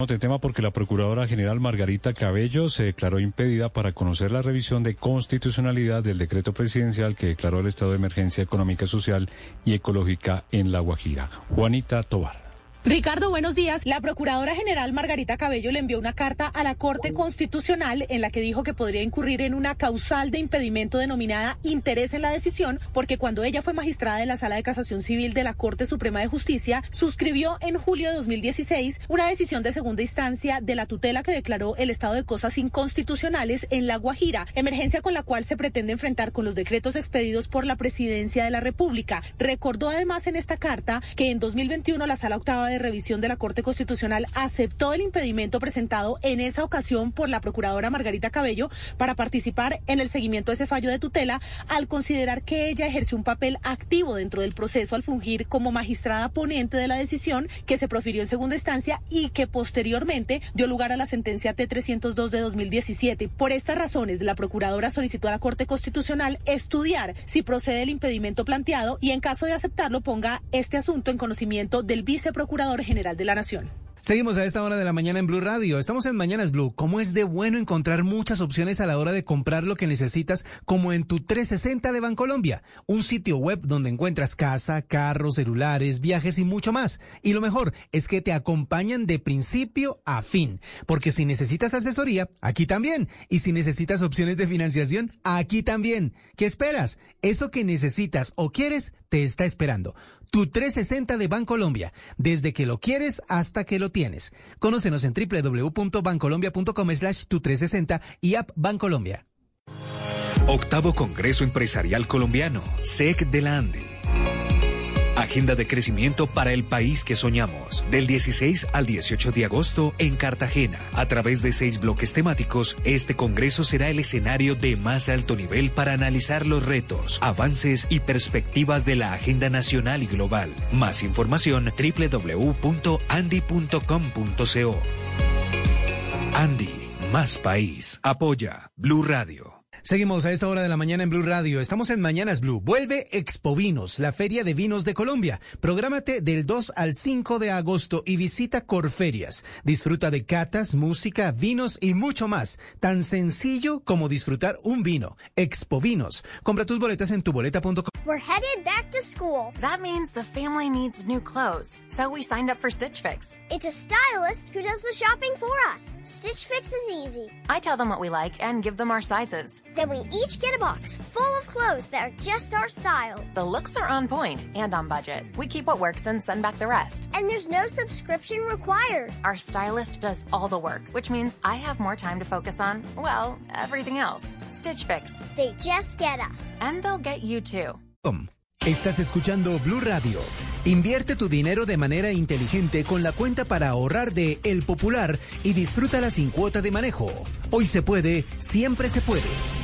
De tema porque la Procuradora General Margarita Cabello se declaró impedida para conocer la revisión de constitucionalidad del decreto presidencial que declaró el estado de emergencia económica, social y ecológica en La Guajira. Juanita Tobar. Ricardo, buenos días. La Procuradora General Margarita Cabello le envió una carta a la Corte Constitucional en la que dijo que podría incurrir en una causal de impedimento denominada interés en la decisión, porque cuando ella fue magistrada de la Sala de Casación Civil de la Corte Suprema de Justicia, suscribió en julio de 2016 una decisión de segunda instancia de la tutela que declaró el estado de cosas inconstitucionales en La Guajira, emergencia con la cual se pretende enfrentar con los decretos expedidos por la Presidencia de la República. Recordó además en esta carta que en 2021 la Sala Octava de Revisión de la Corte Constitucional aceptó el impedimento presentado en esa ocasión por la Procuradora Margarita Cabello para participar en el seguimiento de ese fallo de tutela al considerar que ella ejerció un papel activo dentro del proceso al fungir como magistrada ponente de la decisión que se profirió en segunda instancia y que posteriormente dio lugar a la sentencia T302 de 2017. Por estas razones, la Procuradora solicitó a la Corte Constitucional estudiar si procede el impedimento planteado y en caso de aceptarlo ponga este asunto en conocimiento del viceprocurador General de la Nación. Seguimos a esta hora de la mañana en Blue Radio. Estamos en Mañanas Blue. ¿Cómo es de bueno encontrar muchas opciones a la hora de comprar lo que necesitas, como en tu 360 de Bancolombia? Un sitio web donde encuentras casa, carros, celulares, viajes y mucho más. Y lo mejor es que te acompañan de principio a fin. Porque si necesitas asesoría, aquí también. Y si necesitas opciones de financiación, aquí también. ¿Qué esperas? Eso que necesitas o quieres te está esperando. Tu 360 de Bancolombia, desde que lo quieres hasta que lo tienes. Conócenos en www.bancolombia.com slash tu 360 y app Bancolombia. Octavo Congreso Empresarial Colombiano, SEC de la. Agenda de crecimiento para el país que soñamos. Del 16 al 18 de agosto en Cartagena. A través de seis bloques temáticos, este Congreso será el escenario de más alto nivel para analizar los retos, avances y perspectivas de la agenda nacional y global. Más información www.andy.com.co. Andy, más país. Apoya Blue Radio. Seguimos a esta hora de la mañana en Blue Radio. Estamos en Mañanas Blue. Vuelve Expo Vinos, la feria de vinos de Colombia. Prográmate del 2 al 5 de agosto y visita Corferias. Disfruta de catas, música, vinos y mucho más. Tan sencillo como disfrutar un vino. Expo Vinos. Compra tus boletas en tuboleta.com. We're headed back to school. That means the family needs new clothes. So we signed up for Stitch Fix. It's a stylist who does the shopping for us. Stitch Fix is easy. I tell them what we like and give them our sizes. Then we each get a box full of clothes that are just our style. The looks are on point and on budget. We keep what works and send back the rest. And there's no subscription required. Our stylist does all the work, which means I have more time to focus on, well, everything else. Stitch Fix. They just get us. And they'll get you too. Estás escuchando Blue Radio. Invierte tu dinero de manera inteligente con la cuenta para ahorrar de El Popular y disfrútala sin cuota de manejo. Hoy se puede, siempre se puede.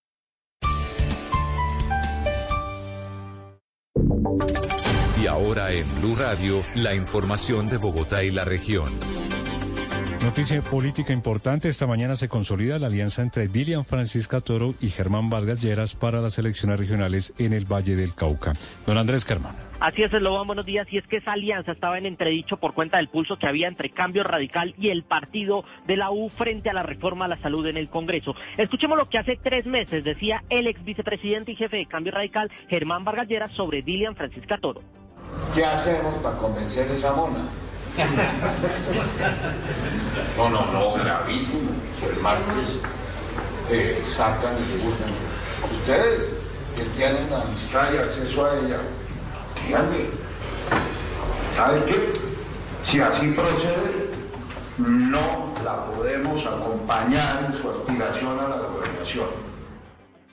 Ahora en Blue Radio, la información de Bogotá y la región. Noticia política importante. Esta mañana se consolida la alianza entre Dilian Francisca Toro y Germán Vargas Lleras para las elecciones regionales en el Valle del Cauca. Don Andrés Carmán. Así es, Eslobán, buenos días. Y es que esa alianza estaba en entredicho por cuenta del pulso que había entre Cambio Radical y el partido de la U frente a la reforma a la salud en el Congreso. Escuchemos lo que hace tres meses decía el ex vicepresidente y jefe de Cambio Radical, Germán Vargas Lleras, sobre Dilian Francisca Toro. ¿Qué hacemos para convencer a esa mona? No, no, no, gravísimo. El martes eh, sacan y disgustan. Ustedes que tienen amistad y acceso a ella, díganme, ¿saben qué? Si así procede, no la podemos acompañar en su aspiración a la gobernación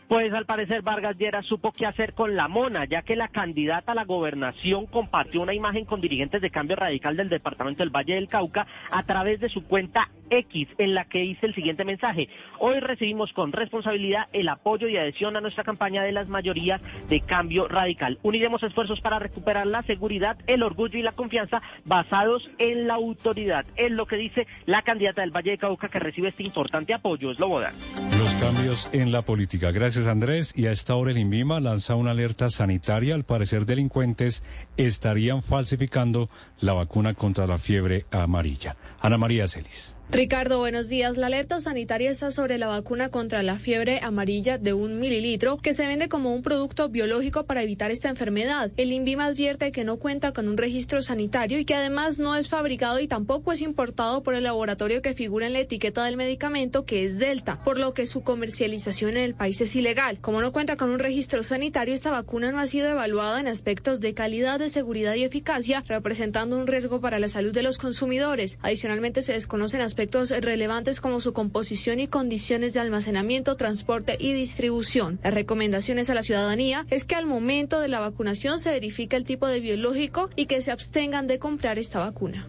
pues al parecer Vargas Lleras supo qué hacer con la mona, ya que la candidata a la gobernación compartió una imagen con dirigentes de cambio radical del departamento del Valle del Cauca a través de su cuenta X, en la que dice el siguiente mensaje. Hoy recibimos con responsabilidad el apoyo y adhesión a nuestra campaña de las mayorías de cambio radical. Uniremos esfuerzos para recuperar la seguridad, el orgullo y la confianza basados en la autoridad. Es lo que dice la candidata del Valle del Cauca que recibe este importante apoyo. Es Lobodan. Los cambios en la política. Gracias Andrés. Y a esta hora el INVIMA lanza una alerta sanitaria. Al parecer delincuentes estarían falsificando la vacuna contra la fiebre amarilla. Ana María Celis. Ricardo, buenos días. La alerta sanitaria está sobre la vacuna contra la fiebre amarilla de un mililitro que se vende como un producto biológico para evitar esta enfermedad. El INVIMA advierte que no cuenta con un registro sanitario y que además no es fabricado y tampoco es importado por el laboratorio que figura en la etiqueta del medicamento que es Delta, por lo que su comercialización en el país es ilegal. Como no cuenta con un registro sanitario, esta vacuna no ha sido evaluada en aspectos de calidad, de seguridad y eficacia, representando un riesgo para la salud de los consumidores. Adicionalmente se desconocen aspectos relevantes como su composición y condiciones de almacenamiento, transporte y distribución. Las recomendaciones a la ciudadanía es que al momento de la vacunación se verifique el tipo de biológico y que se abstengan de comprar esta vacuna.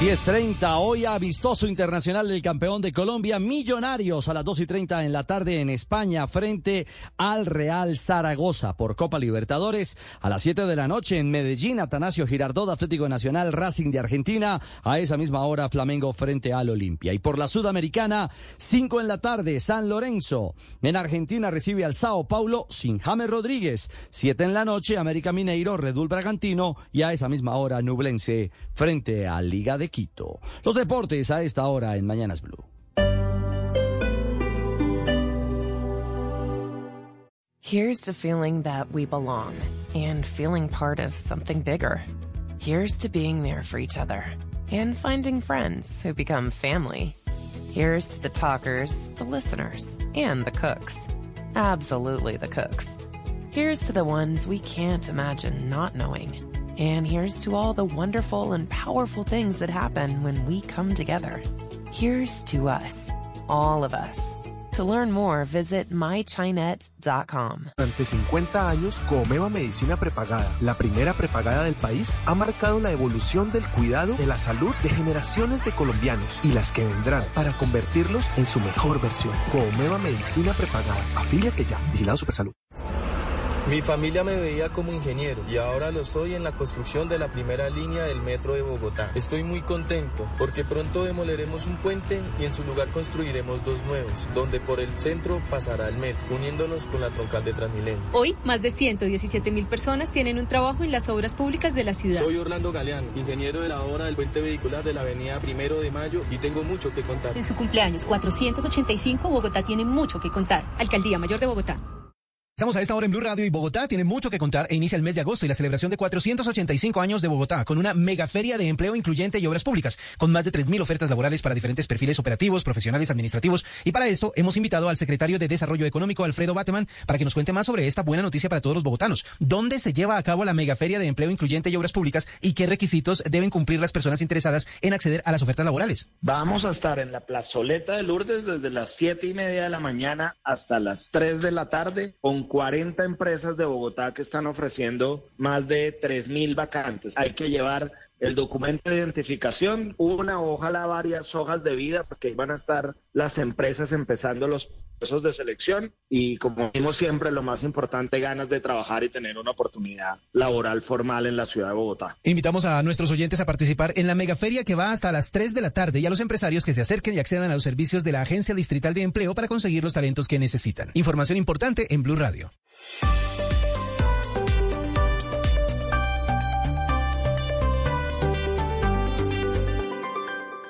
10.30, hoy amistoso internacional del campeón de Colombia, Millonarios, a las 2 y 30 en la tarde en España, frente al Real Zaragoza por Copa Libertadores. A las 7 de la noche en Medellín, Atanasio Girardot, Atlético Nacional, Racing de Argentina. A esa misma hora, Flamengo frente al Olimpia. Y por la Sudamericana, 5 en la tarde, San Lorenzo. En Argentina recibe al Sao Paulo sin James Rodríguez. 7 en la noche, América Mineiro, Redul Bragantino. Y a esa misma hora, Nublense frente a Liga de Quito. Los deportes a esta hora en Mañanas Blue. Here's to feeling that we belong and feeling part of something bigger. Here's to being there for each other and finding friends who become family. Here's to the talkers, the listeners, and the cooks. Absolutely the cooks. Here's to the ones we can't imagine not knowing. And here's to all the wonderful and powerful things that happen when we come together. Here's to us, all of us. To learn more, visit mychinet.com. Durante 50 años, Comeva Medicina Prepagada, la primera prepagada del país, ha marcado la evolución del cuidado de la salud de generaciones de colombianos y las que vendrán para convertirlos en su mejor versión. Comeva Medicina Prepagada. Afíliate ya. Vigilado Supersalud. Mi familia me veía como ingeniero y ahora lo soy en la construcción de la primera línea del metro de Bogotá. Estoy muy contento porque pronto demoleremos un puente y en su lugar construiremos dos nuevos, donde por el centro pasará el metro, uniéndonos con la troncal de Transmilenio. Hoy, más de 117 mil personas tienen un trabajo en las obras públicas de la ciudad. Soy Orlando Galeano, ingeniero de la obra del puente vehicular de la avenida Primero de Mayo y tengo mucho que contar. En su cumpleaños 485, Bogotá tiene mucho que contar. Alcaldía Mayor de Bogotá. Estamos a esta hora en Blue Radio y Bogotá tiene mucho que contar e inicia el mes de agosto y la celebración de 485 años de Bogotá con una mega feria de empleo incluyente y obras públicas con más de 3.000 ofertas laborales para diferentes perfiles operativos, profesionales, administrativos y para esto hemos invitado al secretario de Desarrollo Económico Alfredo Bateman para que nos cuente más sobre esta buena noticia para todos los bogotanos. ¿Dónde se lleva a cabo la mega feria de empleo incluyente y obras públicas y qué requisitos deben cumplir las personas interesadas en acceder a las ofertas laborales? Vamos a estar en la plazoleta de Lourdes desde las 7 y media de la mañana hasta las 3 de la tarde con 40 empresas de Bogotá que están ofreciendo más de 3.000 vacantes. Hay que llevar el documento de identificación, una ojalá varias hojas de vida, porque ahí van a estar las empresas empezando los procesos de selección y como vimos siempre, lo más importante, ganas de trabajar y tener una oportunidad laboral formal en la ciudad de Bogotá. Invitamos a nuestros oyentes a participar en la megaferia que va hasta las 3 de la tarde y a los empresarios que se acerquen y accedan a los servicios de la Agencia Distrital de Empleo para conseguir los talentos que necesitan. Información importante en Blue Radio.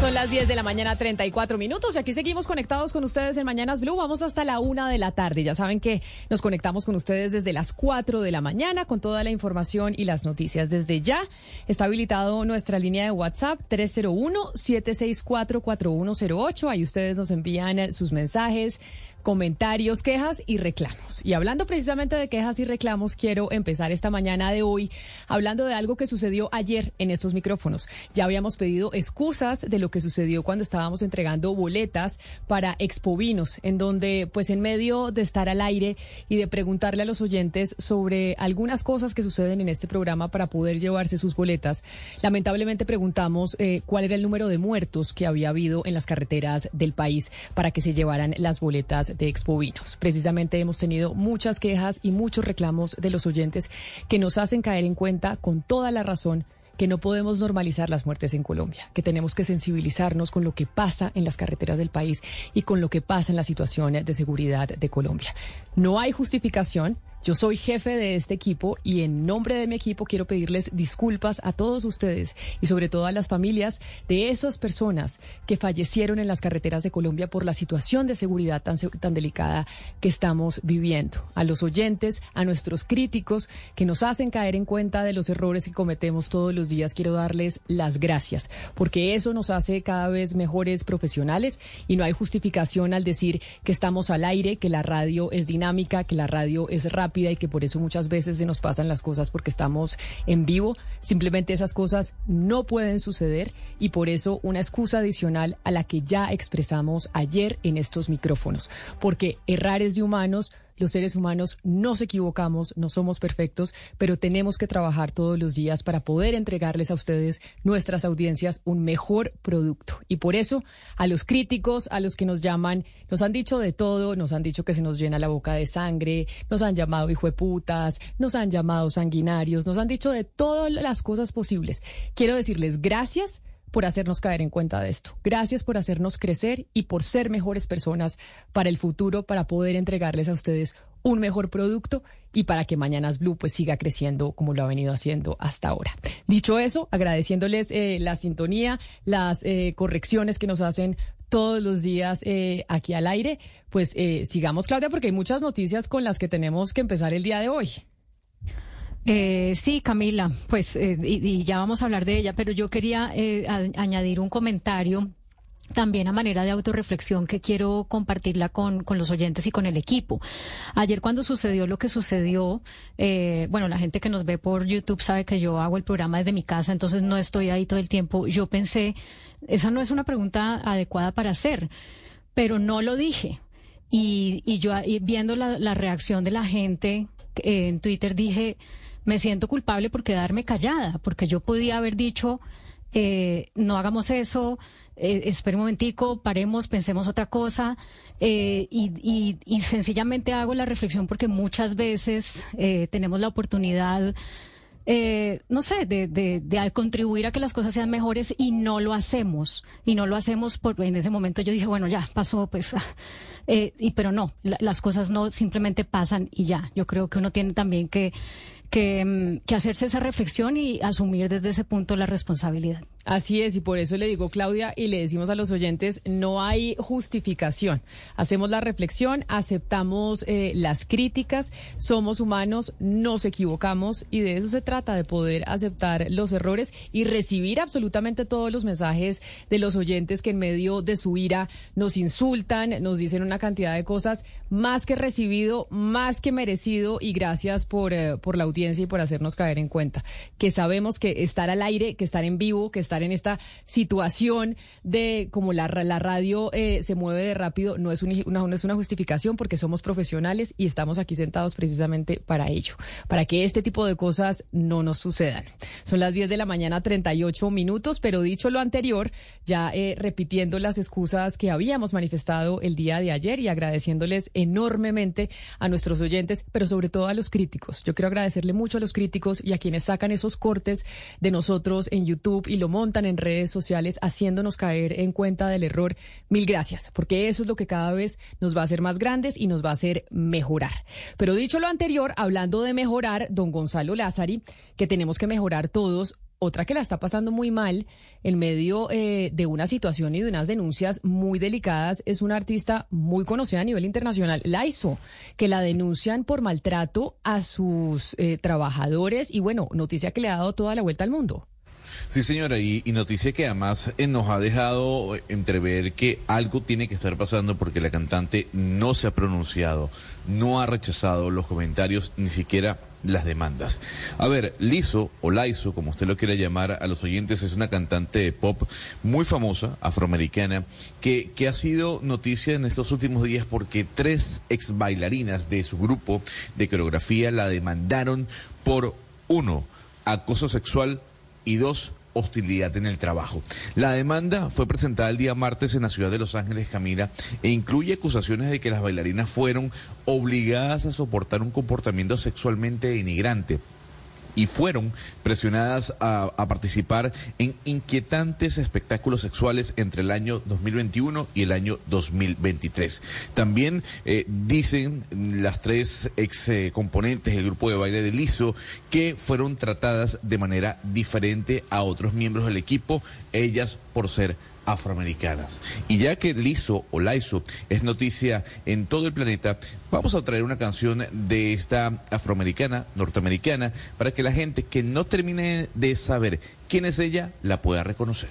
Son las 10 de la mañana, 34 minutos. Y aquí seguimos conectados con ustedes en Mañanas Blue. Vamos hasta la una de la tarde. Ya saben que nos conectamos con ustedes desde las 4 de la mañana con toda la información y las noticias. Desde ya está habilitado nuestra línea de WhatsApp 301-764-4108. Ahí ustedes nos envían sus mensajes, comentarios, quejas y reclamos. Y hablando precisamente de quejas y reclamos, quiero empezar esta mañana de hoy hablando de algo que sucedió ayer en estos micrófonos. Ya habíamos pedido excusas de lo que sucedió cuando estábamos entregando boletas para Expovinos, en donde pues en medio de estar al aire y de preguntarle a los oyentes sobre algunas cosas que suceden en este programa para poder llevarse sus boletas, lamentablemente preguntamos eh, cuál era el número de muertos que había habido en las carreteras del país para que se llevaran las boletas de Expovinos. Precisamente hemos tenido muchas quejas y muchos reclamos de los oyentes que nos hacen caer en cuenta con toda la razón que no podemos normalizar las muertes en Colombia, que tenemos que sensibilizarnos con lo que pasa en las carreteras del país y con lo que pasa en la situación de seguridad de Colombia. No hay justificación yo soy jefe de este equipo y en nombre de mi equipo quiero pedirles disculpas a todos ustedes y sobre todo a las familias de esas personas que fallecieron en las carreteras de Colombia por la situación de seguridad tan, tan delicada que estamos viviendo. A los oyentes, a nuestros críticos que nos hacen caer en cuenta de los errores que cometemos todos los días, quiero darles las gracias porque eso nos hace cada vez mejores profesionales y no hay justificación al decir que estamos al aire, que la radio es dinámica, que la radio es rápida y que por eso muchas veces se nos pasan las cosas porque estamos en vivo. Simplemente esas cosas no pueden suceder y por eso una excusa adicional a la que ya expresamos ayer en estos micrófonos. Porque errar es de humanos los seres humanos nos equivocamos, no somos perfectos, pero tenemos que trabajar todos los días para poder entregarles a ustedes, nuestras audiencias, un mejor producto. Y por eso, a los críticos, a los que nos llaman, nos han dicho de todo, nos han dicho que se nos llena la boca de sangre, nos han llamado hijueputas, nos han llamado sanguinarios, nos han dicho de todas las cosas posibles. Quiero decirles gracias por hacernos caer en cuenta de esto. Gracias por hacernos crecer y por ser mejores personas para el futuro, para poder entregarles a ustedes un mejor producto y para que Mañanas Blue pues siga creciendo como lo ha venido haciendo hasta ahora. Dicho eso, agradeciéndoles eh, la sintonía, las eh, correcciones que nos hacen todos los días eh, aquí al aire, pues sigamos Claudia porque hay muchas noticias con las que tenemos que empezar el día de hoy. Eh, sí, Camila, pues eh, y, ya vamos a hablar de ella, pero yo quería eh, añadir un comentario también a manera de autorreflexión que quiero compartirla con, con, los oyentes y con el equipo. Ayer cuando sucedió lo que sucedió, eh, bueno, la gente que nos ve por YouTube sabe que yo hago el programa desde mi casa, entonces no estoy ahí todo el tiempo. Yo pensé, esa no es una pregunta adecuada para hacer, pero no lo dije. Y, y yo viendo la, la reacción de la gente en Twitter dije, me siento culpable por quedarme callada, porque yo podía haber dicho, eh, no hagamos eso, eh, espere un momentico, paremos, pensemos otra cosa, eh, y, y, sencillamente hago la reflexión porque muchas veces eh, tenemos la oportunidad eh, no sé, de, de, de, contribuir a que las cosas sean mejores y no lo hacemos. Y no lo hacemos porque en ese momento yo dije, bueno, ya pasó, pues, eh, y, pero no, las cosas no simplemente pasan y ya. Yo creo que uno tiene también que que, que hacerse esa reflexión y asumir desde ese punto la responsabilidad. Así es, y por eso le digo, Claudia, y le decimos a los oyentes, no hay justificación. Hacemos la reflexión, aceptamos eh, las críticas, somos humanos, nos equivocamos, y de eso se trata, de poder aceptar los errores y recibir absolutamente todos los mensajes de los oyentes que en medio de su ira nos insultan, nos dicen una cantidad de cosas, más que recibido, más que merecido, y gracias por, eh, por la audiencia y por hacernos caer en cuenta, que sabemos que estar al aire, que estar en vivo, que estar en esta situación de como la, la radio eh, se mueve de rápido no es, una, no es una justificación porque somos profesionales y estamos aquí sentados precisamente para ello, para que este tipo de cosas no nos sucedan. Son las 10 de la mañana, 38 minutos, pero dicho lo anterior, ya eh, repitiendo las excusas que habíamos manifestado el día de ayer y agradeciéndoles enormemente a nuestros oyentes, pero sobre todo a los críticos. Yo quiero agradecerle mucho a los críticos y a quienes sacan esos cortes de nosotros en YouTube y lo montan en redes sociales haciéndonos caer en cuenta del error. Mil gracias, porque eso es lo que cada vez nos va a hacer más grandes y nos va a hacer mejorar. Pero dicho lo anterior, hablando de mejorar, don Gonzalo Lázari, que tenemos que mejorar todos, otra que la está pasando muy mal en medio eh, de una situación y de unas denuncias muy delicadas es una artista muy conocida a nivel internacional, Laiso, que la denuncian por maltrato a sus eh, trabajadores y bueno, noticia que le ha dado toda la vuelta al mundo. Sí, señora, y, noticia que además eh, nos ha dejado entrever que algo tiene que estar pasando porque la cantante no se ha pronunciado, no ha rechazado los comentarios, ni siquiera las demandas. A ver, Lizo o Laizo, como usted lo quiera llamar a los oyentes, es una cantante de pop muy famosa, afroamericana, que, que ha sido noticia en estos últimos días porque tres ex bailarinas de su grupo de coreografía la demandaron por uno, acoso sexual y dos, hostilidad en el trabajo. La demanda fue presentada el día martes en la ciudad de Los Ángeles, Camila, e incluye acusaciones de que las bailarinas fueron obligadas a soportar un comportamiento sexualmente denigrante y fueron presionadas a, participar en inquietantes espectáculos sexuales entre el año 2021 y el año 2023. También eh, dicen las tres ex eh, componentes del grupo de baile de Liso que fueron tratadas de manera diferente a otros miembros del equipo, ellas por ser afroamericanas. Y ya que Liso o Laiso es noticia en todo el planeta, vamos a traer una canción de esta afroamericana, norteamericana, para que la gente que no termine de saber quién es ella la pueda reconocer.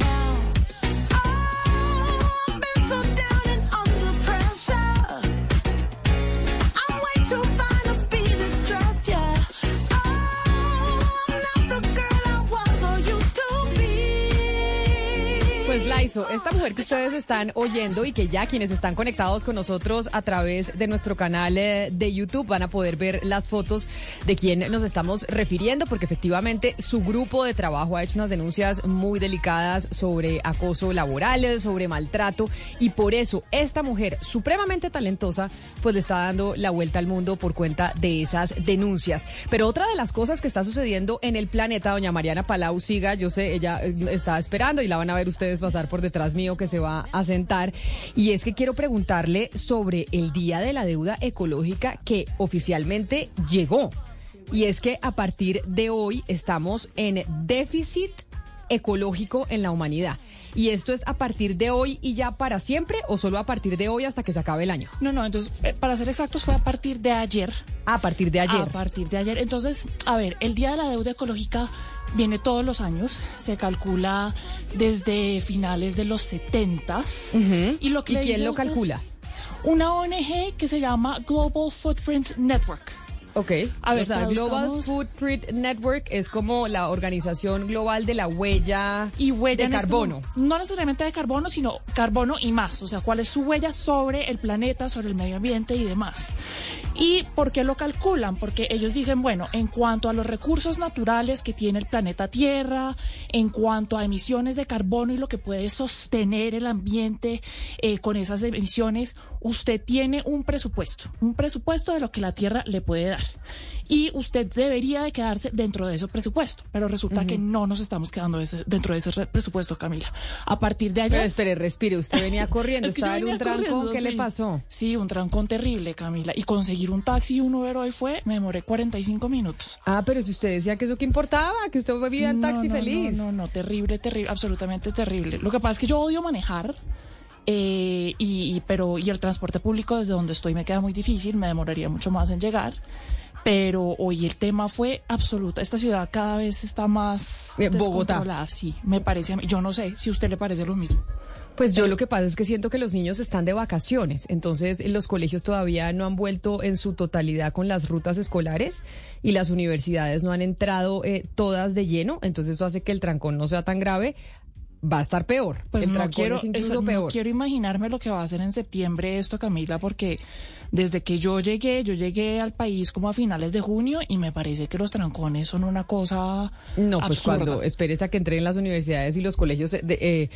Esta mujer que ustedes están oyendo y que ya quienes están conectados con nosotros a través de nuestro canal eh, de YouTube van a poder ver las fotos de quien nos estamos refiriendo, porque efectivamente su grupo de trabajo ha hecho unas denuncias muy delicadas sobre acoso laboral, sobre maltrato, y por eso esta mujer supremamente talentosa, pues le está dando la vuelta al mundo por cuenta de esas denuncias. Pero otra de las cosas que está sucediendo en el planeta, doña Mariana Palau siga, yo sé, ella eh, está esperando y la van a ver ustedes pasar por detrás mío que se va a sentar. Y es que quiero preguntarle sobre el Día de la Deuda Ecológica que oficialmente llegó. Y es que a partir de hoy estamos en déficit ecológico en la humanidad. ¿Y esto es a partir de hoy y ya para siempre o solo a partir de hoy hasta que se acabe el año? No, no, entonces, eh, para ser exactos, fue a partir de ayer. A partir de ayer. A partir de ayer. Entonces, a ver, el Día de la Deuda Ecológica viene todos los años, se calcula desde finales de los 70 y lo que ¿Y quién lo calcula? Una ONG que se llama Global Footprint Network. Ok, a ver, Global Footprint Network es como la organización global de la huella y huella de este carbono. no necesariamente de carbono, sino carbono y más. O sea, cuál es su huella sobre el planeta, sobre el medio ambiente y demás. ¿Y por qué lo calculan? Porque ellos dicen, bueno, en cuanto a los recursos naturales que tiene el planeta Tierra, en cuanto a emisiones de carbono y lo que puede sostener el ambiente eh, con esas emisiones, usted tiene un presupuesto, un presupuesto de lo que la Tierra le puede dar y usted debería de quedarse dentro de ese presupuesto. Pero resulta que no nos estamos quedando dentro de ese presupuesto, Camila. A partir de ayer... Pero espere, respire, usted venía corriendo, estaba en un trancón, ¿qué le pasó? Sí, un trancón terrible, Camila. Y conseguir un taxi y un Uber hoy fue, me demoré 45 minutos. Ah, pero si usted decía que eso que importaba, que usted vivía en taxi feliz. No, no, no, terrible, terrible, absolutamente terrible. Lo que pasa es que yo odio manejar. Eh, y, pero y el transporte público desde donde estoy me queda muy difícil, me demoraría mucho más en llegar pero hoy el tema fue absoluta. Esta ciudad cada vez está más eh, Bogotá. Sí, me parece a mí. Yo no sé si a usted le parece lo mismo. Pues yo lo que pasa es que siento que los niños están de vacaciones, entonces los colegios todavía no han vuelto en su totalidad con las rutas escolares y las universidades no han entrado eh, todas de lleno, entonces eso hace que el trancón no sea tan grave va a estar peor. Pues no quiero, incluso eso, no peor. quiero imaginarme lo que va a hacer en septiembre esto, Camila, porque desde que yo llegué, yo llegué al país como a finales de junio y me parece que los trancones son una cosa No, pues cuando esperes a que entren las universidades y los colegios de- eh,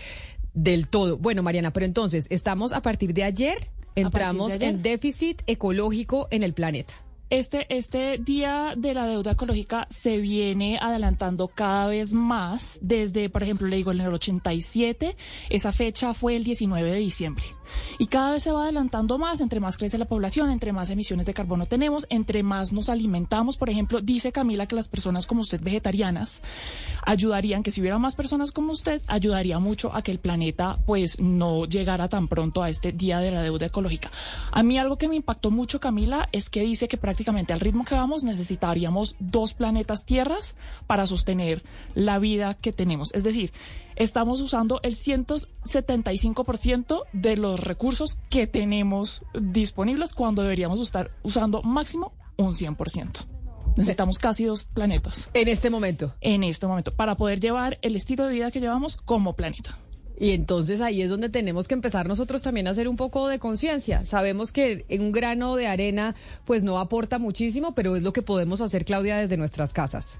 del todo. Bueno, Mariana, pero entonces, estamos a partir de ayer, entramos ayer. en déficit ecológico en el planeta. Este, este día de la deuda ecológica se viene adelantando cada vez más. Desde, por ejemplo, le digo, en el 87, esa fecha fue el 19 de diciembre. Y cada vez se va adelantando más, entre más crece la población, entre más emisiones de carbono tenemos, entre más nos alimentamos. Por ejemplo, dice Camila que las personas como usted vegetarianas ayudarían, que si hubiera más personas como usted, ayudaría mucho a que el planeta pues no llegara tan pronto a este día de la deuda ecológica. A mí algo que me impactó mucho, Camila, es que dice que prácticamente al ritmo que vamos necesitaríamos dos planetas tierras para sostener la vida que tenemos. Es decir, estamos usando el 175% de los recursos que tenemos disponibles cuando deberíamos estar usando máximo un 100%. Necesitamos casi dos planetas. En este momento. En este momento, para poder llevar el estilo de vida que llevamos como planeta. Y entonces ahí es donde tenemos que empezar nosotros también a hacer un poco de conciencia. Sabemos que un grano de arena pues no aporta muchísimo, pero es lo que podemos hacer, Claudia, desde nuestras casas.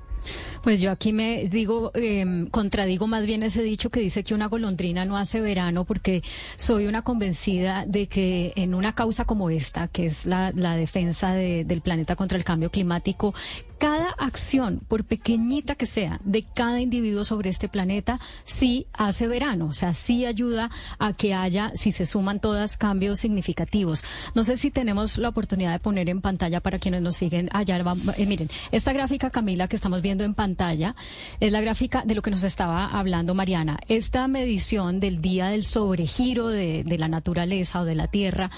Pues yo aquí me digo, eh, contradigo más bien ese dicho que dice que una golondrina no hace verano, porque soy una convencida de que en una causa como esta, que es la, defensa de- del planeta contra el cambio climático, cada acción, por pequeñita que sea, de cada individuo sobre este planeta, sí hace verano, o sea, sí ayuda a que haya, si se suman todas, cambios significativos. No sé si tenemos la oportunidad de poner en pantalla para quienes nos siguen allá. eh, miren, esta gráfica, Camila, que estamos viendo en pantalla, es la gráfica de lo que nos estaba hablando Mariana. Esta medición del día del sobregiro de, de la naturaleza o de la Tierra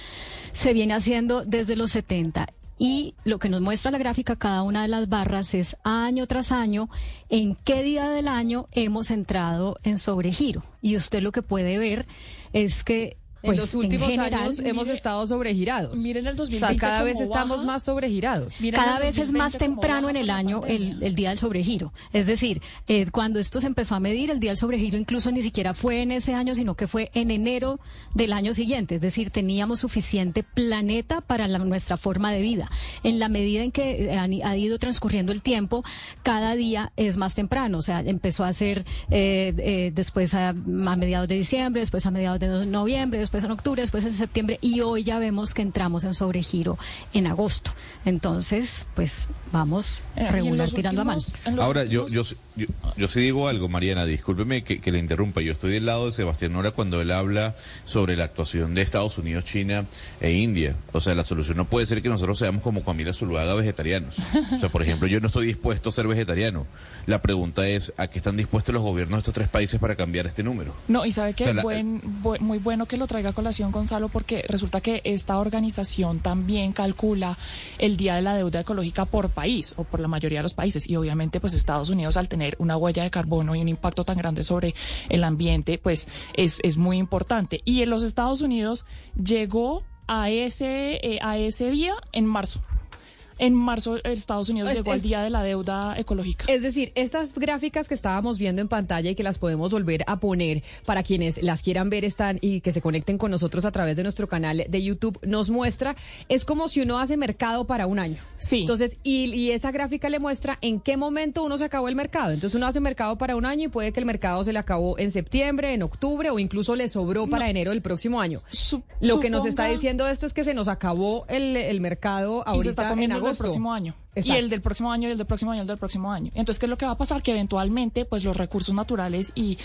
se viene haciendo desde los 70 y lo que nos muestra la gráfica, cada una de las barras, es año tras año en qué día del año hemos entrado en sobregiro. Y usted lo que puede ver es que, pues, en los últimos general, años hemos estado sobregirados. Miren el O 2020 sea, cada vez estamos baja. más sobregirados. Miren cada vez es más 2020 cómo temprano en el año el, el día del sobregiro. Es decir, eh, cuando esto se empezó a medir, el día del sobregiro incluso ni siquiera fue en ese año, sino que fue en enero del año siguiente. Es decir, teníamos suficiente planeta para la- nuestra forma de vida. En la medida en que eh, han- ha ido transcurriendo el tiempo, cada día es más temprano. O sea, empezó a ser eh, eh, después a, a mediados de diciembre, después a mediados de no- noviembre, después en octubre, después en septiembre y hoy ya vemos que entramos en sobregiro en agosto. Entonces, pues vamos Eh, regular tirando a mal. últimos- en los Ahora, yo, yo, yo, yo sí digo algo, Mariana, discúlpeme que, que le interrumpa. Yo estoy del lado de Sebastián Nora cuando él habla sobre la actuación de Estados Unidos, China e India. O sea, la solución no puede ser que nosotros seamos como Camila Zuluaga vegetarianos. O sea, por ejemplo, yo no estoy dispuesto a ser vegetariano. La pregunta es, ¿a qué están dispuestos los gobiernos de estos tres países para cambiar este número? No, y sabe que O sea, buen, bu- muy bueno que lo traiga a colación Gonzalo, porque resulta que esta organización también calcula el día de la deuda ecológica por país o por la mayoría de los países. Y obviamente, pues Estados Unidos, al tener una huella de carbono y un impacto tan grande sobre el ambiente, pues es, es muy importante. Y en los Estados Unidos llegó a ese, eh, a ese día en marzo. En marzo, Estados Unidos Es- llegó al día de la deuda ecológica. Es decir, estas gráficas que estábamos viendo en pantalla y que las podemos volver a poner para quienes las quieran ver están y que se conecten con nosotros a través de nuestro canal de YouTube, nos muestra, es como si uno hace mercado para un año. Sí. Entonces, y, y esa gráfica le muestra en qué momento uno se acabó el mercado. Entonces uno hace mercado para un año y puede que el mercado se le acabó en septiembre, en octubre o incluso le sobró para enero del próximo año. Lo que nos está diciendo esto es que se nos acabó el, el mercado ahorita y se está en el del próximo año. Y el del próximo año, y el del próximo año, y el del próximo año. Entonces, ¿qué es lo que va a pasar? Que eventualmente, pues, los recursos naturales y,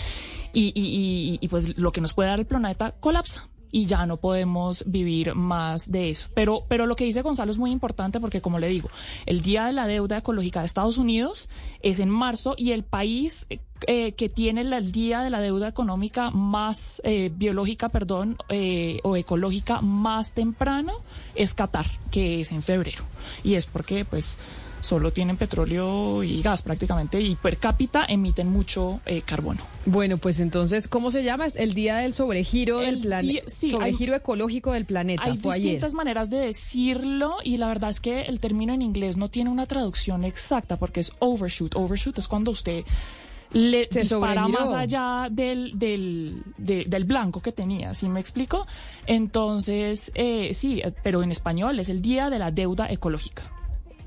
y, y, y- y, pues, lo que nos puede dar el planeta colapsa. Y ya no podemos vivir más de eso. Pero, pero lo que dice Gonzalo es muy importante porque, como le digo, el Día de la Deuda Ecológica de Estados Unidos es en marzo y el país eh, que tiene la- el Día de la Deuda Económica más eh, biológica, perdón, eh, o ecológica más temprano es Qatar, que es en febrero. Y es porque, pues, solo tienen petróleo y gas prácticamente y per cápita emiten mucho eh, carbono. Bueno, pues entonces, ¿cómo se llama? Es el día del sobregiro El del planeta. sí, sobregiro ecológico del planeta. Hay Fue ayer. distintas maneras de decirlo y la verdad es que el término en inglés no tiene una traducción exacta porque es overshoot. Overshoot es cuando usted le dispara más allá del, del, del blanco que tenía, ¿sí me explico? Entonces, eh, sí, pero en español es el Día de la Deuda Ecológica.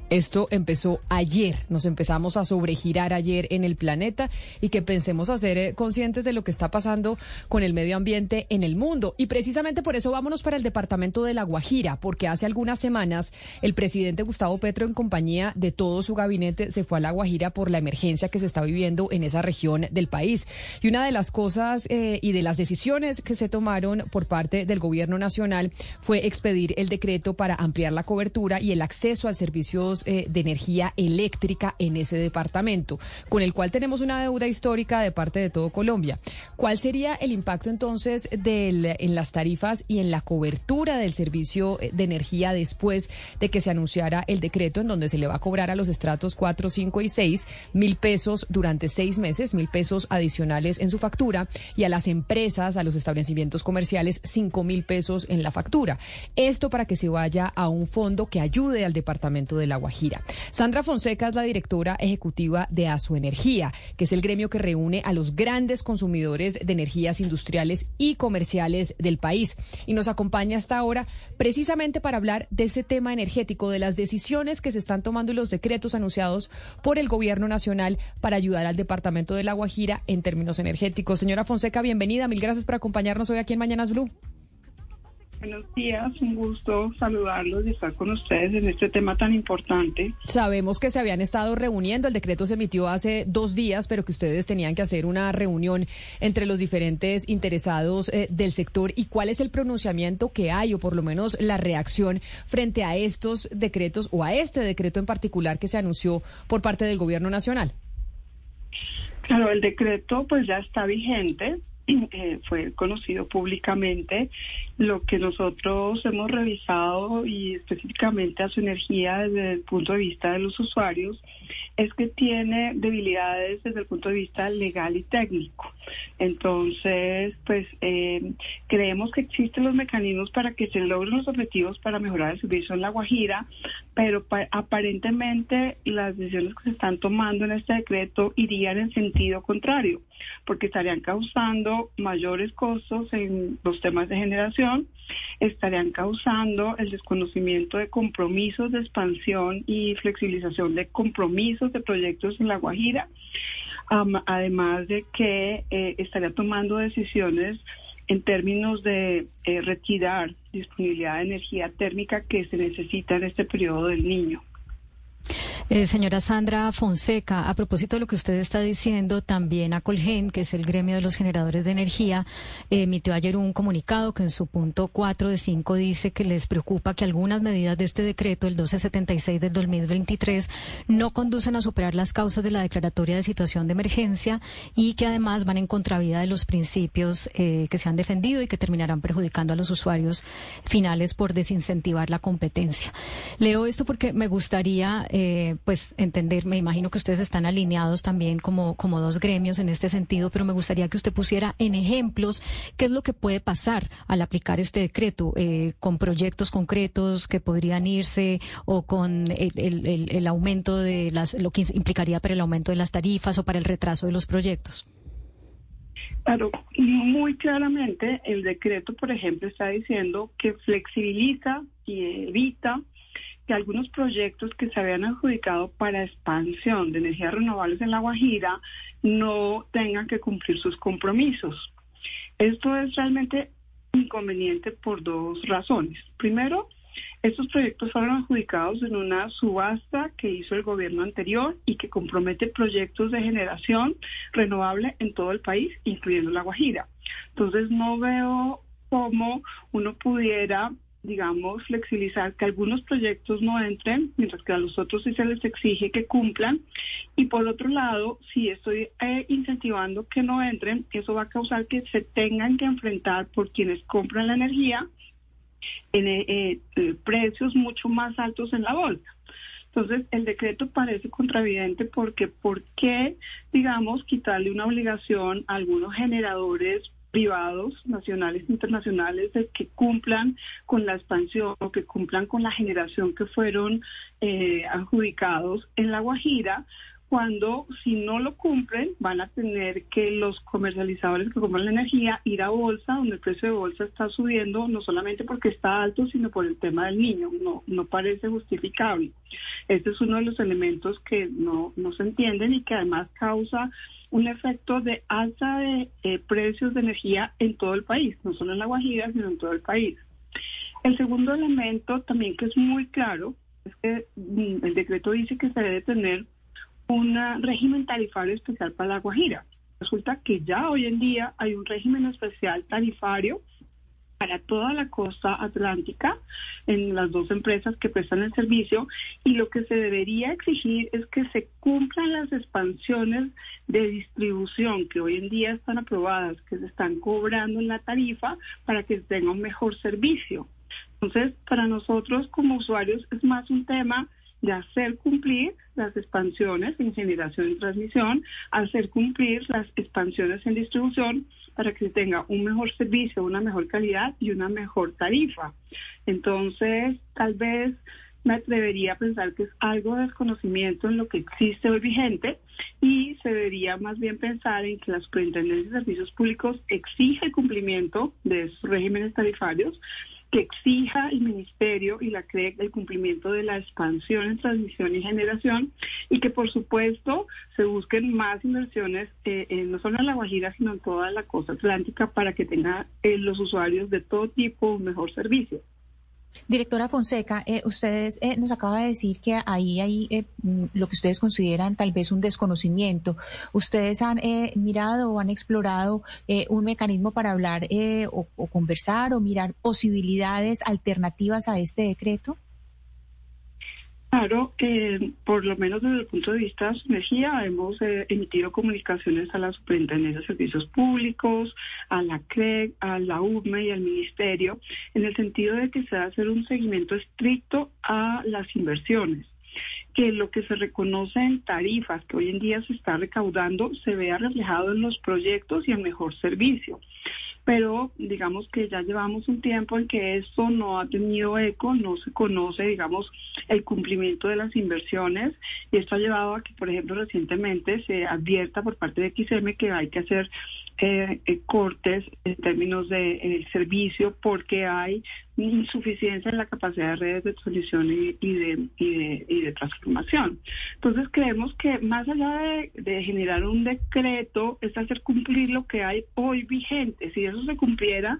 Esto empezó ayer, nos empezamos a sobregirar ayer en el planeta y que pensemos a ser eh, conscientes de lo que está pasando con el medio ambiente en el mundo. Y precisamente por eso vámonos para el departamento de La Guajira, porque hace algunas semanas el presidente Gustavo Petro en compañía de todo su gabinete se fue a La Guajira por la emergencia que se está viviendo en esa región del país. Y una de las cosas eh, y de las decisiones que se tomaron por parte del gobierno nacional fue expedir el decreto para ampliar la cobertura y el acceso al servicio eh, de energía eléctrica en ese departamento, con el cual tenemos una deuda histórica de parte de todo Colombia. ¿Cuál sería el impacto entonces en las tarifas y en la cobertura del servicio eh, de energía después de que se anunciara el decreto en donde se le va a cobrar a los estratos 4, 5 y 6 mil pesos durante seis meses, mil pesos adicionales en su factura y a las empresas, a los establecimientos comerciales, 5 mil pesos en la factura? Esto para que se vaya a un fondo que ayude al departamento del agua Guajira. Sandra Fonseca es la directora ejecutiva de Energía, que es el gremio que reúne a los grandes consumidores de energías industriales y comerciales del país. Y nos acompaña hasta ahora precisamente para hablar de ese tema energético, de las decisiones que se están tomando y los decretos anunciados por el gobierno nacional para ayudar al departamento de La Guajira en términos energéticos. Señora Fonseca, bienvenida. Mil gracias por acompañarnos hoy aquí en Mañanas Blue. Buenos días, un gusto saludarlos y estar con ustedes en este tema tan importante. Sabemos que se habían estado reuniendo, el decreto se emitió hace dos días, pero que ustedes tenían que hacer una reunión entre los diferentes interesados eh, del sector. ¿Y cuál es el pronunciamiento que hay, o por lo menos la reacción frente a estos decretos o a este decreto en particular que se anunció por parte del Gobierno Nacional? Claro, el decreto pues ya está vigente. Eh, fue conocido públicamente. Lo que nosotros hemos revisado y específicamente a su energía desde el punto de vista de los usuarios es que tiene debilidades desde el punto de vista legal y técnico. Entonces, pues eh, creemos que existen los mecanismos para que se logren los objetivos para mejorar el servicio en La Guajira, pero aparentemente las decisiones que se están tomando en este decreto irían en sentido contrario, porque estarían causando mayores costos en los temas de generación, estarían causando el desconocimiento de compromisos de expansión y flexibilización de compromisos de proyectos en La Guajira, además de que eh, estaría tomando decisiones en términos de eh, retirar disponibilidad de energía térmica que se necesita en este periodo del niño. Eh, señora Sandra Fonseca, a propósito de lo que usted está diciendo, también a Colgen, que es el gremio de los generadores de energía, emitió ayer un comunicado que en su punto 4 de 5 dice que les preocupa que algunas medidas de este decreto, el 1276 del 2023, no conducen a superar las causas de la declaratoria de situación de emergencia y que además van en contravida de los principios eh, que se han defendido y que terminarán perjudicando a los usuarios finales por desincentivar la competencia. Leo esto porque me gustaría pues entender, me imagino que ustedes están alineados también como, como dos gremios en este sentido, pero me gustaría que usted pusiera en ejemplos qué es lo que puede pasar al aplicar este decreto, eh, con proyectos concretos que podrían irse o con el, el, aumento de las, lo que implicaría para el aumento de las tarifas o para el retraso de los proyectos. Claro, muy claramente el decreto, por ejemplo, está diciendo que flexibiliza y evita que algunos proyectos que se habían adjudicado para expansión de energías renovables en La Guajira no tengan que cumplir sus compromisos. Esto es realmente inconveniente por dos razones. Primero, estos proyectos fueron adjudicados en una subasta que hizo el gobierno anterior y que compromete proyectos de generación renovable en todo el país, incluyendo La Guajira. Entonces no veo cómo uno pudiera digamos, flexibilizar que algunos proyectos no entren, mientras que a los otros sí se les exige que cumplan. Y por otro lado, si estoy eh, incentivando que no entren, eso va a causar que se tengan que enfrentar por quienes compran la energía en eh, eh, precios mucho más altos en la bolsa. Entonces, el decreto parece contravidente porque ¿por qué, digamos, quitarle una obligación a algunos generadores privados, nacionales e internacionales, de que cumplan con la expansión o que cumplan con la generación que fueron eh, adjudicados en La Guajira, cuando si no lo cumplen van a tener que los comercializadores que compran la energía ir a bolsa, donde el precio de bolsa está subiendo, no solamente porque está alto, sino por el tema del niño. No, no parece justificable. Este es uno de los elementos que no, no se entienden y que además causa un efecto de alza de eh, precios de energía en todo el país, no solo en La Guajira, sino en todo el país. El segundo elemento también que es muy claro es que mm, el decreto dice que se debe tener un régimen tarifario especial para La Guajira. Resulta que ya hoy en día hay un régimen especial tarifario para toda la costa atlántica en las dos empresas que prestan el servicio y lo que se debería exigir es que se cumplan las expansiones de distribución que hoy en día están aprobadas, que se están cobrando en la tarifa para que tenga un mejor servicio. Entonces, para nosotros como usuarios es más un tema de hacer cumplir las expansiones en generación y transmisión, hacer cumplir las expansiones en distribución para que se tenga un mejor servicio, una mejor calidad y una mejor tarifa. Entonces, tal vez me atrevería pensar que es algo de desconocimiento en lo que existe hoy vigente y se debería más bien pensar en que la Superintendencia de Servicios Públicos exige cumplimiento de esos regímenes tarifarios que exija el Ministerio y la CREC el cumplimiento de la expansión en transmisión y generación y que por supuesto se busquen más inversiones eh, no solo en La Guajira sino en toda la costa atlántica para que tengan eh, los usuarios de todo tipo un mejor servicio. Directora Fonseca, eh, ustedes eh, nos acaba de decir que ahí hay eh, mm, lo que ustedes consideran tal vez un desconocimiento. ¿Ustedes han mirado o han explorado un mecanismo para hablar o, o conversar o mirar posibilidades alternativas a este decreto? Claro, eh, por lo menos desde el punto de vista de su energía, hemos eh, emitido comunicaciones a la Superintendencia de Servicios Públicos, a la CREG, a la UME y al Ministerio, en el sentido de que se va a hacer un seguimiento estricto a las inversiones que lo que se reconoce en tarifas que hoy en día se está recaudando se vea reflejado en los proyectos y en mejor servicio. Pero digamos que ya llevamos un tiempo en que esto no ha tenido eco, no se conoce, digamos, el cumplimiento de las inversiones y esto ha llevado a que, por ejemplo, recientemente se advierta por parte de XM que hay que hacer eh, eh, cortes en términos de eh, servicio porque hay insuficiencia en la capacidad de redes de transmisión y, de, de, Entonces creemos que más allá de, de, generar un decreto es hacer cumplir lo que hay hoy vigente. Si eso se cumpliera,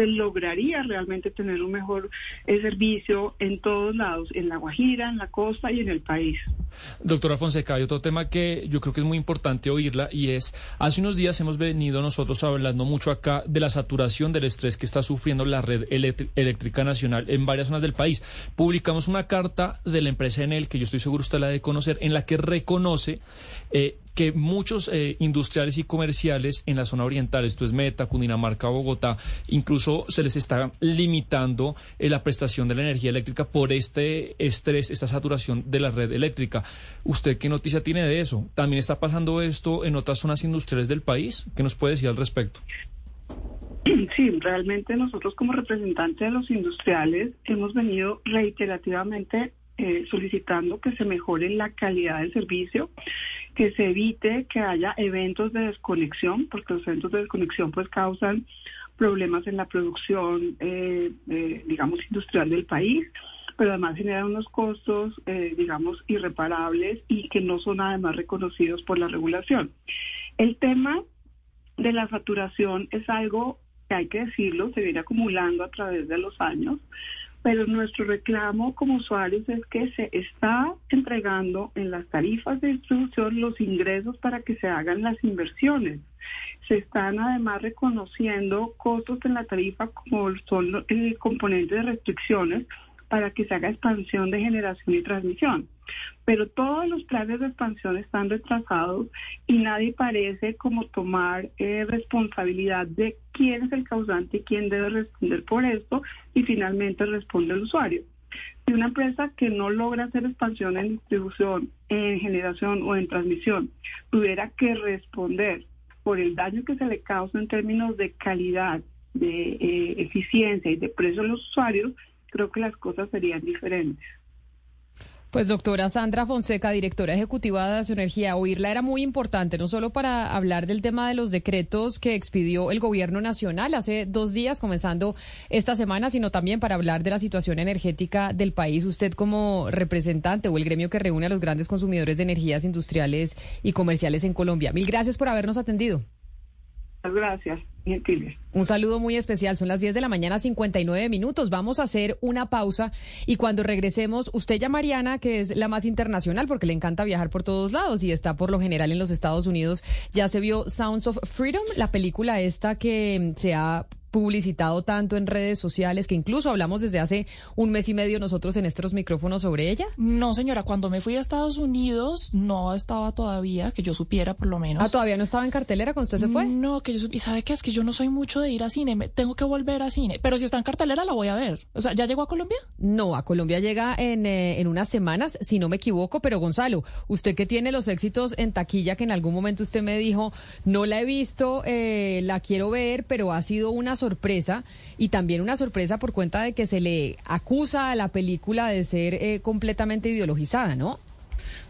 se lograría realmente tener un mejor eh, servicio en todos lados, en La Guajira, en la costa y en el país. Doctora Fonseca, hay otro tema que yo creo que es muy importante oírla y es, hace unos días hemos venido nosotros hablando mucho acá de la saturación del estrés que está sufriendo la red eléctrica nacional en varias zonas del país. Publicamos una carta de la empresa Enel, que yo estoy seguro usted la de conocer, en la que reconoce eh, que muchos eh, industriales y comerciales en la zona oriental, esto es Meta, Cundinamarca, Bogotá, incluso se les está limitando eh, la prestación de la energía eléctrica por este estrés, esta saturación de la red eléctrica. ¿Usted qué noticia tiene de eso? ¿También está pasando esto en otras zonas industriales del país? ¿Qué nos puede decir al respecto? Sí, realmente nosotros como representantes de los industriales hemos venido reiterativamente eh, solicitando que se mejore la calidad del servicio, que se evite que haya eventos de desconexión, porque los eventos de desconexión pues causan problemas en la producción, eh, eh, digamos, industrial del país, pero además generan unos costos, digamos, irreparables y que no son además reconocidos por la regulación. El tema de la facturación es algo que hay que decirlo, se viene acumulando a través de los años pero nuestro reclamo como usuarios es que se está entregando en las tarifas de distribución los ingresos para que se hagan las inversiones. Se están además reconociendo costos en la tarifa como son el componente de restricciones para que se haga expansión de generación y transmisión. Pero todos los planes de expansión están retrasados y nadie parece como tomar eh, responsabilidad de quién es el causante y quién debe responder por esto y finalmente responde el usuario. Si una empresa que no logra hacer expansión en distribución, en generación o en transmisión tuviera que responder por el daño que se le causa en términos de calidad, de eh, eficiencia y de precio a los usuarios, creo que las cosas serían diferentes. Pues doctora Sandra Fonseca, directora ejecutiva de Energía, oírla era muy importante, no solo para hablar del tema de los decretos que expidió el gobierno nacional hace dos días, comenzando esta semana, sino también para hablar de la situación energética del país. Usted como representante o el gremio que reúne a los grandes consumidores de energías industriales y comerciales en Colombia. Mil gracias por habernos atendido. Gracias. Un saludo muy especial. Son las 10 de la mañana, 59 minutos. Vamos a hacer una pausa y cuando regresemos, usted ya Mariana, que es la más internacional porque le encanta viajar por todos lados y está por lo general en los Estados Unidos, ya se vio Sounds of Freedom, la película esta que se ha publicitado tanto en redes sociales que incluso hablamos desde hace un mes y medio nosotros en estos micrófonos sobre ella? No, señora, cuando me fui a Estados Unidos no estaba todavía, que yo supiera por lo menos. Ah, todavía no estaba en cartelera cuando usted se fue. No, que yo y sabe qué es que yo no soy mucho de ir a cine, me, tengo que volver a cine, pero si está en cartelera la voy a ver. O sea, ¿ya llegó a Colombia? No, a Colombia llega en, eh, en unas semanas, si no me equivoco, pero Gonzalo, usted que tiene los éxitos en taquilla que en algún momento usted me dijo, no la he visto, eh, la quiero ver, pero ha sido una sorpresa y también una sorpresa por cuenta de que se le acusa a la película de ser eh, completamente ideologizada, ¿no?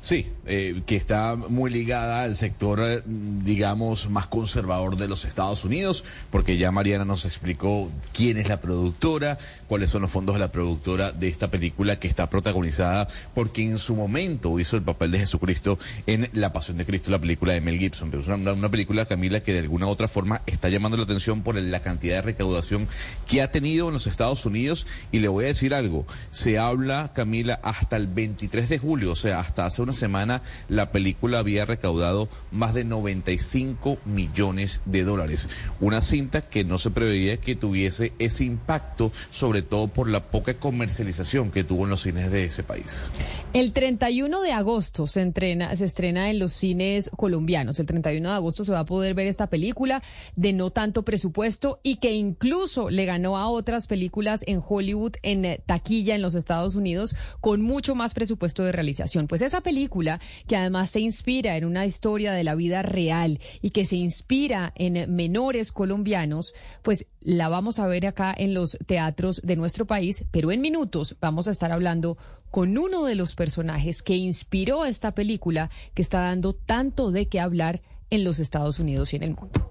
Sí, eh, que está muy ligada al sector, eh, digamos, más conservador de los Estados Unidos, porque ya Mariana nos explicó quién es la productora, cuáles son los fondos de la productora de esta película que está protagonizada por quien en su momento hizo el papel de Jesucristo en La Pasión de Cristo, la película de Mel Gibson. Pero es una, una película, Camila, que de alguna u otra forma está llamando la atención por la cantidad de recaudación que ha tenido en los Estados Unidos. Y le voy a decir algo, se habla, Camila, hasta el 23 de julio, o sea, hasta hace una semana la película había recaudado más de 95 millones de dólares. Una cinta que no se preveía que tuviese ese impacto, sobre todo por la poca comercialización que tuvo en los cines de ese país. El 31 de agosto se, entrena, se estrena en los cines colombianos. El 31 de agosto se va a poder ver esta película de no tanto presupuesto y que incluso le ganó a otras películas en Hollywood en taquilla en los Estados Unidos con mucho más presupuesto de realización. Pues esa película que además se inspira en una historia de la vida real y que se inspira en menores colombianos, pues la vamos a ver acá en los teatros de nuestro país, pero en minutos vamos a estar hablando con uno de los personajes que inspiró esta película que está dando tanto de qué hablar en los Estados Unidos y en el mundo.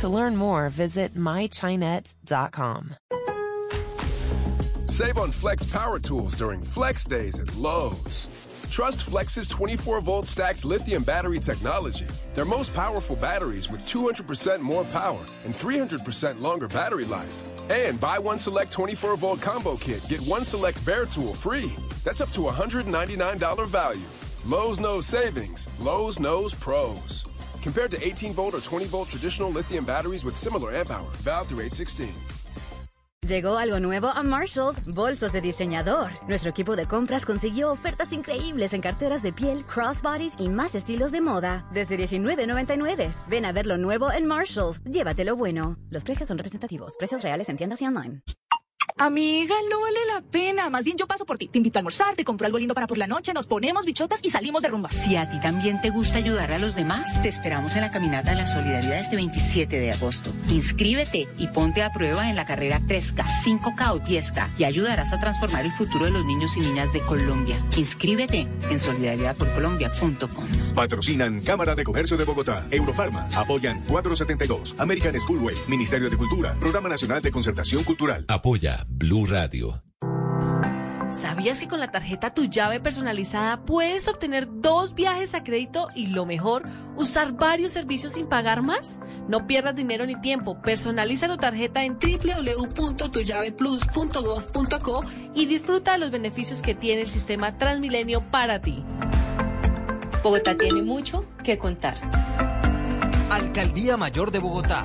To learn more, visit mychinet.com. Save on Flex power tools during Flex Days at Lowe's. Trust Flex's 24 volt stacks lithium battery technology. Their most powerful batteries with 200% more power and 300% longer battery life. And buy one select 24 volt combo kit, get one select bare tool free. That's up to $199 value. Lowe's knows savings. Lowe's knows pros. Compared to 18 volt or 20 volt traditional lithium batteries with similar amp hour. Valid through 816. Llegó algo nuevo a Marshalls, bolsos de diseñador. Nuestro equipo de compras consiguió ofertas increíbles en carteras de piel, crossbodies y más estilos de moda. Desde $19.99. Ven a ver lo nuevo en Marshalls. Llévatelo bueno. Los precios son representativos. Precios reales en tiendas y online. Amiga, no vale la pena. Más bien yo paso por ti. Te invito a almorzar, te compro algo lindo para por la noche, nos ponemos bichotas y salimos de rumba. Si a ti también te gusta ayudar a los demás, te esperamos en la caminata de la solidaridad este 27 de agosto. Inscríbete y ponte a prueba en la carrera 3K, 5K o 10K y ayudarás a transformar el futuro de los niños y niñas de Colombia. Inscríbete en solidaridadporcolombia.com. Patrocinan Cámara de Comercio de Bogotá, Eurofarma, apoyan 472, American Schoolway, Ministerio de Cultura, Programa Nacional de Concertación Cultural. Apoya Blue Radio. ¿Sabías que con la tarjeta Tu llave personalizada puedes obtener dos viajes a crédito y lo mejor, usar varios servicios sin pagar más? No pierdas dinero ni tiempo. Personaliza tu tarjeta en www.tullaveplus.gov.co y disfruta de los beneficios que tiene el sistema Transmilenio para ti. Bogotá tiene mucho que contar. Alcaldía Mayor de Bogotá.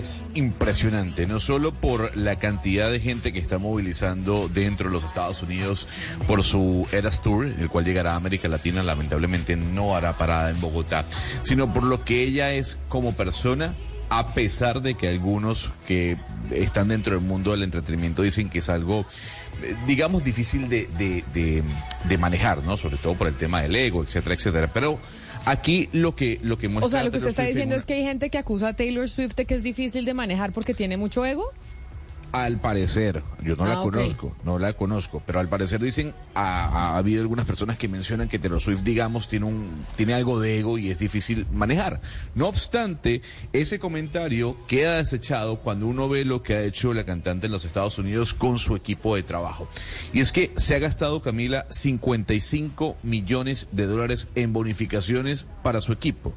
Es impresionante, no solo por la cantidad de gente que está movilizando dentro de los Estados Unidos por su Eras Tour, el cual llegará a América Latina, lamentablemente no hará parada en Bogotá, sino por lo que ella es como persona, a pesar de que algunos que están dentro del mundo del entretenimiento dicen que es algo, eh, digamos, difícil de, de, de, de manejar, ¿no? Sobre todo por el tema del ego, etcétera, etcétera. Pero aquí lo que, lo que muestra... O sea, lo que usted está diciendo una- es que hay gente que acusa a Taylor Swift de que es difícil de manejar porque tiene mucho ego. Al parecer, yo no la Ah, conozco, no la conozco, pero al parecer dicen, ha, ha habido algunas personas que mencionan que Taylor Swift, digamos, tiene un, tiene algo de ego y es difícil manejar. No obstante, ese comentario queda desechado cuando uno ve lo que ha hecho la cantante en los Estados Unidos con su equipo de trabajo. Y es que se ha gastado, Camila, 55 millones de dólares en bonificaciones para su equipo.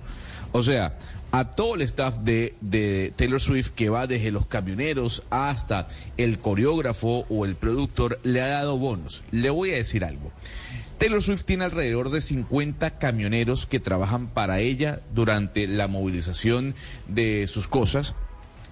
O sea, a todo el staff de, de Taylor Swift que va desde los camioneros hasta el coreógrafo o el productor le ha dado bonos. Le voy a decir algo. Taylor Swift tiene alrededor de 50 camioneros que trabajan para ella durante la movilización de sus cosas,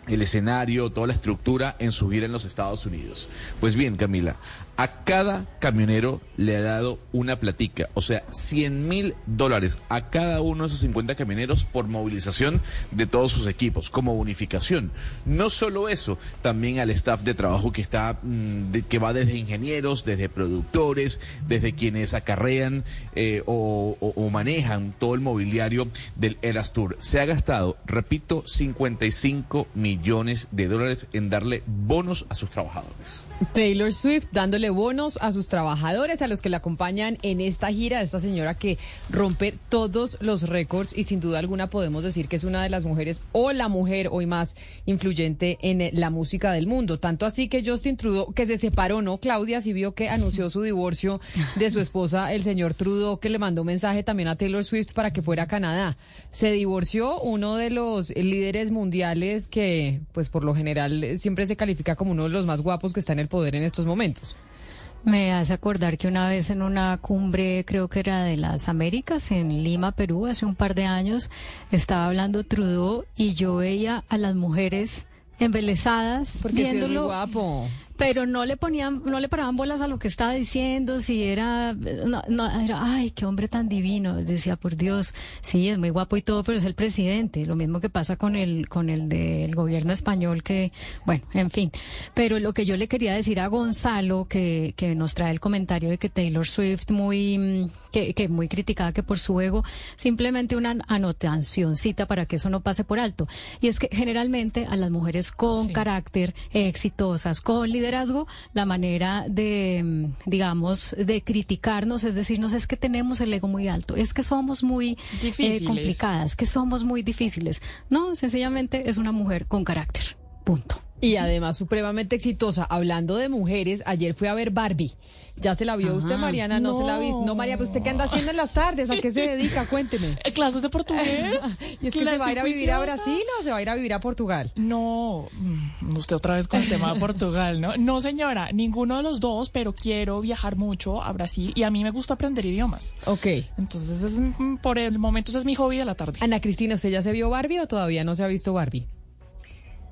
el escenario, toda la estructura en su gira en los Estados Unidos. Pues bien, Camila, a cada camionero le ha dado una platica, o sea, 100 mil dólares a cada uno de esos 50 camioneros por movilización de todos sus equipos, como bonificación. No solo eso, también al staff de trabajo que está, mm, que va desde ingenieros, desde productores, desde quienes acarrean eh, o, manejan todo el mobiliario del Eras Tour. Se ha gastado, repito, 55 millones de dólares en darle bonos a sus trabajadores. Taylor Swift dándole bonos a sus trabajadores, a los que la acompañan en esta gira, esta señora que rompe todos los récords y sin duda alguna podemos decir que es una de las mujeres o la mujer hoy más influyente en la música del mundo. Tanto así que Justin Trudeau, que se separó, ¿no? Claudia, si vio que anunció su divorcio de su esposa, el señor Trudeau, que le mandó mensaje también a Taylor Swift para que fuera a Canadá. Se divorció uno de los líderes mundiales que, pues por lo general, siempre se califica como uno de los más guapos que está en el poder en estos momentos. Me hace acordar que una vez en una cumbre, creo que era de las Américas, en Lima, Perú, hace un par de años, estaba hablando Trudeau y yo veía a las mujeres embelesadas Porque sí es muy viéndolo. guapo. Pero no le ponían, no le paraban bolas a lo que estaba diciendo, si era, no, no, era, ay, qué hombre tan divino. Decía, por Dios, sí, es muy guapo y todo, pero es el presidente. Lo mismo que pasa con el, con el del gobierno español, que, bueno, en fin. Pero lo que yo le quería decir a Gonzalo, que, que nos trae el comentario de que Taylor Swift muy, mm, que, que muy criticada que por su ego, simplemente una anotacióncita para que eso no pase por alto. Y es que generalmente a las mujeres con carácter, exitosas, con liderazgo, la manera de, mm, digamos, de criticarnos es decirnos es que tenemos el ego muy alto, es que somos muy eh, complicadas, que somos muy difíciles. No, sencillamente es una mujer con carácter. Punto. Y además supremamente exitosa. Hablando de mujeres, ayer fui a ver Barbie. ¿Ya se la vio usted, Mariana? No, se la vi. No, María, ¿pero ¿usted qué anda haciendo en las tardes? ¿A qué se dedica? Cuénteme. ¿Clases de portugués? ¿Y es que ¿La se va a ir a vivir a? Brasil o se va a ir a vivir a Portugal? No, mm, usted otra vez con el tema de Portugal, ¿no? No, señora, ninguno de los dos, pero quiero viajar mucho a Brasil y a mí me gusta aprender idiomas. Ok. Entonces, es, mm, por el momento, ese es mi hobby de la tarde. Ana Cristina, ¿usted ya se vio Barbie o todavía no se ha visto Barbie?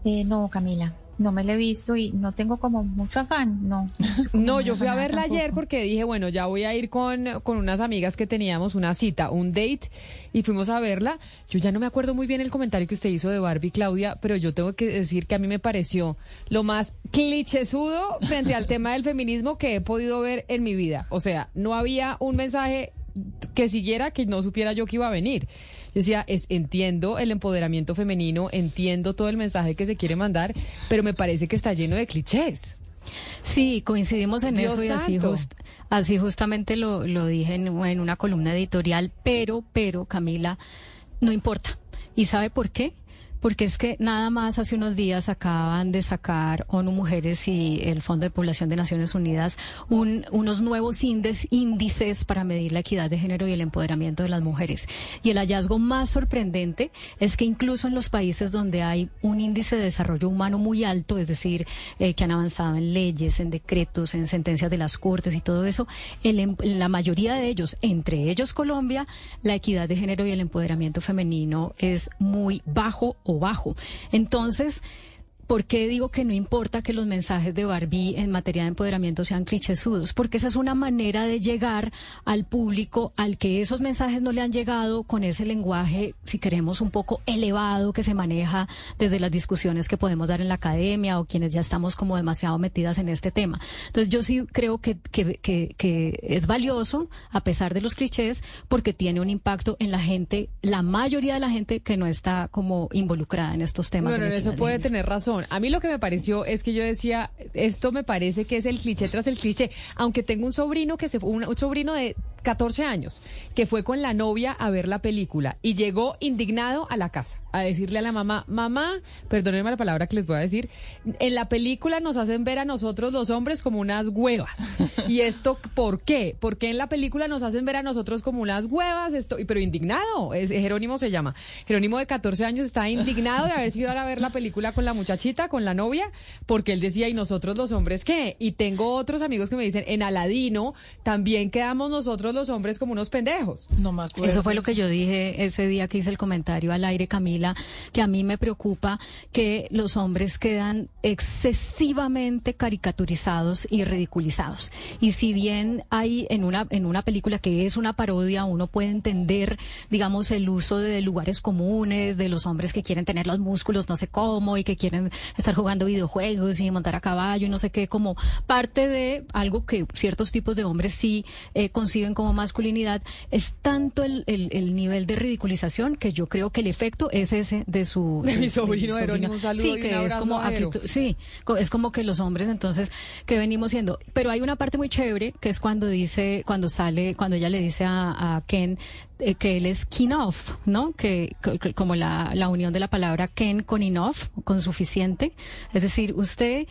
Eh, no, Camila, no me la he visto y no tengo como mucho afán, no. No, yo fui a verla tampoco. ayer porque dije, bueno, ya voy a ir con, con unas amigas que teníamos una cita, un date, y fuimos a verla. Yo ya no me acuerdo muy bien el comentario que usted hizo de Barbie, Claudia, pero yo tengo que decir que a mí me pareció lo más clichésudo frente al tema del feminismo que he podido ver en mi vida. O sea, no había un mensaje que siguiera que no supiera yo que iba a venir. Yo decía, es, entiendo el empoderamiento femenino, entiendo todo el mensaje que se quiere mandar, pero me parece que está lleno de clichés. Sí, coincidimos en Dios eso y así, just- así justamente lo, lo dije en, en una columna editorial, pero, pero, Camila, no importa. ¿Y sabe por qué? Porque es que nada más hace unos días acaban de sacar ONU Mujeres y el Fondo de Población de Naciones Unidas un- unos nuevos índices, índices para medir la equidad de género y el empoderamiento de las mujeres. Y el hallazgo más sorprendente es que incluso en los países donde hay un índice de desarrollo humano muy alto, es decir, eh, que han avanzado en leyes, en decretos, en sentencias de las cortes y todo eso, el em- la mayoría de ellos, entre ellos Colombia, la equidad de género y el empoderamiento femenino es muy bajo o bajo. Entonces, ¿Por qué digo que no importa que los mensajes de Barbie en materia de empoderamiento sean clichésudos? Porque esa es una manera de llegar al público al que esos mensajes no le han llegado con ese lenguaje, si queremos, un poco elevado que se maneja desde las discusiones que podemos dar en la academia o quienes ya estamos como demasiado metidas en este tema. Entonces yo sí creo que, que, que, que es valioso, a pesar de los clichés, porque tiene un impacto en la gente, la mayoría de la gente que no está como involucrada en estos temas. Bueno, en eso puede tener razón. A mí lo que me pareció es que yo decía, esto me parece que es el cliché tras el cliché. Aunque tengo un sobrino que se un sobrino de 14 años, que fue con la novia a ver la película y llegó indignado a la casa a decirle a la mamá, mamá, perdónenme la palabra que les voy a decir, en la película nos hacen ver a nosotros los hombres como unas huevas. ¿Y esto por qué? ¿Por qué en la película nos hacen ver a nosotros como unas huevas? Esto, pero indignado, es, Jerónimo se llama. Jerónimo de 14 años está indignado de haber ido a ver la película con la muchachita, con la novia, porque él decía, ¿y nosotros los hombres qué? Y tengo otros amigos que me dicen, en Aladino también quedamos nosotros los hombres como unos pendejos. No me acuerdo. Eso fue lo que yo dije ese día que hice el comentario al aire, Camila, que a mí me preocupa que los hombres quedan excesivamente caricaturizados y ridiculizados. Y si bien hay en una, en una película que es una parodia, uno puede entender, digamos, el uso de lugares comunes, de los hombres que quieren tener los músculos no sé cómo y que quieren estar jugando videojuegos y montar a caballo y no sé qué, como parte de algo que ciertos tipos de hombres sí eh, conciben como masculinidad, es tanto el, el- el nivel de ridiculización que yo creo que el efecto es ese de su... De mi sobrino Jerónimo, un saludo Sí, y un que es como actitud- Sí, es como que los hombres entonces que venimos siendo. Pero hay una parte muy chévere que es cuando dice, cuando sale, cuando ella le dice a, a Ken eh, que él es enough, ¿no? Que- que como la, la unión de la palabra Ken con enough, con suficiente. Es decir, usted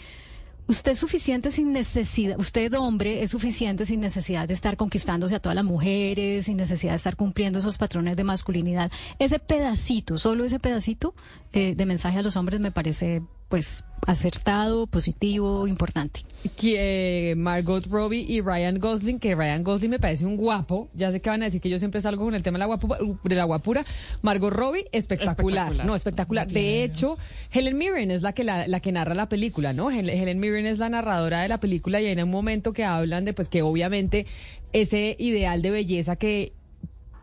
Usted es suficiente sin necesidad, usted hombre es suficiente sin necesidad de estar conquistándose a todas las mujeres, sin necesidad de estar cumpliendo esos patrones de masculinidad. Ese pedacito, solo ese pedacito eh, de mensaje a los hombres me parece pues acertado, positivo, importante. que eh, Margot Robbie y Ryan Gosling, que Ryan Gosling me parece un guapo. Ya sé que van a decir que yo siempre salgo con el tema de la, guapu- de la guapura. Margot Robbie, espectacular. Espectacular. No, espectacular. De hecho, Helen Mirren es la que, la, la que narra la película, ¿no? Hel- Helen Mirren es la narradora de la película y hay un momento que hablan de, pues, que obviamente ese ideal de belleza que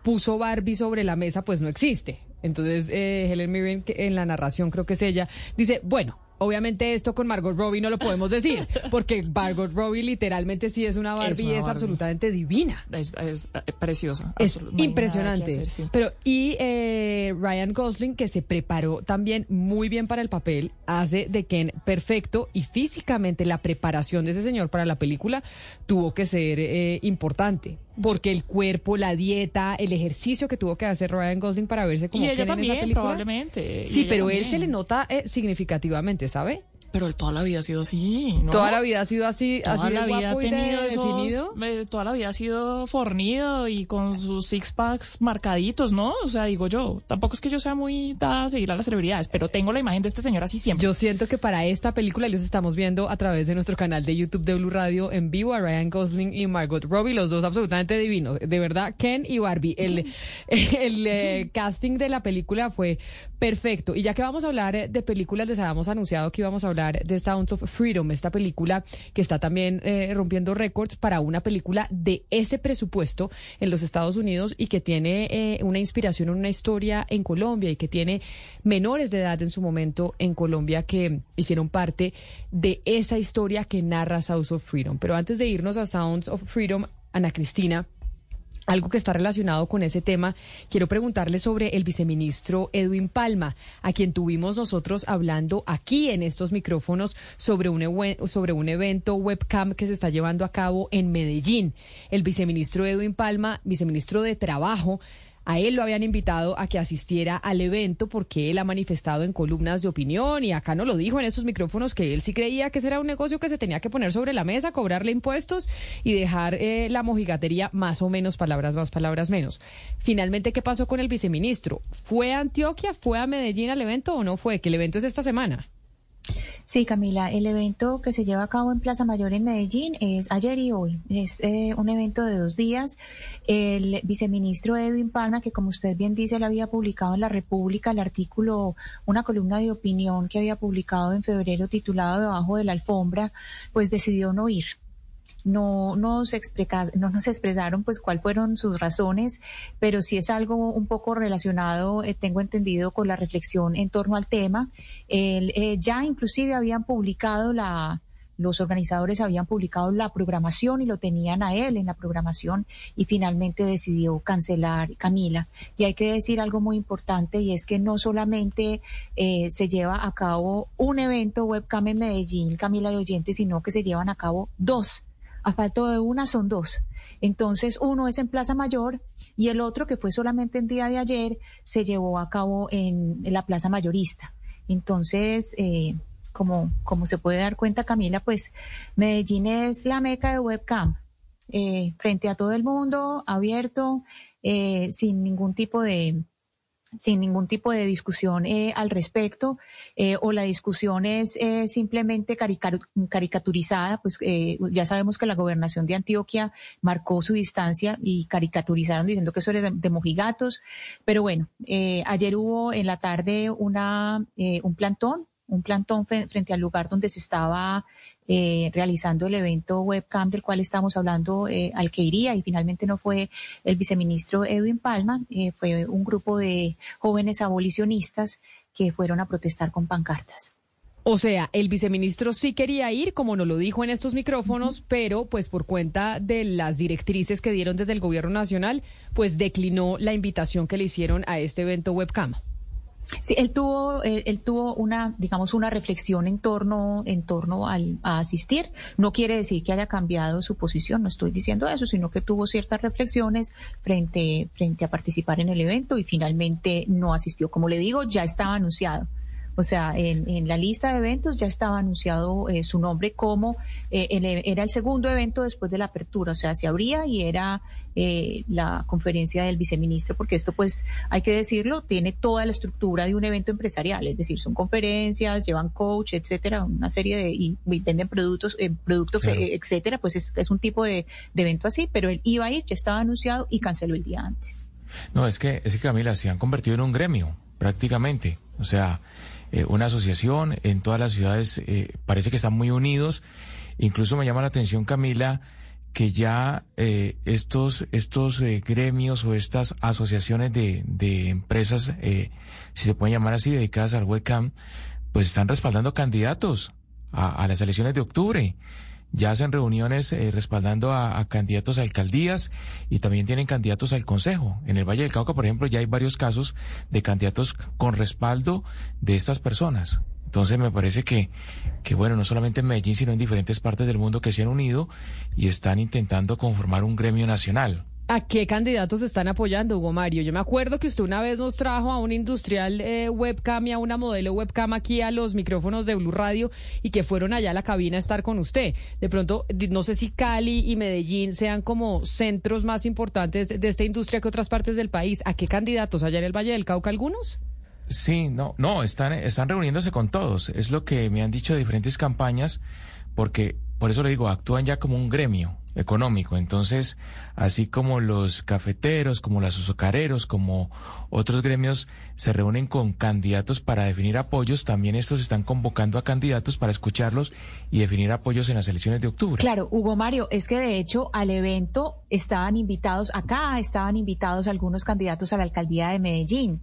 puso Barbie sobre la mesa, pues no existe. Entonces, eh, Helen Mirren, que en la narración creo que es ella, dice, bueno, obviamente esto con Margot Robbie no lo podemos decir, porque Margot Robbie literalmente sí es una Barbie Es y es Barbie. absolutamente divina. Es, es, eh, preciosa. Es no impresionante. hacer, sí. Pero y eh, Ryan Gosling que se preparó también muy bien para el papel, hace de Ken perfecto y físicamente la preparación de ese señor para la película tuvo que ser eh, importante. Porque el cuerpo, la dieta, el ejercicio que tuvo que hacer Ryan Gosling para verse como Y ella Ken en esa también, película. probablemente. Sí, pero él se le nota eh, significativamente, ¿sabe? Pero él toda la vida ha sido así, ¿no? Toda la vida ha sido así, Toda así de la vida ha tenido esos, definido. eh, toda la vida ha sido fornido y con sus six packs marcaditos, ¿no? O sea, digo yo, tampoco es que yo sea muy dada a seguir a las celebridades, pero tengo la imagen de este señor así siempre. Yo siento que para esta película los estamos viendo a través de nuestro canal de YouTube de Blue Radio en vivo a Ryan Gosling y Margot Robbie, los dos absolutamente divinos. De verdad, Ken y Barbie. El, el eh, casting de la película fue perfecto. Y ya que vamos a hablar eh, de películas, les habíamos anunciado que íbamos a hablar de Sounds of Freedom, esta película que está también eh, rompiendo récords para una película de ese presupuesto en los Estados Unidos y que tiene eh, una inspiración en una historia en Colombia y que tiene menores de edad en su momento en Colombia que hicieron parte de esa historia que narra Sounds of Freedom. Pero antes de irnos a Sounds of Freedom, Ana Cristina, algo que está relacionado con ese tema, quiero preguntarle sobre el viceministro Edwin Palma, a quien tuvimos nosotros hablando aquí en estos micrófonos sobre un, sobre un evento webcam que se está llevando a cabo en Medellín. El viceministro Edwin Palma, viceministro de Trabajo, a él lo habían invitado a que asistiera al evento porque él ha manifestado en columnas de opinión y acá no lo dijo en estos micrófonos que él sí creía que ese era un negocio que se tenía que poner sobre la mesa, cobrarle impuestos y dejar eh, la mojigatería más o menos, palabras más, palabras menos. Finalmente, ¿qué pasó con el viceministro? ¿Fue a Antioquia? ¿Fue a Medellín al evento o no fue? Que el evento es esta semana. Sí, Camila, el evento que se lleva a cabo en Plaza Mayor en Medellín es ayer y hoy. Es eh, un evento de dos días. El viceministro Edwin Palma, que como usted bien dice, él había publicado en La República el artículo, una columna de opinión que había publicado en febrero titulado Debajo de la alfombra, pues decidió no ir no nos, no nos expresaron pues cuáles fueron sus razones, pero sí es algo un poco relacionado, eh, tengo entendido, con la reflexión en torno al tema. El, eh, ya inclusive habían publicado la, los organizadores habían publicado la programación y lo tenían a él en la programación y finalmente decidió cancelar Camila. Y hay que decir algo muy importante y es que no solamente eh, se lleva a cabo un evento webcam en Medellín, Camila y oyentes, sino que se llevan a cabo dos. A falta de una son dos. Entonces, uno es en Plaza Mayor y el otro, que fue solamente el día de ayer, se llevó a cabo en, la Plaza Mayorista. Entonces, eh, como, como se puede dar cuenta, Camila, pues Medellín es la meca de webcam. eh, frente a todo el mundo, abierto, eh, sin ningún tipo de, sin ningún tipo de discusión eh, al respecto, eh, o la discusión es eh, simplemente carica- caricaturizada, pues eh, ya sabemos que la gobernación de Antioquia marcó su distancia y caricaturizaron diciendo que eso era de, mojigatos, pero bueno, eh, ayer hubo en la tarde una, un plantón, un plantón frente al lugar donde se estaba eh, realizando el evento webcam del cual estamos hablando, eh, al que iría y finalmente no fue el viceministro Edwin Palma, eh, fue un grupo de jóvenes abolicionistas que fueron a protestar con pancartas. O sea, el viceministro sí quería ir, como nos lo dijo en estos micrófonos, pero pues por cuenta de las directrices que dieron desde el gobierno nacional, pues declinó la invitación que le hicieron a este evento webcam. Sí, él tuvo, él, él tuvo una, digamos, una reflexión en torno, en torno al, a asistir. No quiere decir que haya cambiado su posición, no estoy diciendo eso, sino que tuvo ciertas reflexiones frente, frente a participar en el evento y finalmente no asistió. Como le digo, ya estaba anunciado. O sea, en, en la lista de eventos ya estaba anunciado eh, su nombre como eh, el- era el segundo evento después de la apertura. O sea, se abría y era eh, la conferencia del viceministro, porque esto, pues, hay que decirlo, tiene toda la estructura de un evento empresarial. Es decir, son conferencias, llevan coach, etcétera, una serie de y, y venden productos, eh, productos, Claro. eh, etcétera. Pues es, es un tipo de, de evento así, pero él iba a ir, ya estaba anunciado y canceló el día antes. No, es que, es que Camila, se han convertido en un gremio, prácticamente. O sea, eh, una asociación en todas las ciudades, eh, parece que están muy unidos. Incluso me llama la atención, Camila, que ya eh, estos, estos eh, gremios o estas asociaciones de, de empresas, eh, si se pueden llamar así, dedicadas al webcam, pues están respaldando candidatos a, a las elecciones de octubre. Ya hacen reuniones eh, respaldando a, a candidatos a alcaldías y también tienen candidatos al consejo. En el Valle del Cauca, por ejemplo, ya hay varios casos de candidatos con respaldo de estas personas. Entonces me parece que, que bueno, no solamente en Medellín, sino en diferentes partes del mundo que se han unido y están intentando conformar un gremio nacional. ¿A qué candidatos están apoyando, Hugo Mario? Yo me acuerdo que usted una vez nos trajo a un industrial eh, webcam y a una modelo webcam aquí a los micrófonos de Blue Radio y que fueron allá a la cabina a estar con usted. De pronto, no sé si Cali y Medellín sean como centros más importantes de esta industria que otras partes del país. ¿A qué candidatos? ¿Allá en el Valle del Cauca algunos? Sí, no, no, están, están reuniéndose con todos. Es lo que me han dicho de diferentes campañas, porque por eso le digo, actúan ya como un gremio económico. Entonces, así como los cafeteros, como los azucareros, como otros gremios se reúnen con candidatos para definir apoyos, también estos están convocando a candidatos para escucharlos y definir apoyos en las elecciones de octubre. Claro, Hugo Mario, es que de hecho al evento estaban invitados, acá estaban invitados algunos candidatos a la alcaldía de Medellín.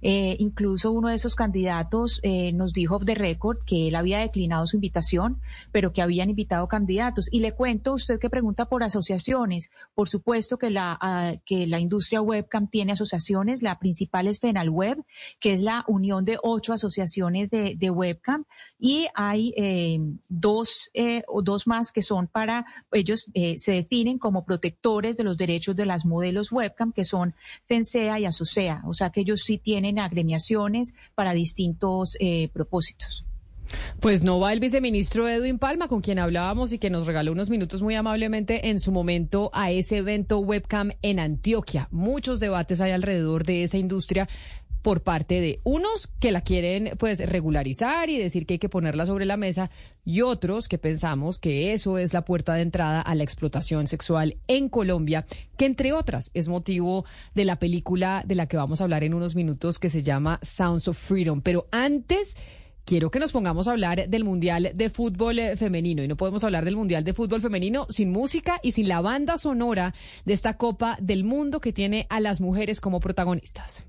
Eh, incluso uno de esos candidatos eh, nos dijo off the record que él había declinado su invitación, pero que habían invitado candidatos. Y le cuento, usted que preguntó por asociaciones. Por supuesto que la, ah, que la industria webcam tiene asociaciones. La principal es FenalWeb, que es la unión de ocho asociaciones de, de webcam. Y hay eh, dos eh, o dos más que son para, ellos eh, se definen como protectores de los derechos de las modelos webcam, que son FENSEA y ASOCEA. O sea que ellos sí tienen agremiaciones para distintos eh, propósitos. Pues no va el viceministro Edwin Palma, con quien hablábamos y que nos regaló unos minutos muy amablemente en su momento a ese evento webcam en Antioquia. Muchos debates hay alrededor de esa industria por parte de unos que la quieren pues regularizar y decir que hay que ponerla sobre la mesa y otros que pensamos que eso es la puerta de entrada a la explotación sexual en Colombia, que entre otras es motivo de la película de la que vamos a hablar en unos minutos que se llama Sounds of Freedom. Pero antes quiero que nos pongamos a hablar del Mundial de Fútbol eh, Femenino. Y no podemos hablar del Mundial de Fútbol Femenino sin música y sin la banda sonora de esta Copa del Mundo que tiene a las mujeres como protagonistas.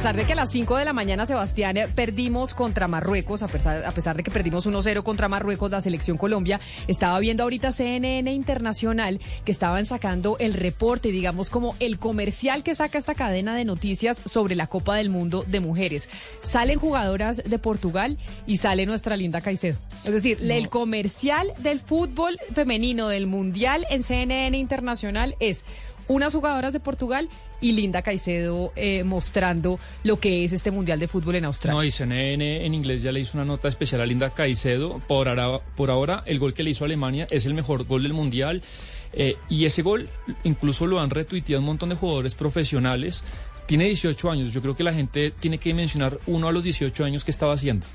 Pesar de que a las 5 de la mañana, Sebastián, eh, perdimos contra Marruecos, a pesar, a pesar de que perdimos 1-0 contra Marruecos, la selección Colombia, estaba viendo ahorita CNN Internacional que estaban sacando el reporte, digamos como el comercial que saca esta cadena de noticias sobre la Copa del Mundo de Mujeres. Salen jugadoras de Portugal y sale nuestra linda Caicedo. Es decir, el comercial del fútbol femenino del Mundial en CNN Internacional es unas jugadoras de Portugal y Linda Caicedo eh, mostrando lo que es este Mundial de Fútbol en Australia. No, y CNN en inglés ya le hizo una nota especial a Linda Caicedo. Por ahora, por ahora el gol que le hizo Alemania es el mejor gol del Mundial. Eh, y ese gol incluso lo han retuiteado un montón de jugadores profesionales. Tiene 18 años. Yo creo que la gente tiene que mencionar uno a los 18 años que estaba haciendo.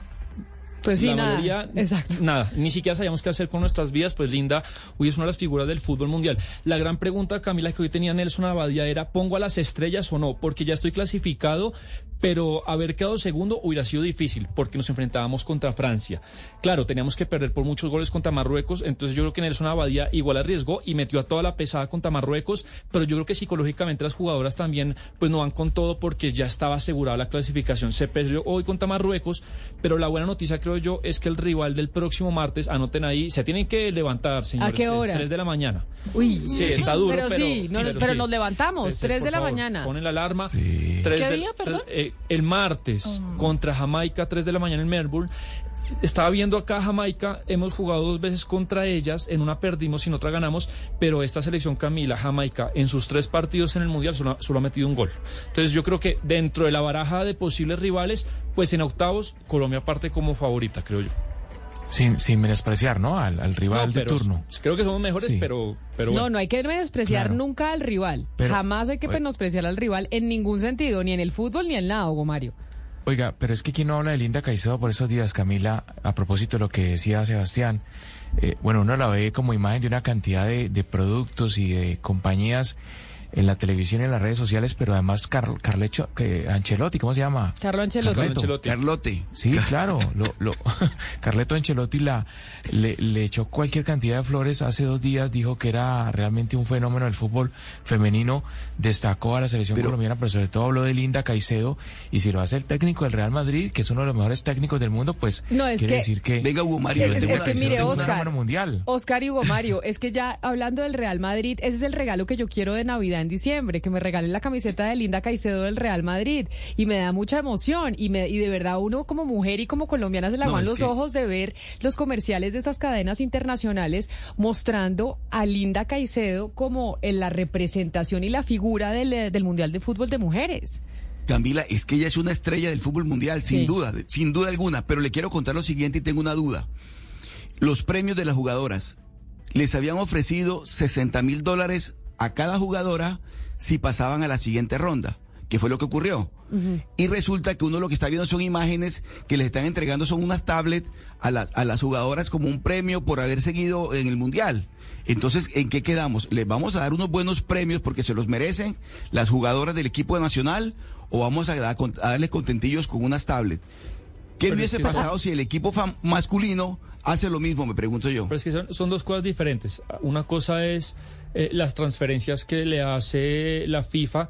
Pues sí, la nada. mayoría, Exacto. nada, ni siquiera sabíamos qué hacer con nuestras vidas, pues Linda hoy es una de las figuras del fútbol mundial. La gran pregunta, Camila, que hoy tenía Nelson Abadía era, ¿pongo a las estrellas o no? Porque ya estoy clasificado, pero haber quedado segundo hubiera sido difícil, porque nos enfrentábamos contra Francia. Claro, teníamos que perder por muchos goles contra Marruecos, entonces yo creo que Nelson Abadía igual arriesgó y metió a toda la pesada contra Marruecos, pero yo creo que psicológicamente las jugadoras también pues no van con todo porque ya estaba asegurada la clasificación. Se perdió hoy contra Marruecos, pero la buena noticia creo yo es que el rival del próximo martes, anoten ahí, se tienen que levantar, señores. qué eh, horas? Tres de la mañana. Uy, Sí, está duro, pero, pero- sí, no, pero pero sí. nos levantamos, Sí, sí, 3 por de la favor, mañana. Ponen la alarma. ¿Qué Tres de- día, perdón? tres- eh, el martes Oh. contra Jamaica, 3 de la mañana en Melbourne. Estaba viendo acá Jamaica, hemos jugado dos veces contra ellas, en una perdimos y en otra ganamos, pero esta selección Camila, Jamaica, en sus tres partidos en el Mundial solo, solo ha metido un gol. Entonces yo creo que dentro de la baraja de posibles rivales, pues en octavos, Colombia parte como favorita, creo yo. Sin, sin menospreciar, ¿no? Al, al rival No, de pero turno. Creo que somos mejores, Sí. pero, pero no, bueno. no hay que menospreciar Claro. nunca al rival. Pero- Jamás hay que menospreciar al rival en ningún sentido, ni en el fútbol ni en nada, Hugo Mario. Oiga, pero es que quien no habla de Linda Caicedo por esos días, Camila, a propósito de lo que decía Sebastián, eh, bueno, uno la ve como imagen de una cantidad de, de productos y de compañías en la televisión y en las redes sociales, pero además Car Carlecho, que, Ancelotti, ¿cómo se llama? Carlo Ancelotti. Carleto. Carlote. Sí, claro. Lo, lo, Carleto Ancelotti la, le, le echó cualquier cantidad de flores. Hace dos días dijo que era realmente un fenómeno del fútbol femenino. Destacó a la selección colombiana, pero sobre todo habló de Linda Caicedo. Y si lo hace el técnico del Real Madrid, que es uno de los mejores técnicos del mundo, pues No, es quiere que- decir que... Venga, Hugo Mario, que Linda Es que mire, es un Oscar. mundial. Oscar y Hugo Mario, es que ya hablando del Real Madrid, ese es el regalo que yo quiero de Navidad en diciembre, que me regalen la camiseta de Linda Caicedo del Real Madrid. Y me da mucha emoción. Y, me, y de verdad uno como mujer y como colombiana se le No, los que- ojos de ver los comerciales de estas cadenas internacionales mostrando a Linda Caicedo como en la representación y la figura del, eh, del Mundial de Fútbol de Mujeres. Camila, es que ella es una estrella del fútbol mundial, sin Sí. duda, sin duda alguna. Pero le quiero contar lo siguiente y tengo una duda. Los premios de las jugadoras les habían ofrecido 60 mil dólares a cada jugadora si pasaban a la siguiente ronda. ¿Qué fue lo que ocurrió? Y resulta que uno lo que está viendo son imágenes que les están entregando, son unas tablets a las, a las jugadoras como un premio por haber seguido en el Mundial. Entonces, ¿en qué quedamos? ¿Les vamos a dar unos buenos premios porque se los merecen las jugadoras del equipo nacional o vamos a, dar- a darles contentillos con unas tablets? ¿Qué Pero hubiese es que- pasado si el equipo masculino hace lo mismo, me pregunto yo? Pero es que son, son dos cosas diferentes. Una cosa es eh, las transferencias que le hace la FIFA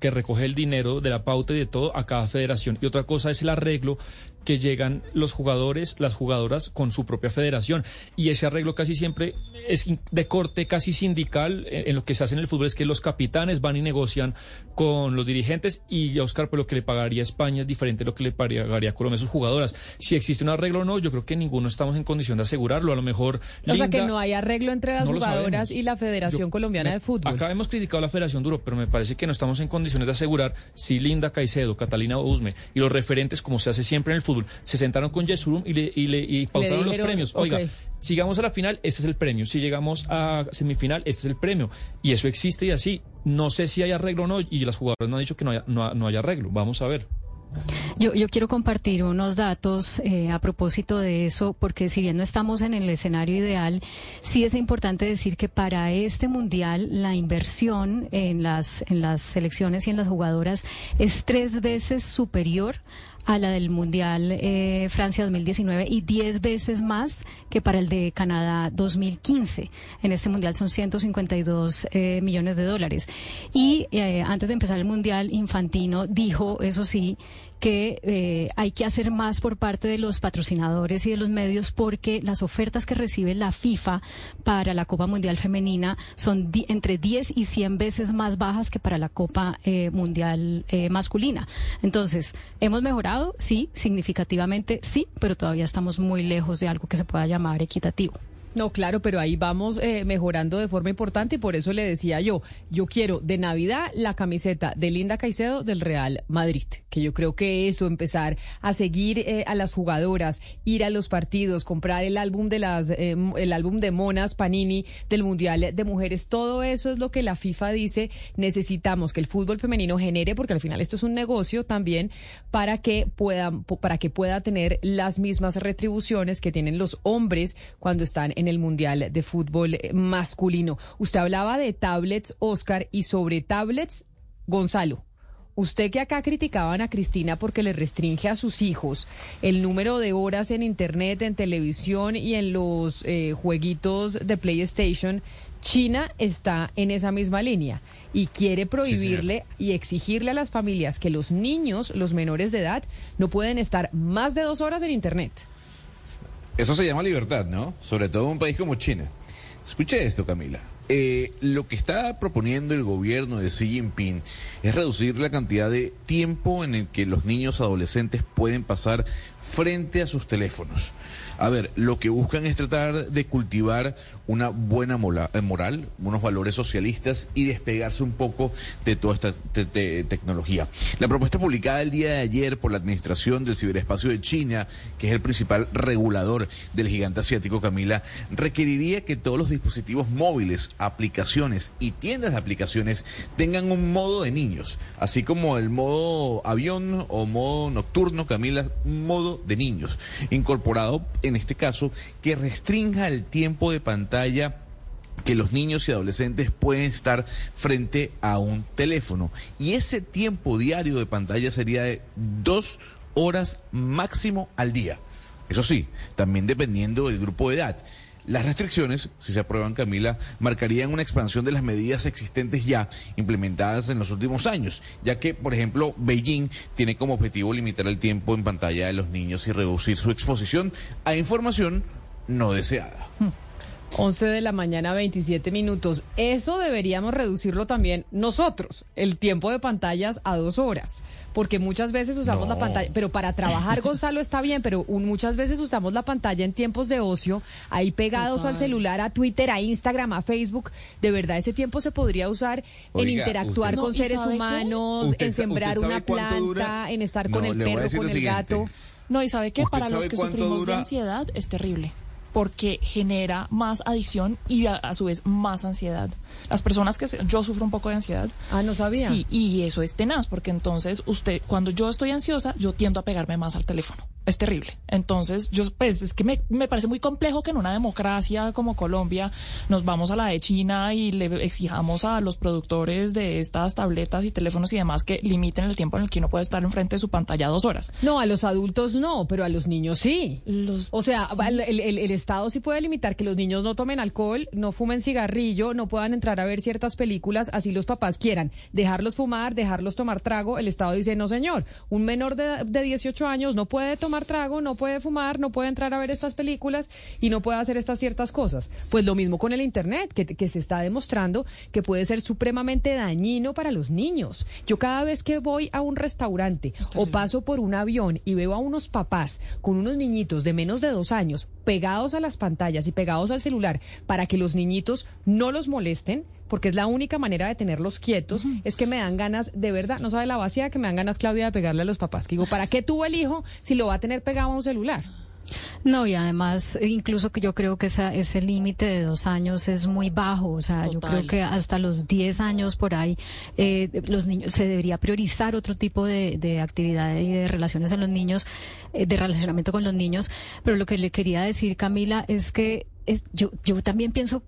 que recoge el dinero de la pauta y de todo a cada federación. Y otra cosa es el arreglo que llegan los jugadores, las jugadoras con su propia federación. Y ese arreglo casi siempre es de corte casi sindical en, en lo que se hace en el fútbol es que los capitanes van y negocian con los dirigentes y Oscar, pues lo que le pagaría España es diferente a lo que le pagaría Colombia a sus jugadoras. Si existe un arreglo o no, yo creo que ninguno estamos en condición de asegurarlo. A lo mejor... O sea que Linda- no hay arreglo entre las no jugadoras y la Federación Yo- Colombiana me- de Fútbol. Acá hemos criticado a la Federación Duro, pero me parece que no estamos en condiciones de asegurar si Linda Caicedo, Catalina Usme y los referentes, como se hace siempre en el fútbol, se sentaron con Yesurum y le, y le y pautaron los dijeron, premios. Oiga, si llegamos a la final, este es el premio. Si llegamos a semifinal, este es el premio. Y eso existe y así. No sé si hay arreglo o no, y las jugadoras no han dicho que no haya, no, no hay arreglo. Vamos a ver. Yo, yo quiero compartir unos datos eh, a propósito de eso, porque si bien no estamos en el escenario ideal, sí es importante decir que para este mundial la inversión en las, en las selecciones y en las jugadoras es tres veces superior a la del Mundial eh, Francia 2019 y 10 veces más que para el de Canadá 2015. En este Mundial son 152 eh, millones de dólares. Y eh, antes de empezar el Mundial, Infantino dijo, eso sí, que eh, hay que hacer más por parte de los patrocinadores y de los medios porque las ofertas que recibe la FIFA para la Copa Mundial Femenina son entre 10 y 100 veces más bajas que para la Copa eh, Mundial eh, Masculina. Entonces, ¿hemos mejorado? Sí, significativamente sí, pero todavía estamos muy lejos de algo que se pueda llamar equitativo. No, claro, pero ahí vamos eh, mejorando de forma importante y por eso le decía yo, yo quiero de Navidad la camiseta de Linda Caicedo del Real Madrid, que yo creo que eso, empezar a seguir eh, a las jugadoras, ir a los partidos, comprar el álbum de las, eh, el álbum de Monas Panini del Mundial de Mujeres, todo eso es lo que la FIFA dice, necesitamos que el fútbol femenino genere, porque al final esto es un negocio también, para que pueda, para que pueda tener las mismas retribuciones que tienen los hombres cuando están en el Mundial de Fútbol eh, masculino. Usted hablaba de tablets, Oscar, y sobre tablets, Gonzalo. Usted que acá criticaban a Cristina porque le restringe a sus hijos el número de horas en Internet, en televisión y en los eh, jueguitos de PlayStation, China está en esa misma línea y quiere prohibirle y exigirle a las familias que los niños, los menores de edad, no pueden estar más de dos horas en Internet. Eso se llama libertad, ¿no? Sobre todo en un país como China. Escuche esto, Camila. Eh, lo que está proponiendo el gobierno de Xi Jinping es reducir la cantidad de tiempo en el que los niños adolescentes pueden pasar frente a sus teléfonos. A ver, lo que buscan es tratar de cultivar una buena eh, moral, unos valores socialistas y despegarse un poco de toda esta te- te- tecnología. La propuesta publicada el día de ayer por la Administración del Ciberespacio de China, que es el principal regulador del gigante asiático Camila, requeriría que todos los dispositivos móviles, aplicaciones y tiendas de aplicaciones tengan un modo de niños, así como el modo avión o modo nocturno, Camila, un modo de niños, incorporado en este caso que restrinja el tiempo de pantalla que los niños y adolescentes pueden estar frente a un teléfono. Y ese tiempo diario de pantalla sería de dos horas máximo al día. Eso sí, también dependiendo del grupo de edad. Las restricciones, si se aprueban, Camila, marcarían una expansión de las medidas existentes ya implementadas en los últimos años, ya que, por ejemplo, Beijing tiene como objetivo limitar el tiempo en pantalla de los niños y reducir su exposición a información no deseada. 11 de la mañana, 27 minutos. Eso deberíamos reducirlo también nosotros, el tiempo de pantallas a dos horas. Porque muchas veces usamos la pantalla, pero para trabajar, Gonzalo, está bien, pero un- muchas veces usamos la pantalla en tiempos de ocio, ahí pegados Total. al celular, a Twitter, a Instagram, a Facebook. De verdad, ese tiempo se podría usar en interactuar usted- con No, ¿y seres humanos, en sembrar una planta, dura? en estar No, con el perro, con el siguiente. gato. No, y sabe que ¿Usted para los que sufrimos de ansiedad es terrible, porque genera más adicción y a, su vez más ansiedad. Las personas que se- yo sufro un poco de ansiedad. Ah, no sabía. Sí, y eso es tenaz, porque entonces usted, cuando yo estoy ansiosa, yo tiendo a pegarme más al teléfono. es terrible. Entonces, yo, pues, es que me, me parece muy complejo que en una democracia como Colombia nos vamos a la de China y le exijamos a los productores de estas tabletas y teléfonos y demás que limiten el tiempo en el que uno puede estar enfrente de su pantalla dos horas. No, a los adultos no, pero a los niños sí. Los, o sea, el, el- el Estado sí puede limitar que los niños no tomen alcohol, no fumen cigarrillo, no puedan entrar a ver ciertas películas, así los papás quieran. Dejarlos fumar, dejarlos tomar trago, el Estado dice, no señor, un menor de, de 18 años no puede tomar trago, no puede fumar, no puede entrar a ver estas películas y no puede hacer estas ciertas cosas. Pues lo mismo con el Internet, que, que se está demostrando que puede ser supremamente dañino para los niños. Yo cada vez que voy a un restaurante o paso por un avión y veo a unos papás con unos niñitos de menos de dos años pegados a las pantallas y pegados al celular para que los niñitos no los molesten, porque es la única manera de tenerlos quietos, es que me dan ganas, de verdad, no sabe la vacía que me dan ganas, Claudia, de pegarle a los papás. Que digo, ¿para qué tuvo el hijo si lo va a tener pegado a un celular? No, y además, incluso que yo creo que esa, ese límite de dos años es muy bajo. O sea, yo creo que hasta los 10 años por ahí, eh, los niños, se debería priorizar otro tipo de, de actividades y de relaciones en los niños, eh, de relacionamiento con los niños. Pero lo que le quería decir, Camila, es que es, yo, yo también pienso,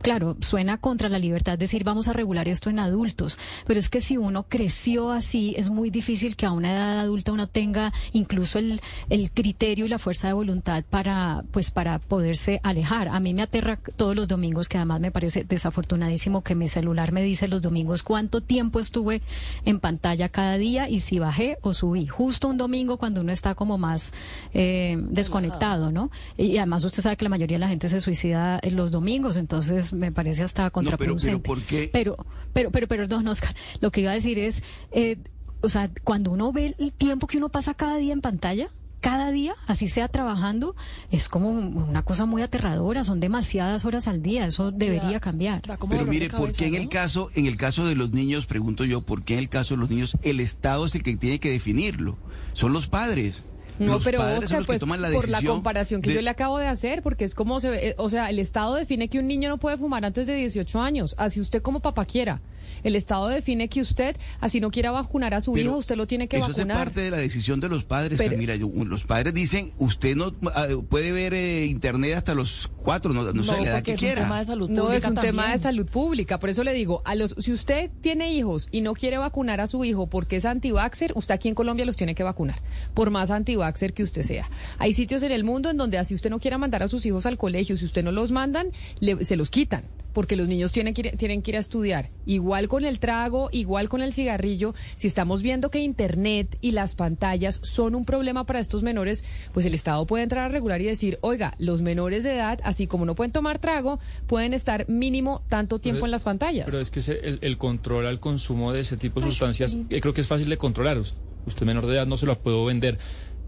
claro, suena contra la libertad decir vamos a regular esto en adultos, pero es que si uno creció así, es muy difícil que a una edad adulta uno tenga incluso el, el criterio y la fuerza de voluntad para, pues, para poderse alejar. A mí me aterra todos los domingos, que además me parece desafortunadísimo que mi celular me dice los domingos cuánto tiempo estuve en pantalla cada día y si bajé o subí. Justo un domingo cuando uno está como más eh, desconectado, ¿no? Y además usted sabe que la mayoría de la gente se suicida en los domingos, entonces me parece hasta pero- pero contraproducente. ¿por qué? Pero, pero, pero, perdón, Oscar, lo que iba a decir es, eh, o sea, cuando uno ve el tiempo que uno pasa cada día en pantalla, cada día, así sea trabajando, es como una cosa muy aterradora, son demasiadas horas al día, eso debería cambiar. Pero mire, ¿por qué en el caso, en el caso de los niños, pregunto yo, ¿por qué en el caso de los niños el Estado es el que tiene que definirlo? Son los padres. No, los pero Oscar, pues la por la comparación que de- yo le acabo de hacer, porque es como se eh, o sea, el Estado define que un niño no puede fumar antes de 18 años, así usted como papá quiera. El Estado define que usted, así no quiera vacunar a su Pero hijo, usted lo tiene que Eso hace vacunar. parte de la decisión de los padres, Pero- Camila. Yo- Los padres dicen, usted no ah, puede ver eh, internet hasta los cuatro, no, no sé, la edad que quiera. No, es un tema de salud pública. Por eso le digo, a los, si usted tiene hijos y no quiere vacunar a su hijo porque es antivaxer, usted aquí en Colombia los tiene que vacunar, por más antivaxer que usted sea. Hay sitios en el mundo en donde así usted no quiera mandar a sus hijos al colegio, si usted no los mandan, le- se los quitan. Porque los niños tienen que, ir, tienen que ir a estudiar. Igual con el trago, igual con el cigarrillo. Si estamos viendo que Internet y las pantallas son un problema para estos menores, pues el Estado puede entrar a regular y decir, oiga, los menores de edad, así como no pueden tomar trago, pueden estar mínimo tanto tiempo Pero- en las pantallas. Pero es que ese- el, el control al consumo de ese tipo de sustancias, eh, creo que es fácil de controlar. Us- Usted menor de edad no se lo puedo vender.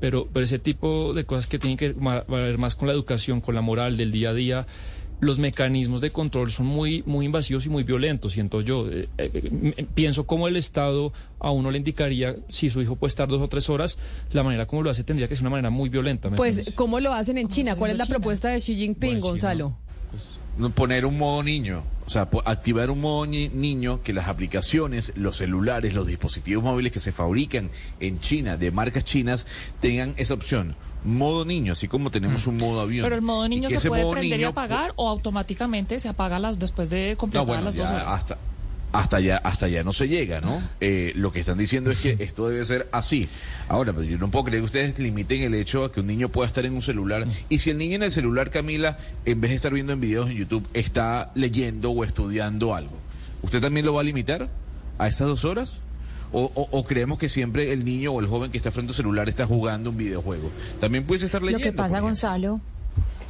Pero, pero ese tipo de cosas que tienen que ver más con la educación, con la moral del día a día, los mecanismos de control son muy, muy invasivos y muy violentos, siento yo. Eh, eh, eh, pienso cómo el Estado a uno le indicaría, si su hijo puede estar dos o tres horas, la manera como lo hace tendría que ser una manera muy violenta. ¿me Pues? ¿cómo lo hacen en China? ¿Cuál es la China? propuesta de Xi Jinping, Gonzalo? No, Poner un modo niño, o sea, activar un modo ni- niño que las aplicaciones, los celulares, los dispositivos móviles que se fabrican en China, de marcas chinas, tengan esa opción. Modo niño, así como tenemos un modo avión. Pero el modo Y niño se puede prender y niño- apagar o automáticamente se apaga las después de No, completar bueno, las dos horas. hasta, hasta allá, hasta allá no se llega, ¿no? Eh, lo que están diciendo es que esto debe ser así. Ahora, pero yo no puedo creer que ustedes limiten el hecho a que un niño pueda estar en un celular. Y si el niño en el celular, Camila, en vez de estar viendo en videos en YouTube, está leyendo o estudiando algo, ¿usted también lo va a limitar a esas dos horas? O, o- o creemos que siempre el niño o el joven que está frente al celular está jugando un videojuego? También puedes estar Lo leyendo. que pasa, Gonzalo,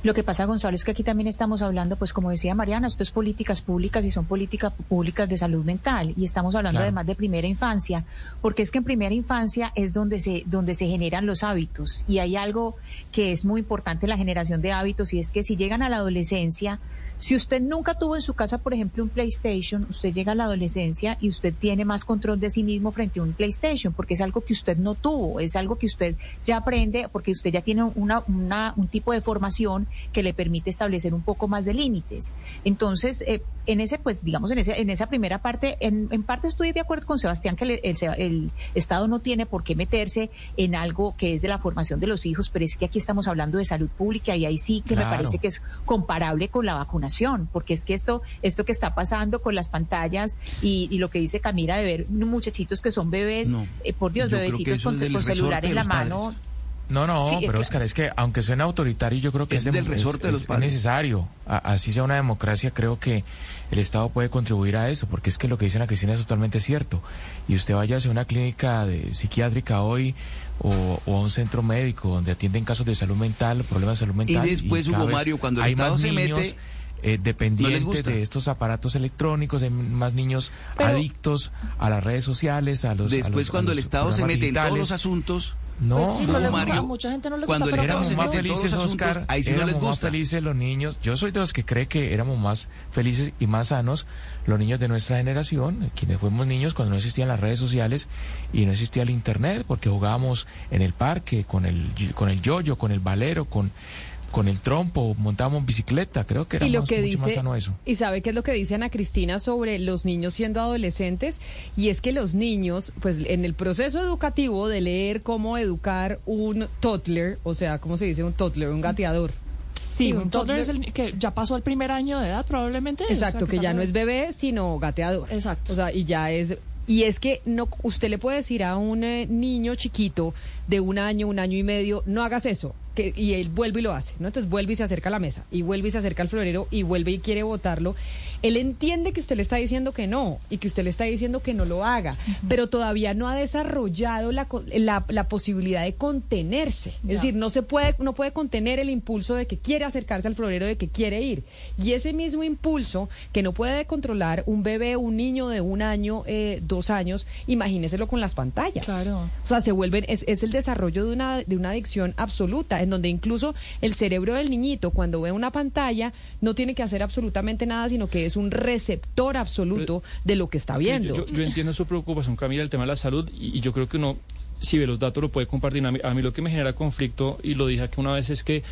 lo que pasa, Gonzalo, es que aquí también estamos hablando, pues como decía Mariana, esto es políticas públicas y son políticas públicas de salud mental y estamos hablando Claro. además de primera infancia, porque es que en primera infancia es donde se donde se generan los hábitos y hay algo que es muy importante en la generación de hábitos y es que si llegan a la adolescencia si usted nunca tuvo en su casa, por ejemplo, un PlayStation, usted llega a la adolescencia y usted tiene más control de sí mismo frente a un PlayStation, porque es algo que usted no tuvo, es algo que usted ya aprende, porque usted ya tiene una, una- un tipo de formación que le permite establecer un poco más de límites. Entonces, eh, en ese, pues, digamos, en ese, en esa primera parte, en, en parte estoy de acuerdo con Sebastián que el, el, el Estado no tiene por qué meterse en algo que es de la formación de los hijos, pero es que aquí estamos hablando de salud pública y ahí sí que me parece que es comparable con la vacunación, porque es que esto, esto que está pasando con las pantallas y, y lo que dice Camila de ver muchachitos que son bebés, No, eh, por Dios, bebecitos con, con celular en la mano. padres. No, no, Sí, pero Oscar, es que aunque suene autoritario, yo creo que Es es, del resorte de los es padres. necesario. A- así sea una democracia, creo que el Estado puede contribuir a eso, porque es que lo que dice Ana Cristina es totalmente cierto. Y usted vaya a una clínica de, psiquiátrica hoy o, o a un centro médico donde atienden casos de salud mental, problemas de salud mental. después, cada Hugo Mario, cuando el hay Estado más se niños, mete, eh, dependientes de estos aparatos electrónicos, hay más niños Pero- adictos a las redes sociales, a los a Después, a cuando el Estado se mete en todos los asuntos, No, Pues sí, no le gusta, Mario, a mucha gente no le cuando gusta, éramos más felices, asuntos, Oscar. ahí sí no les éramos más gusta. felices los niños. Yo soy de los que cree que éramos más felices y más sanos los niños de nuestra generación, quienes fuimos niños cuando no existían las redes sociales y no existía el internet, porque jugábamos en el parque con el con el yoyo, con el valero, con con el trompo, montábamos bicicleta. Creo que era y lo más- que mucho más sano eso. y sabe qué es lo que dice Ana Cristina sobre los niños siendo adolescentes y es que los niños pues en el proceso educativo de leer cómo educar un toddler o sea cómo se dice un toddler un gateador Sí, un toddler es el que ya pasó el primer año de edad, probablemente. Exacto, O sea, que ya no es bebé, sino gateador. Exacto. O sea, y ya es... Y es que no, usted le puede decir a un eh, niño chiquito de un año, un año y medio, no hagas eso. Que, y él vuelve y lo hace, ¿no? Entonces vuelve y se acerca a la mesa, y vuelve y se acerca al florero, y vuelve y quiere botarlo. Él entiende que usted le está diciendo que no, y que usted le está diciendo que no lo haga, pero todavía no ha desarrollado la, la, la posibilidad de contenerse. Es decir, no se puede, no puede contener el impulso de que quiere acercarse al florero, de que quiere ir. Y ese mismo impulso que no puede controlar un bebé, un niño de un año, eh, dos años, imagíneselo con las pantallas. Claro. O sea, se vuelven, es, es el desarrollo de una, de una adicción absoluta, en donde incluso el cerebro del niñito, cuando ve una pantalla, no tiene que hacer absolutamente nada, sino que es un receptor absoluto de lo que está viendo. Yo, yo entiendo su preocupación, Camila, el tema de la salud, y, y yo creo que uno, si ve los datos, lo puede compartir. A mí, a mí lo que me genera conflicto, y lo dije aquí una vez, es que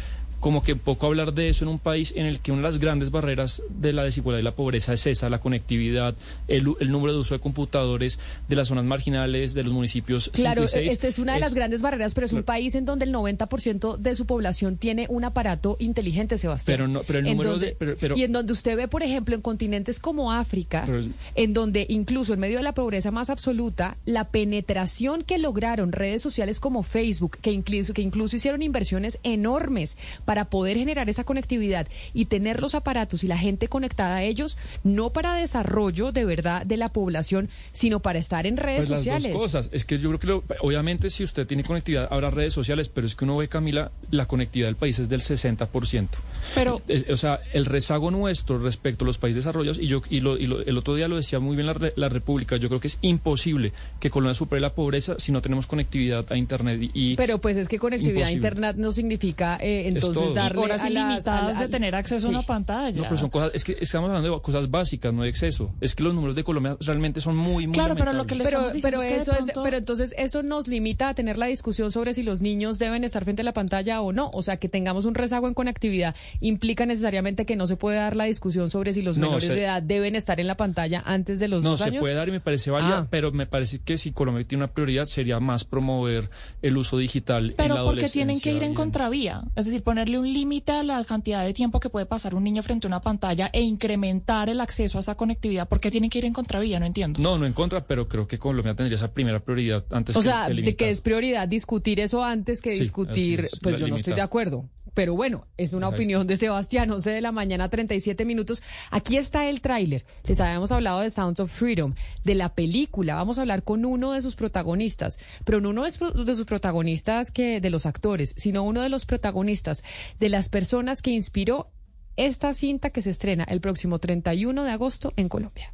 como que poco hablar de eso en un país en el que una de las grandes barreras de la desigualdad y la pobreza es esa, la conectividad, el, número de uso de computadores de las zonas marginales, de los municipios Claro, esta es una de las es- grandes barreras, pero es un país en donde el 90% de su población tiene un aparato inteligente, Sebastián. Pero no- pero el número donde- de- pero- pero- y en donde usted ve, por ejemplo, en continentes como África, en donde incluso en medio de la pobreza más absoluta, la penetración que lograron redes sociales como Facebook, que incluso, que incluso hicieron inversiones enormes para poder generar esa conectividad y tener los aparatos y la gente conectada a ellos, no para desarrollo de verdad de la población, sino para estar en redes Pues las sociales. dos cosas. Es que yo creo que lo- obviamente si usted tiene conectividad habrá redes sociales, pero es que uno ve, Camila, la conectividad del país es del 60%. Pero- Es- o sea, el rezago nuestro respecto a los países desarrollados, y yo y, lo- y lo- el otro día lo decía muy bien la, la República, yo creo que es imposible que Colombia supere la pobreza si no tenemos conectividad a Internet y... Pero pues es que conectividad a internet no significa eh, entonces todo. darle Horas ilimitadas de tener acceso a una pantalla. no, pero son cosas, es que estamos hablando de cosas básicas, no de exceso. Es que los números de Colombia realmente son muy, muy Claro, pero lo que le Pero, estamos diciendo pero es que de eso es de- pronto- pero entonces eso nos limita a tener la discusión sobre si los niños deben estar frente a la pantalla o no. O sea, que tengamos un rezago en conectividad implica necesariamente que no se puede dar la discusión sobre si los No, menores se- de edad deben estar en la pantalla antes de los No, dos se años. puede dar y me parece válida, Ah. pero me parece que si Colombia tiene una prioridad sería más promover el uso digital en la Pero porque tienen que ir en contravía. Es decir, ponerle un límite a la cantidad de tiempo que puede pasar un niño frente a una pantalla e incrementar el acceso a esa conectividad. ¿Por qué tienen que ir en contravía? No entiendo. No, no en contra, pero creo que Colombia tendría esa primera prioridad antes o que, sea, que de que es prioridad discutir eso antes que Sí, discutir, es, pues yo no estoy de acuerdo. Pero bueno, es una Ahí opinión de Sebastián, 11 de la mañana, 37 minutos. Aquí está el tráiler. Les habíamos hablado de Sounds of Freedom, de la película. Vamos a hablar con uno de sus protagonistas, pero no uno de sus- de sus protagonistas que de los actores, sino uno de los protagonistas, de las personas que inspiró esta cinta que se estrena el próximo 31 de agosto en Colombia.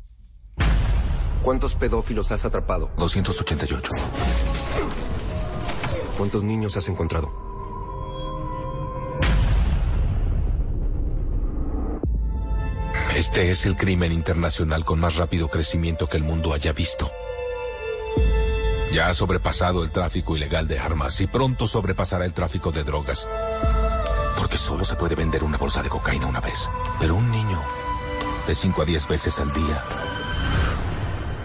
¿Cuántos pedófilos has atrapado? 288. ¿Cuántos niños has encontrado? Este es el crimen internacional con más rápido crecimiento que el mundo haya visto. Ya ha sobrepasado el tráfico ilegal de armas y pronto sobrepasará el tráfico de drogas. Porque solo se puede vender una bolsa de cocaína una vez. Pero un niño de 5 a 10 veces al día.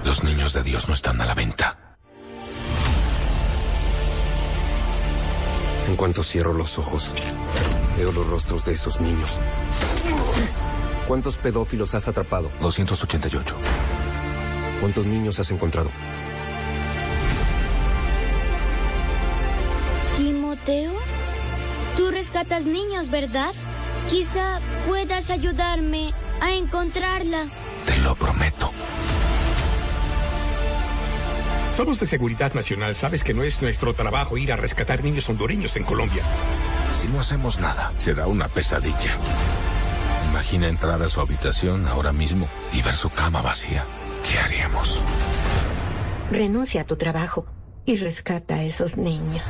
Los niños de Dios no están a la venta. En cuanto cierro los ojos, veo los rostros de esos niños. ¿Cuántos pedófilos has atrapado? 288. ¿Cuántos niños has encontrado? Timoteo, tú rescatas niños, ¿verdad? Quizá puedas ayudarme a encontrarla. Te lo prometo. Somos de Seguridad Nacional. Sabes que no es nuestro trabajo ir a rescatar niños hondureños en Colombia. Si no hacemos nada, será una pesadilla. Imagina entrar a su habitación ahora mismo y ver su cama vacía. ¿Qué haríamos? Renuncia a tu trabajo y rescata a esos niños.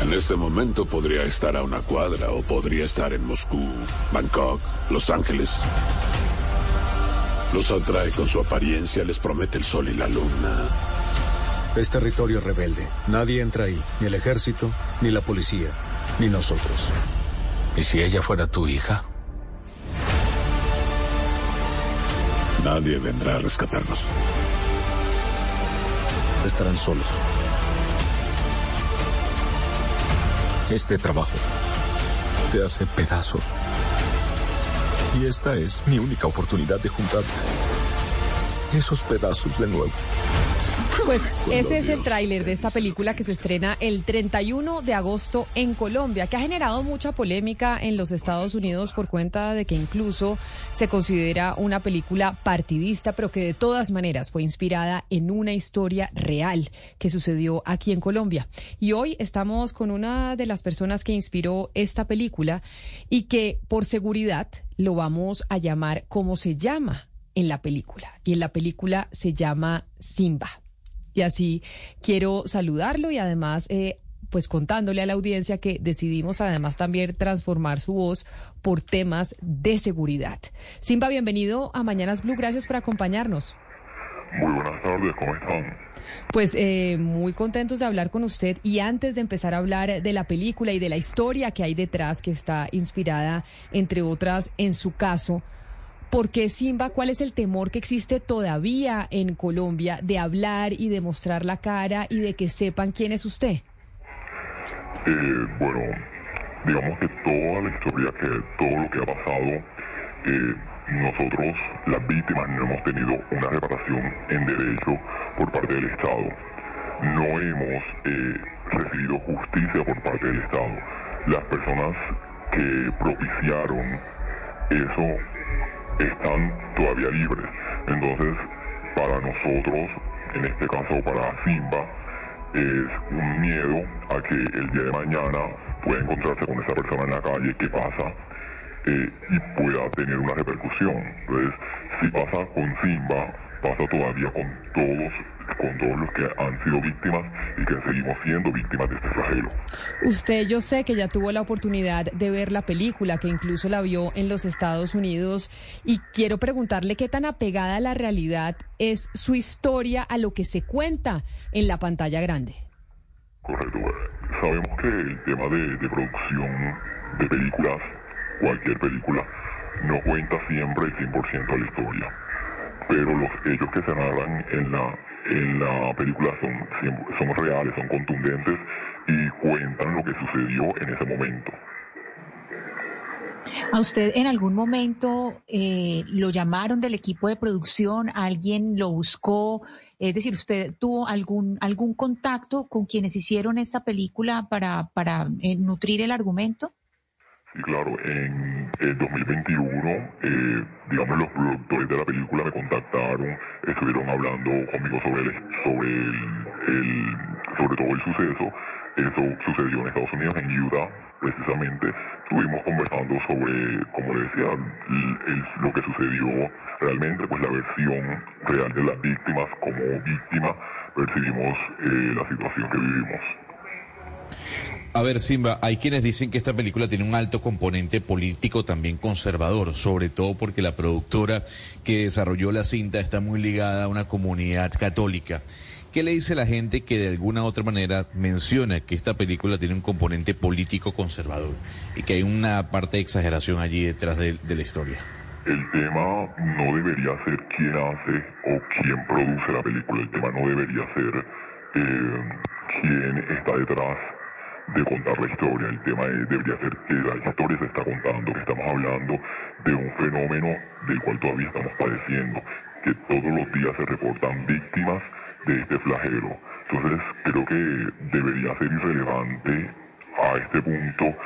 En este momento podría estar a una cuadra o podría estar en Moscú, Bangkok, Los Ángeles. Los atrae con su apariencia, les promete el sol y la luna. Es territorio rebelde. Nadie entra ahí, ni el ejército, ni la policía, ni nosotros. ¿Y si ella fuera tu hija? Nadie vendrá a rescatarnos. Estarán solos. Este trabajo te hace pedazos. Y esta es mi única oportunidad de juntar esos pedazos de nuevo. Pues ese es el tráiler de esta película que se estrena el 31 de agosto en Colombia, que ha generado mucha polémica en los Estados Unidos por cuenta de que incluso se considera una película partidista, pero que de todas maneras fue inspirada en una historia real que sucedió aquí en Colombia. Y hoy estamos con una de las personas que inspiró esta película y que por seguridad lo vamos a llamar como se llama en la película. Y en la película se llama Simba. Y así quiero saludarlo y además, eh, pues contándole a la audiencia que decidimos además también transformar su voz por temas de seguridad. Simba, bienvenido a Mañanas Blue. Gracias por acompañarnos. Muy buenas tardes, ¿cómo están? Pues eh, muy contentos de hablar con usted y antes de empezar a hablar de la película y de la historia que hay detrás, que está inspirada, entre otras, en su caso, ¿Por qué Simba? ¿Cuál es el temor que existe todavía en Colombia de hablar y de mostrar la cara y de que sepan quién es usted? Eh, bueno, digamos que toda la historia, que todo lo que ha pasado, eh, nosotros, las víctimas, no hemos tenido una reparación en derecho por parte del Estado. No hemos eh, recibido justicia por parte del Estado. Las personas que propiciaron eso están todavía libres. Entonces, para nosotros, en este caso para Simba, es un miedo a que el día de mañana pueda encontrarse con esa persona en la calle, qué pasa, eh, y pueda tener una repercusión. Entonces, si pasa con Simba, pasa todavía con todos con todos los que han sido víctimas y que seguimos siendo víctimas de este flagelo. Usted yo sé que ya tuvo la oportunidad de ver la película, que incluso la vio en los Estados Unidos, y quiero preguntarle qué tan apegada a la realidad es su historia a lo que se cuenta en la pantalla grande. Correcto. Sabemos que el tema de, de producción de películas, cualquier película, no cuenta siempre el 100% de la historia pero los hechos que se narran en la en la película son, son reales, son contundentes y cuentan lo que sucedió en ese momento. ¿A usted en algún momento eh, lo llamaron del equipo de producción? ¿Alguien lo buscó? Es decir, ¿usted tuvo algún, algún contacto con quienes hicieron esta película para, para eh, nutrir el argumento? Sí, claro. En el 2021, eh, digamos, los productores de la película me contactaron, estuvieron hablando conmigo sobre el, sobre el, sobre todo el suceso. Eso sucedió en Estados Unidos, en Utah, precisamente. Estuvimos conversando sobre, como le decía, lo que sucedió realmente, pues la versión real de las víctimas como víctima, percibimos eh, la situación que vivimos. A ver, Simba, hay quienes dicen que esta película tiene un alto componente político también conservador, sobre todo porque la productora que desarrolló la cinta está muy ligada a una comunidad católica. ¿Qué ¿qué le dice la gente que de alguna u otra manera menciona que esta película tiene un componente político conservador y que hay una parte de exageración allí detrás de, de la historia? El tema no debería ser quién hace o quién produce la película, el tema no debería ser eh, quién está detrás de contar la historia, el tema es- debería ser que la historia se está contando, que estamos hablando de un fenómeno del cual todavía estamos padeciendo, que todos los días se reportan víctimas de este flagelo. Entonces creo que debería ser irrelevante a este punto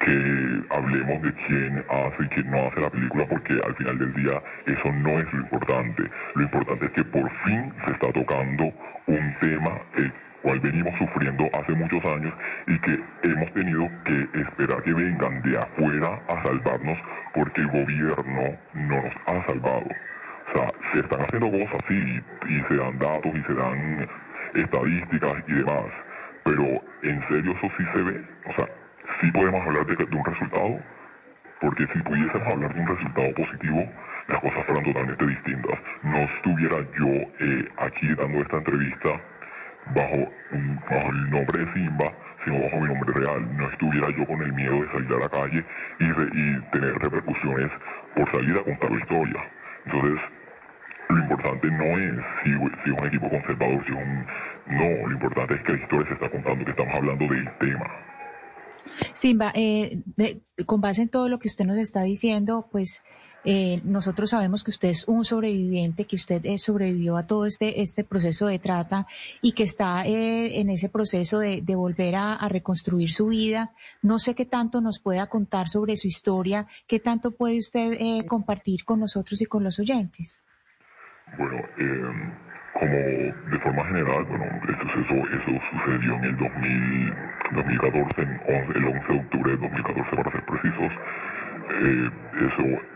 que hablemos de quién hace y quién no hace la película, porque al final del día eso no es lo importante. Lo importante es que por fin se está tocando un tema el cual venimos sufriendo hace muchos años y que hemos tenido que esperar que vengan de afuera a salvarnos porque el gobierno no nos ha salvado. O sea, se están haciendo cosas, sí, y se dan datos y se dan estadísticas y demás, pero en serio eso sí se ve, o sea, sí podemos hablar de, de un resultado, porque si pudiésemos hablar de un resultado positivo, las cosas fueran totalmente distintas. No estuviera yo eh, aquí dando esta entrevista bajo, un- bajo el nombre de Simba, sino bajo mi nombre real. No estuviera yo con el miedo de salir a la calle y, re- y tener repercusiones por salir a contar la historia. Entonces, lo importante no es si, si es un equipo conservador, si es un... No, lo importante es que la historia se está contando, que estamos hablando del tema. Simba, eh, con base en todo lo que usted nos está diciendo, pues eh, nosotros sabemos que usted es un sobreviviente, que usted eh, sobrevivió a todo este, este proceso de trata y que está eh, en ese proceso de, de volver a, a reconstruir su vida. No sé qué tanto nos pueda contar sobre su historia, qué tanto puede usted eh, compartir con nosotros y con los oyentes. Bueno, eh, como de forma general, bueno, el suceso, eso sucedió en el 2000, 2014, en once- el 11 de octubre de 2014 para ser precisos. Eh, eso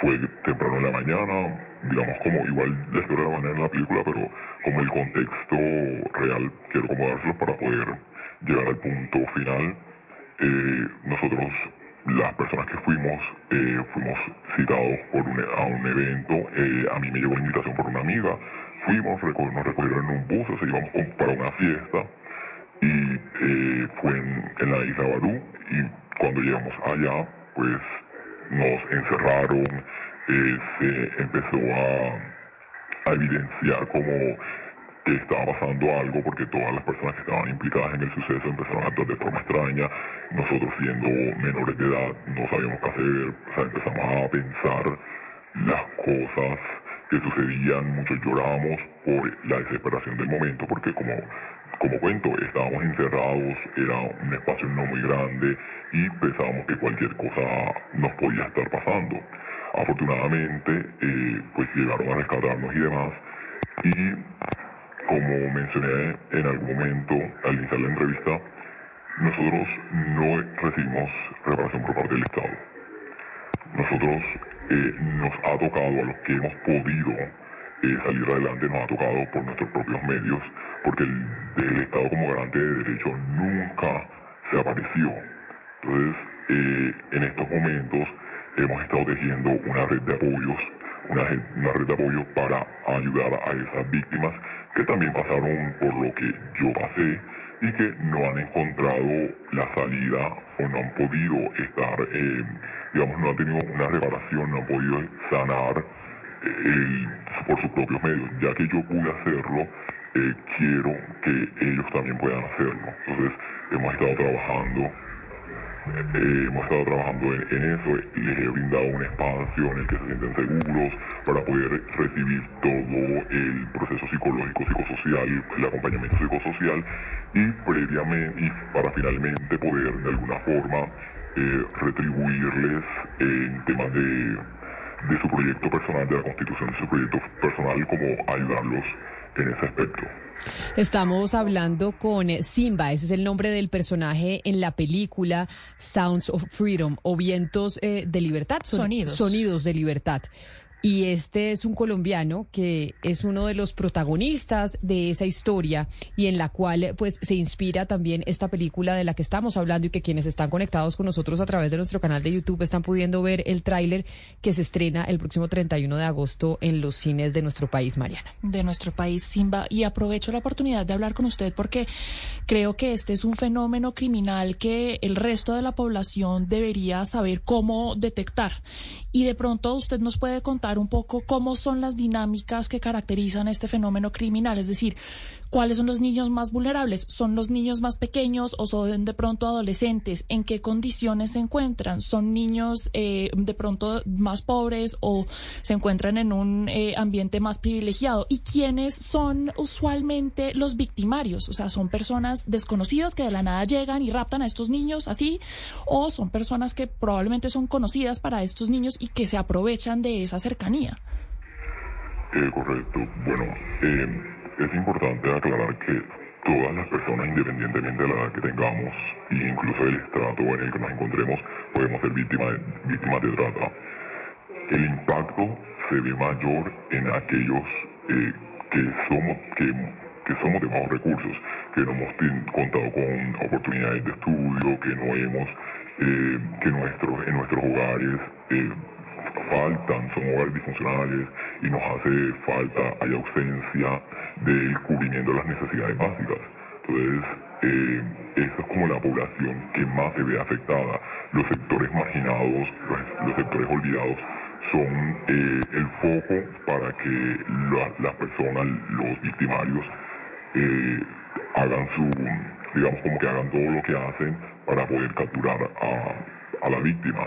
fue temprano en la mañana, digamos como igual historia de la mañana en la película, pero como el contexto real quiero como para poder llegar al punto final. Eh, nosotros, las personas que fuimos, eh, fuimos citados por un, a un evento. eh, a mí me llegó la invitación por una amiga. Fuimos, nos recogieron en un bus, o sea, para una fiesta. Y eh, fue en, en la isla Barú. Y cuando llegamos allá, pues nos encerraron. se empezó a, evidenciar como que estaba pasando algo porque todas las personas que estaban implicadas en el suceso empezaron a actuar de forma extraña. Nosotros siendo menores de edad no sabíamos qué hacer, o sea, empezamos a pensar las cosas que sucedían, muchos lloramos por la desesperación del momento porque como, como cuento, estábamos encerrados, era un espacio no muy grande y pensábamos que cualquier cosa nos podía estar pasando. Afortunadamente, eh, pues llegaron a rescatarnos y demás y como mencioné en algún momento al iniciar la entrevista, nosotros no recibimos reparación por parte del Estado. Nosotros eh, nos ha tocado a los que hemos podido eh, salir adelante, nos ha tocado por nuestros propios medios, porque el, el Estado como garante de derecho nunca se apareció. Entonces, eh, en estos momentos hemos estado tejiendo una red de apoyos, una, red de apoyos para ayudar a esas víctimas que también pasaron por lo que yo pasé y que no han encontrado la salida o no han podido estar, eh, digamos, no han tenido una reparación, no han podido sanar eh, por sus propios medios. Ya que yo pude hacerlo, eh, quiero que ellos también puedan hacerlo. Entonces, hemos estado trabajando eh, hemos estado trabajando en, en eso, les he brindado un espacio en el que se sienten seguros para poder recibir todo el proceso psicológico, psicosocial, el acompañamiento psicosocial y previamente, y para finalmente poder de alguna forma eh, retribuirles en temas de, de su proyecto personal, de la constitución de su proyecto personal, como ayudarlos en ese aspecto. Estamos hablando con eh, Simba, ese es el nombre del personaje en la película Sounds of Freedom o Vientos eh, de Libertad. Son- Sonidos. Sonidos de Libertad. Y este es un colombiano que es uno de los protagonistas de esa historia y en la cual pues se inspira también esta película de la que estamos hablando y que quienes están conectados con nosotros a través de nuestro canal de YouTube están pudiendo ver el tráiler que se estrena el próximo 31 de agosto en los cines de nuestro país, Mariana. de nuestro país, Simba, y aprovecho la oportunidad de hablar con usted porque creo que este es un fenómeno criminal que el resto de la población debería saber cómo detectar. Y de pronto usted nos puede contar un poco cómo son las dinámicas que caracterizan este fenómeno criminal, es decir, cuáles son los niños más vulnerables, son los niños más pequeños o son de pronto adolescentes, en qué condiciones se encuentran, son niños eh, de pronto más pobres o se encuentran en un eh, ambiente más privilegiado y quiénes son usualmente los victimarios, o sea, son personas desconocidas que de la nada llegan y raptan a estos niños así o son personas que probablemente son conocidas para estos niños y que se aprovechan de esa cercanía. Eh, correcto. Bueno, eh, es importante aclarar que todas las personas, independientemente de la edad que tengamos, e incluso del estrato en el que nos encontremos, podemos ser víctimas de, trata. El impacto se ve mayor en aquellos eh, que somos que, somos de bajos recursos, que no hemos contado con oportunidades de estudio, que no hemos, eh, que nuestros, en nuestros hogares eh, faltan, son hogares disfuncionales y nos hace falta, hay ausencia del cubrimiento de las necesidades básicas. Entonces, eh, es como la población que más se ve afectada. Los sectores marginados, los, sectores olvidados, son eh, el foco para que la- las personas, los victimarios, eh, hagan su, digamos como que hagan todo lo que hacen para poder capturar a, a la víctima.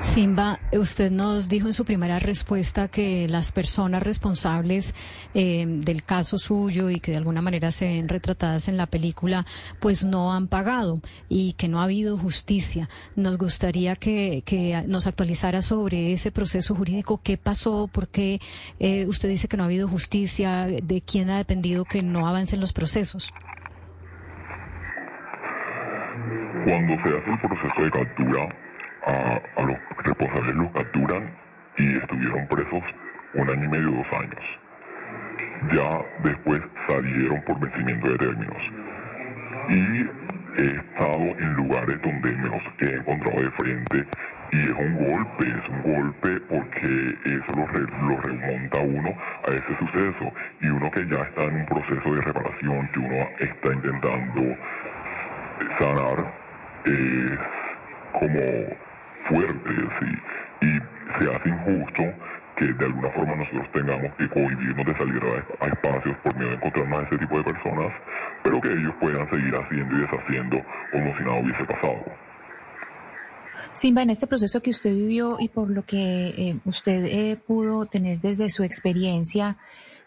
Simba, usted nos dijo en su primera respuesta que las personas responsables eh, del caso suyo y que de alguna manera se ven retratadas en la película, pues no han pagado y que no ha habido justicia. Nos gustaría que, nos actualizara sobre ese proceso jurídico, qué pasó, por qué eh, usted dice que no ha habido justicia, de quién ha dependido que no avancen los procesos. Cuando se hace el proceso de captura, a, los responsables los capturan y estuvieron presos un año y medio, dos años. Ya después salieron por vencimiento de términos. Y he estado en lugares donde me los he encontrado de frente y es un golpe, es un golpe porque eso lo, re- lo remonta uno a ese suceso y uno que ya está en un proceso de reparación, que uno está intentando sanar, es como fuerte, sí, y se hace injusto que de alguna forma nosotros tengamos que cohibirnos de salir a, a espacios por miedo de encontrarnos a ese tipo de personas, pero que ellos puedan seguir haciendo y deshaciendo como si nada hubiese pasado. Simba, en este proceso que usted vivió y por lo que eh, usted eh, pudo tener desde su experiencia,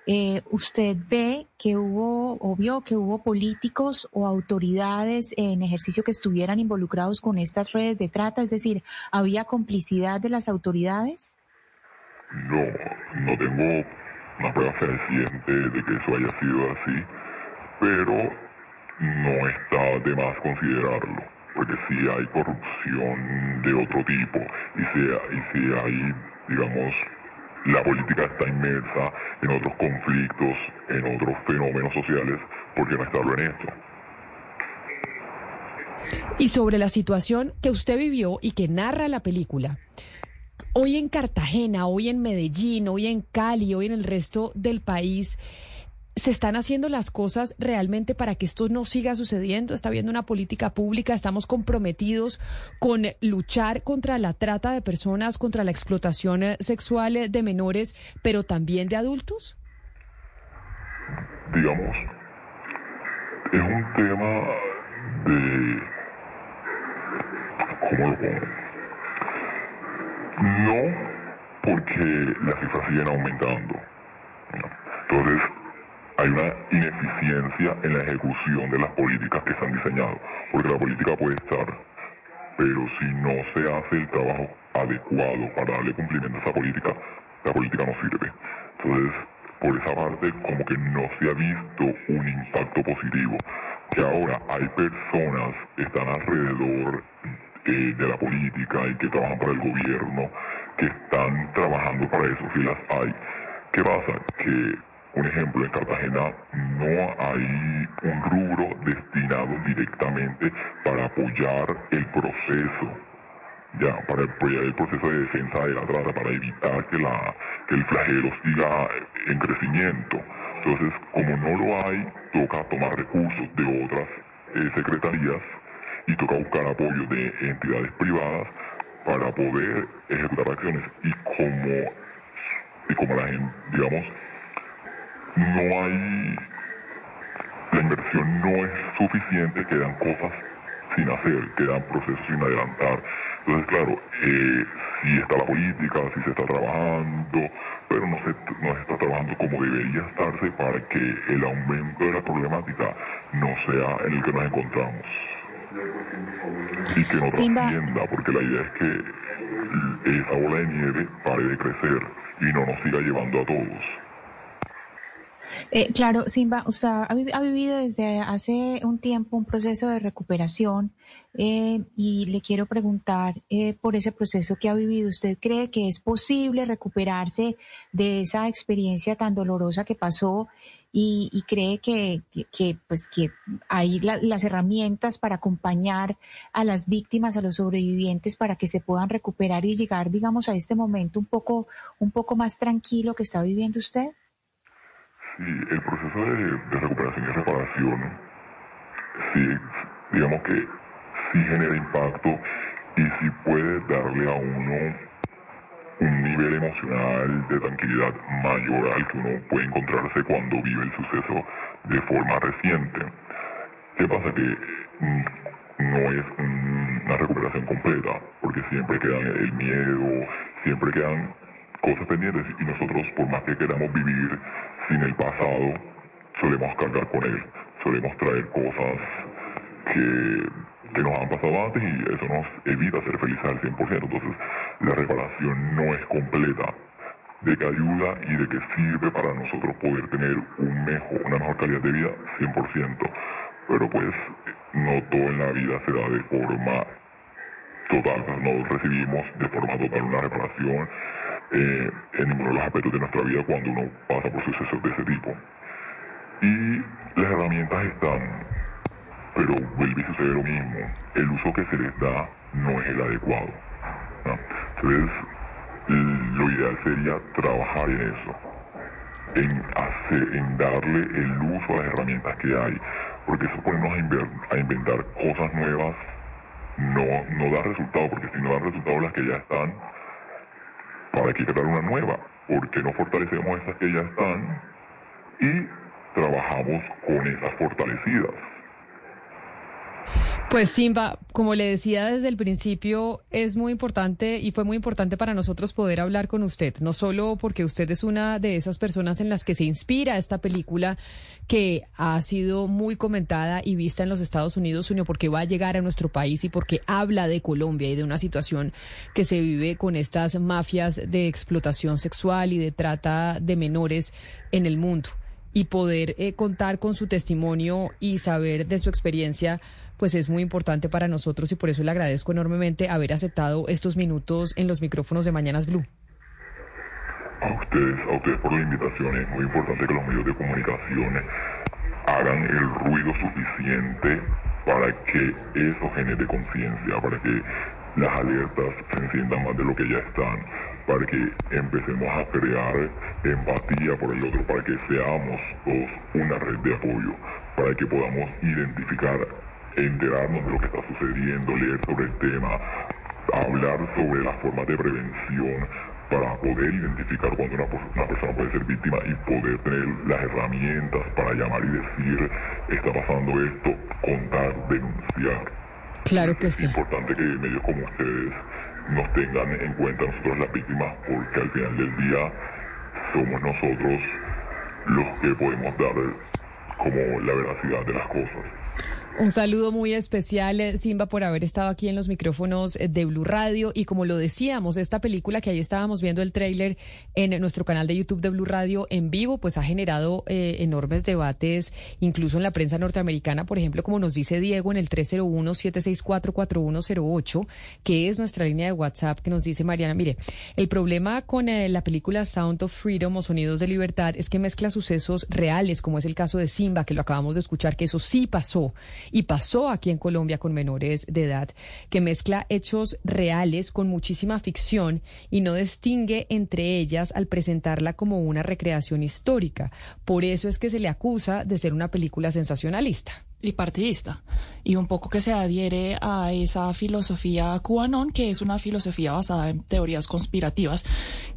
eh, ¿usted ve que hubo o vio que hubo políticos o autoridades en ejercicio que estuvieran involucrados con estas redes de trata? Es decir, ¿había complicidad de las autoridades? No, no tengo una prueba fehaciente de que eso haya sido así, pero no está de más considerarlo, porque si hay corrupción de otro tipo y si, y si hay, digamos, la política está inmersa en otros conflictos, en otros fenómenos sociales, ¿por qué no estarlo en esto? Y sobre la situación que usted vivió y que narra la película, hoy en Cartagena, hoy en Medellín, hoy en Cali, hoy en el resto del país, ¿se están haciendo las cosas realmente para que esto no siga sucediendo? ¿Está habiendo una política pública? ¿Estamos comprometidos con luchar contra la trata de personas, contra la explotación eh, sexual eh, de menores, pero también de adultos? digamos, es un tema de... ¿Cómo lo? No porque las cifras siguen aumentando. Entonces, hay una ineficiencia en la ejecución de las políticas que se han diseñado. Porque la política puede estar, pero si no se hace el trabajo adecuado para darle cumplimiento a esa política, la política no sirve. Entonces, por esa parte, como que no se ha visto un impacto positivo. Que ahora hay personas que están alrededor eh, de la política y que trabajan para el gobierno, que están trabajando para eso, sí las hay. ¿Qué pasa? Que, un ejemplo, en Cartagena no hay un rubro destinado directamente para apoyar el proceso ya para apoyar el proceso de defensa de la trata, para evitar que, la, que el flagelo siga en crecimiento. Entonces, como no lo hay, toca tomar recursos de otras eh, secretarías y toca buscar apoyo de entidades privadas para poder ejecutar acciones. Y como, y como la gente, digamos, no hay, la inversión no es suficiente, quedan cosas sin hacer, quedan procesos sin adelantar. Entonces, claro, eh, sí está la política, sí se está trabajando, pero no se, no se está trabajando como debería estarse para que el aumento de la problemática no sea en el que nos encontramos. Y que no trascienda, porque la idea es que esa bola de nieve pare de crecer y no nos siga llevando a todos. Eh, claro, Simba, usted ha, ha vivido desde hace un tiempo un proceso de recuperación eh, y le quiero preguntar eh, por ese proceso que ha vivido. ¿Usted cree que es posible recuperarse de esa experiencia tan dolorosa que pasó y, y cree que, que- que, pues que hay la- las herramientas para acompañar a las víctimas, a los sobrevivientes, para que se puedan recuperar y llegar, digamos, a este momento un poco, un poco más tranquilo que está viviendo usted? Sí, el proceso de, recuperación y reparación, sí, digamos que sí genera impacto y sí puede darle a uno un nivel emocional de tranquilidad mayor al que uno puede encontrarse cuando vive el suceso de forma reciente. ¿Qué pasa? Que mm, no es un- una recuperación completa, porque siempre queda el miedo, siempre quedan cosas pendientes y nosotros, por más que queramos vivir sin el pasado, solemos cargar con él, solemos traer cosas que, que nos han pasado antes y eso nos evita ser felices al 100%. Entonces, la reparación no es completa. De que ayuda y de que sirve para nosotros poder tener un mejor, una mejor calidad de vida, 100%. Pero pues, no todo en la vida se da de forma total, no recibimos de forma total una reparación eh, en ninguno de los aspectos de nuestra vida cuando uno pasa por sucesos de ese tipo. Y las herramientas están, pero vuelve y sucede lo mismo. El uso que se les da no es el adecuado. Entonces, lo ideal sería trabajar en eso, en, hacer, en darle el uso a las herramientas que hay, porque eso ponernos a, inver- a inventar cosas nuevas no, no da resultado, porque si no dan resultado las que ya están, para que crear una nueva, porque no fortalecemos esas que ya están y trabajamos con esas fortalecidas. Pues Simba, como le decía desde el principio, es muy importante y fue muy importante para nosotros poder hablar con usted, no solo porque usted es una de esas personas en las que se inspira esta película que ha sido muy comentada y vista en los Estados Unidos, sino porque va a llegar a nuestro país y porque habla de Colombia y de una situación que se vive con estas mafias de explotación sexual y de trata de menores en el mundo. Y poder eh, contar con su testimonio y saber de su experiencia, pues es muy importante para nosotros y por eso le agradezco enormemente haber aceptado estos minutos en los micrófonos de Mañanas Blue. A ustedes, a ustedes por la invitación, es muy importante que los medios de comunicación hagan el ruido suficiente para que eso genere conciencia, para que las alertas se enciendan más de lo que ya están, para que empecemos a crear empatía por el otro, para que seamos todos una red de apoyo, para que podamos identificar, enterarnos de lo que está sucediendo, leer sobre el tema, hablar sobre las formas de prevención para poder identificar cuando una, pers- una persona puede ser víctima y poder tener las herramientas para llamar y decir está pasando esto, contar, denunciar. Claro que Es sí. importante que medios como ustedes nos tengan en cuenta nosotros las víctimas porque al final del día somos nosotros los que podemos dar como la veracidad de las cosas. Un saludo muy especial, eh, Simba, por haber estado aquí en los micrófonos eh, de Blue Radio. Y como lo decíamos, esta película que ahí estábamos viendo el tráiler en nuestro canal de YouTube de Blue Radio en vivo, pues ha generado eh, enormes debates, incluso en la prensa norteamericana, por ejemplo, como nos dice Diego en el 301-764-4108, que es nuestra línea de WhatsApp, que nos dice Mariana, mire, el problema con eh, la película Sound of Freedom o Sonidos de Libertad es que mezcla sucesos reales, como es el caso de Simba, que lo acabamos de escuchar, que eso sí pasó y pasó aquí en Colombia con menores de edad, que mezcla hechos reales con muchísima ficción y no distingue entre ellas al presentarla como una recreación histórica. Por eso es que se le acusa de ser una película sensacionalista. Y partidista y un poco que se adhiere a esa filosofía cubanón que es una filosofía basada en teorías conspirativas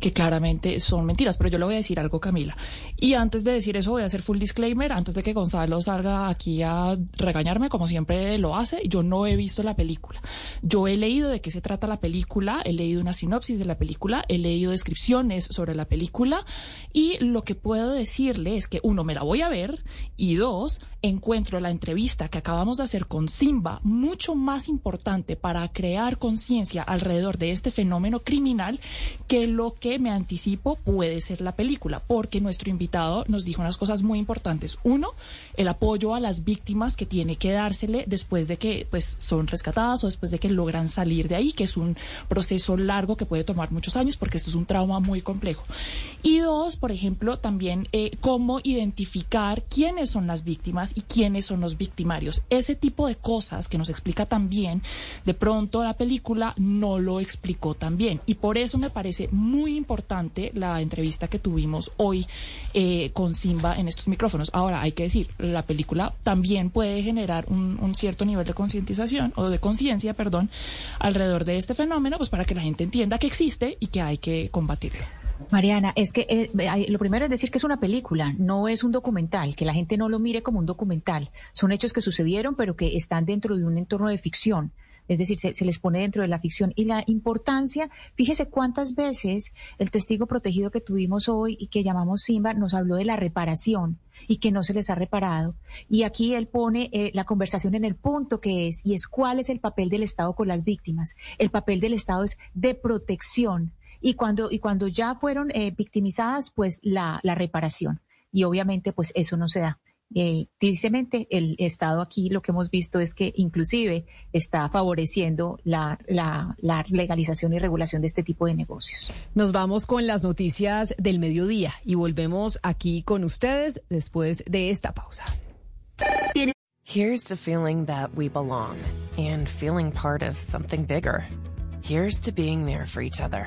que claramente son mentiras. Pero yo le voy a decir algo Camila. Y antes de decir eso voy a hacer full disclaimer antes de que Gonzalo salga aquí a regañarme como siempre lo hace yo no he visto la película. Yo he leído de qué se trata la película he leído una sinopsis de la película he leído descripciones sobre la película y lo que puedo decirle es que uno me la voy a ver y dos encuentro la entrevista que acabamos de hacer con Simba mucho más importante para crear conciencia alrededor de este fenómeno criminal que lo que me anticipo puede ser la película, porque nuestro invitado nos dijo unas cosas muy importantes. Uno, el apoyo a las víctimas que tiene que dársele después de que pues son rescatadas o después de que logran salir de ahí, que es un proceso largo que puede tomar muchos años porque esto es un trauma muy complejo. Y dos, por ejemplo, también eh, cómo identificar quiénes son las víctimas y quiénes son los victimarios. Ese tipo de cosas que nos explica también, de pronto la película no lo explicó tan bien. Y por eso me parece muy importante la entrevista que tuvimos hoy eh, con Simba en estos micrófonos. Ahora, hay que decir, la película también puede generar un, un cierto nivel de concientización o de conciencia, perdón, alrededor de este fenómeno, pues para que la gente entienda que existe y que hay que combatirlo. Mariana, es que eh, lo primero es decir que es una película, no es un documental, que la gente no lo mire como un documental. Son hechos que sucedieron, pero que están dentro de un entorno de ficción. Es decir, se, se les pone dentro de la ficción. Y la importancia, fíjese cuántas veces el testigo protegido que tuvimos hoy y que llamamos Simba nos habló de la reparación y que no se les ha reparado. Y aquí él pone eh, la conversación en el punto que es, y es cuál es el papel del Estado con las víctimas. El papel del Estado es de protección y cuando, y cuando ya fueron eh, victimizadas, pues la, la reparación. Y obviamente, pues eso no se da. Eh, tristemente, el Estado aquí lo que hemos visto es que inclusive está favoreciendo la, la, la legalización y regulación de este tipo de negocios. Nos vamos con las noticias del mediodía y volvemos aquí con ustedes después de esta pausa. Here's to feeling that we belong and feeling part of something bigger. Here's to being there for each other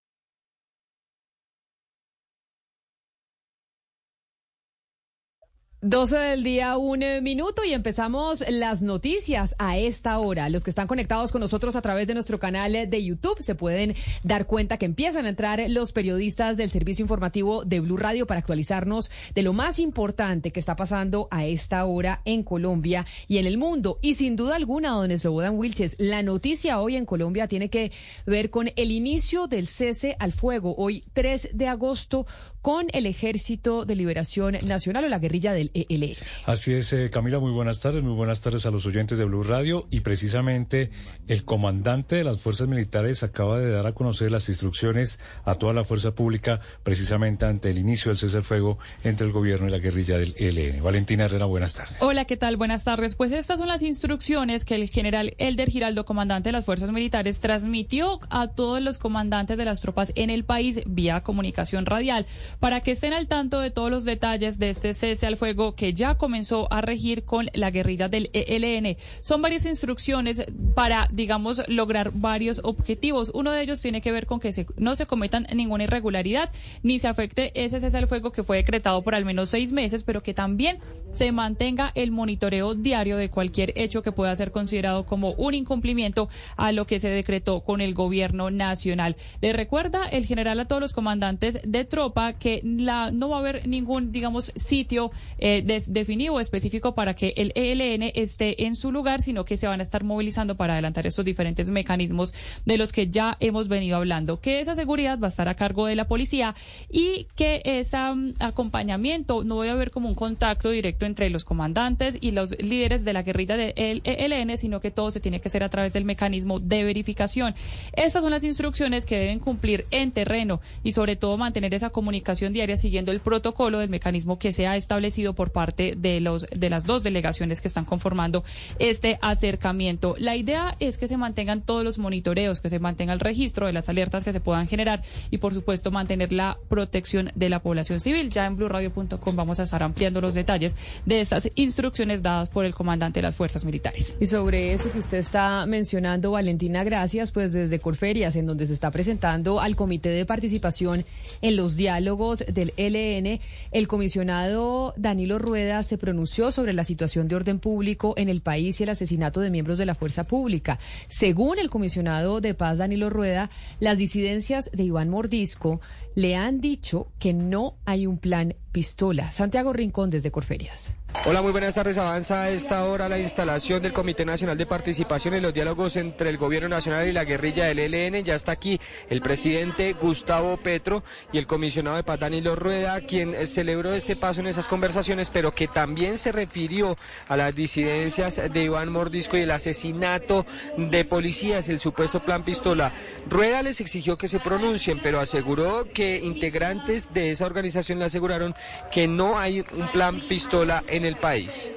12 del día, un minuto y empezamos las noticias a esta hora. Los que están conectados con nosotros a través de nuestro canal de YouTube se pueden dar cuenta que empiezan a entrar los periodistas del servicio informativo de Blue Radio para actualizarnos de lo más importante que está pasando a esta hora en Colombia y en el mundo. Y sin duda alguna, don Slobodan Wilches, la noticia hoy en Colombia tiene que ver con el inicio del cese al fuego, hoy 3 de agosto, con el Ejército de Liberación Nacional o la guerrilla del E ELN. Así es, eh, Camila, muy buenas tardes, muy buenas tardes a los oyentes de Blue Radio y precisamente el comandante de las fuerzas militares acaba de dar a conocer las instrucciones a toda la fuerza pública precisamente ante el inicio del cese al fuego entre el gobierno y la guerrilla del ELN. Valentina Herrera, buenas tardes. Hola, ¿qué tal? Buenas tardes. Pues estas son las instrucciones que el general Elder Giraldo, comandante de las fuerzas militares, transmitió a todos los comandantes de las tropas en el país vía comunicación radial. Para que estén al tanto de todos los detalles de este cese al fuego que ya comenzó a regir con la guerrilla del ELN. Son varias instrucciones para, digamos, lograr varios objetivos. Uno de ellos tiene que ver con que se, no se cometan ninguna irregularidad ni se afecte ese cese al fuego que fue decretado por al menos seis meses, pero que también se mantenga el monitoreo diario de cualquier hecho que pueda ser considerado como un incumplimiento a lo que se decretó con el gobierno nacional. Le recuerda el general a todos los comandantes de tropa que la, no va a haber ningún, digamos, sitio eh, definido específico para que el ELN esté en su lugar, sino que se van a estar movilizando para adelantar estos diferentes mecanismos de los que ya hemos venido hablando. Que esa seguridad va a estar a cargo de la policía y que ese mm, acompañamiento no voy a haber como un contacto directo entre los comandantes y los líderes de la guerrilla del ELN, sino que todo se tiene que hacer a través del mecanismo de verificación. Estas son las instrucciones que deben cumplir en terreno y sobre todo mantener esa comunicación diaria siguiendo el protocolo del mecanismo que se ha establecido por parte de los de las dos delegaciones que están conformando este acercamiento. La idea es que se mantengan todos los monitoreos, que se mantenga el registro de las alertas que se puedan generar y por supuesto mantener la protección de la población civil. Ya en blueradio.com vamos a estar ampliando los detalles de estas instrucciones dadas por el comandante de las fuerzas militares. Y sobre eso que usted está mencionando, Valentina, gracias, pues desde Corferias, en donde se está presentando al Comité de Participación en los diálogos del ELN, el comisionado Danilo Rueda se pronunció sobre la situación de orden público en el país y el asesinato de miembros de la fuerza pública. Según el comisionado de paz Danilo Rueda, las disidencias de Iván Mordisco le han dicho que no hay un plan pistola. Santiago Rincón desde Corferias. Hola, muy buenas tardes. Avanza a esta hora la instalación del Comité Nacional de Participación en los diálogos entre el Gobierno Nacional y la guerrilla del ELN. Ya está aquí el presidente Gustavo Petro y el comisionado de paz Danilo Rueda, quien celebró este paso en esas conversaciones, pero que también se refirió a las disidencias de Iván Mordisco y el asesinato de policías, el supuesto plan pistola. Rueda les exigió que se pronuncien, pero aseguró que integrantes de esa organización le aseguraron que no hay un plan pistola en el país.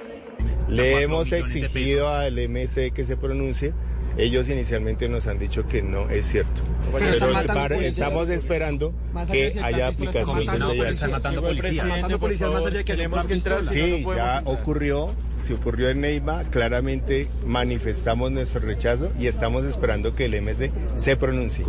Le hemos exigido al MC que se pronuncie. Ellos inicialmente nos han dicho que no es cierto. Pero estamos esperando que haya aplicación de ley. están matando policías. Más allá que. Sí, ya ocurrió, se ocurrió en Neiva, claramente manifestamos nuestro rechazo y estamos esperando que el MC se pronuncie.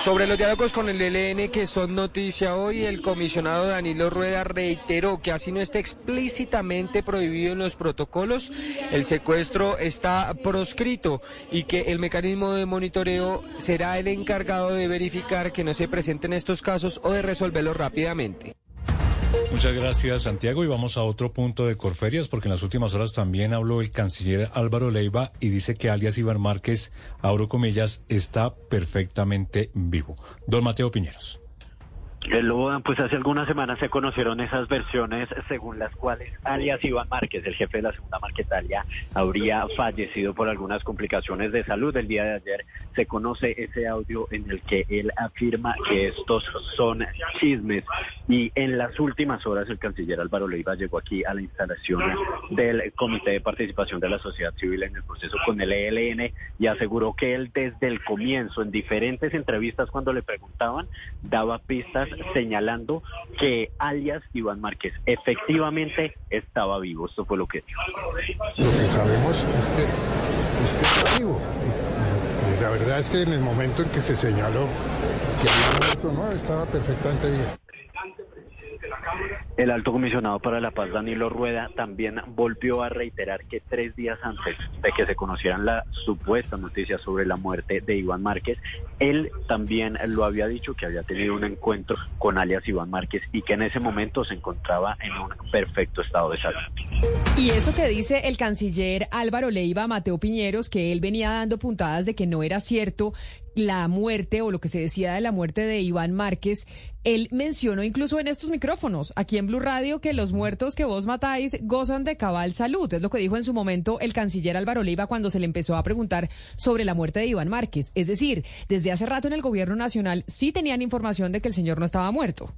Sobre los diálogos con el ELN que son noticia hoy, el comisionado Danilo Rueda reiteró que así no está explícitamente prohibido en los protocolos, el secuestro está proscrito y que el mecanismo de monitoreo será el encargado de verificar que no se presenten estos casos o de resolverlos rápidamente. Muchas gracias, Santiago. Y vamos a otro punto de Corferias, porque en las últimas horas también habló el canciller Álvaro Leiva y dice que alias Iván Márquez, abro comillas, está perfectamente vivo. Don Mateo Piñeros. El Lobo, pues hace algunas semanas se conocieron esas versiones según las cuales alias Iván Márquez, el jefe de la segunda Marquetalia, habría fallecido por algunas complicaciones de salud. El día de ayer se conoce ese audio en el que él afirma que estos son chismes y en las últimas horas el canciller Álvaro Leiva llegó aquí a la instalación del Comité de Participación de la Sociedad Civil en el proceso con el ELN y aseguró que él desde el comienzo, en diferentes entrevistas cuando le preguntaban, daba pistas señalando que alias Iván Márquez efectivamente estaba vivo. Esto fue lo que. Lo que sabemos es que, es está vivo. La verdad es que en el momento en que se señaló que había muerto, no, estaba perfectamente bien. El alto comisionado para la paz, Danilo Rueda, también volvió a reiterar que tres días antes de que se conocieran las supuestas noticias sobre la muerte de Iván Márquez, él también lo había dicho que había tenido un encuentro con alias Iván Márquez y que en ese momento se encontraba en un perfecto estado de salud. Y eso que dice el canciller Álvaro Leiva, Mateo Piñeros, que él venía dando puntadas de que no era cierto la muerte o lo que se decía de la muerte de Iván Márquez, él mencionó incluso en estos micrófonos, aquí en Blue Radio, que los muertos que vos matáis gozan de cabal salud. Es lo que dijo en su momento el canciller Álvaro Leiva cuando se le empezó a preguntar sobre la muerte de Iván Márquez. Es decir, desde hace rato en el gobierno nacional sí tenían información de que el señor no estaba muerto.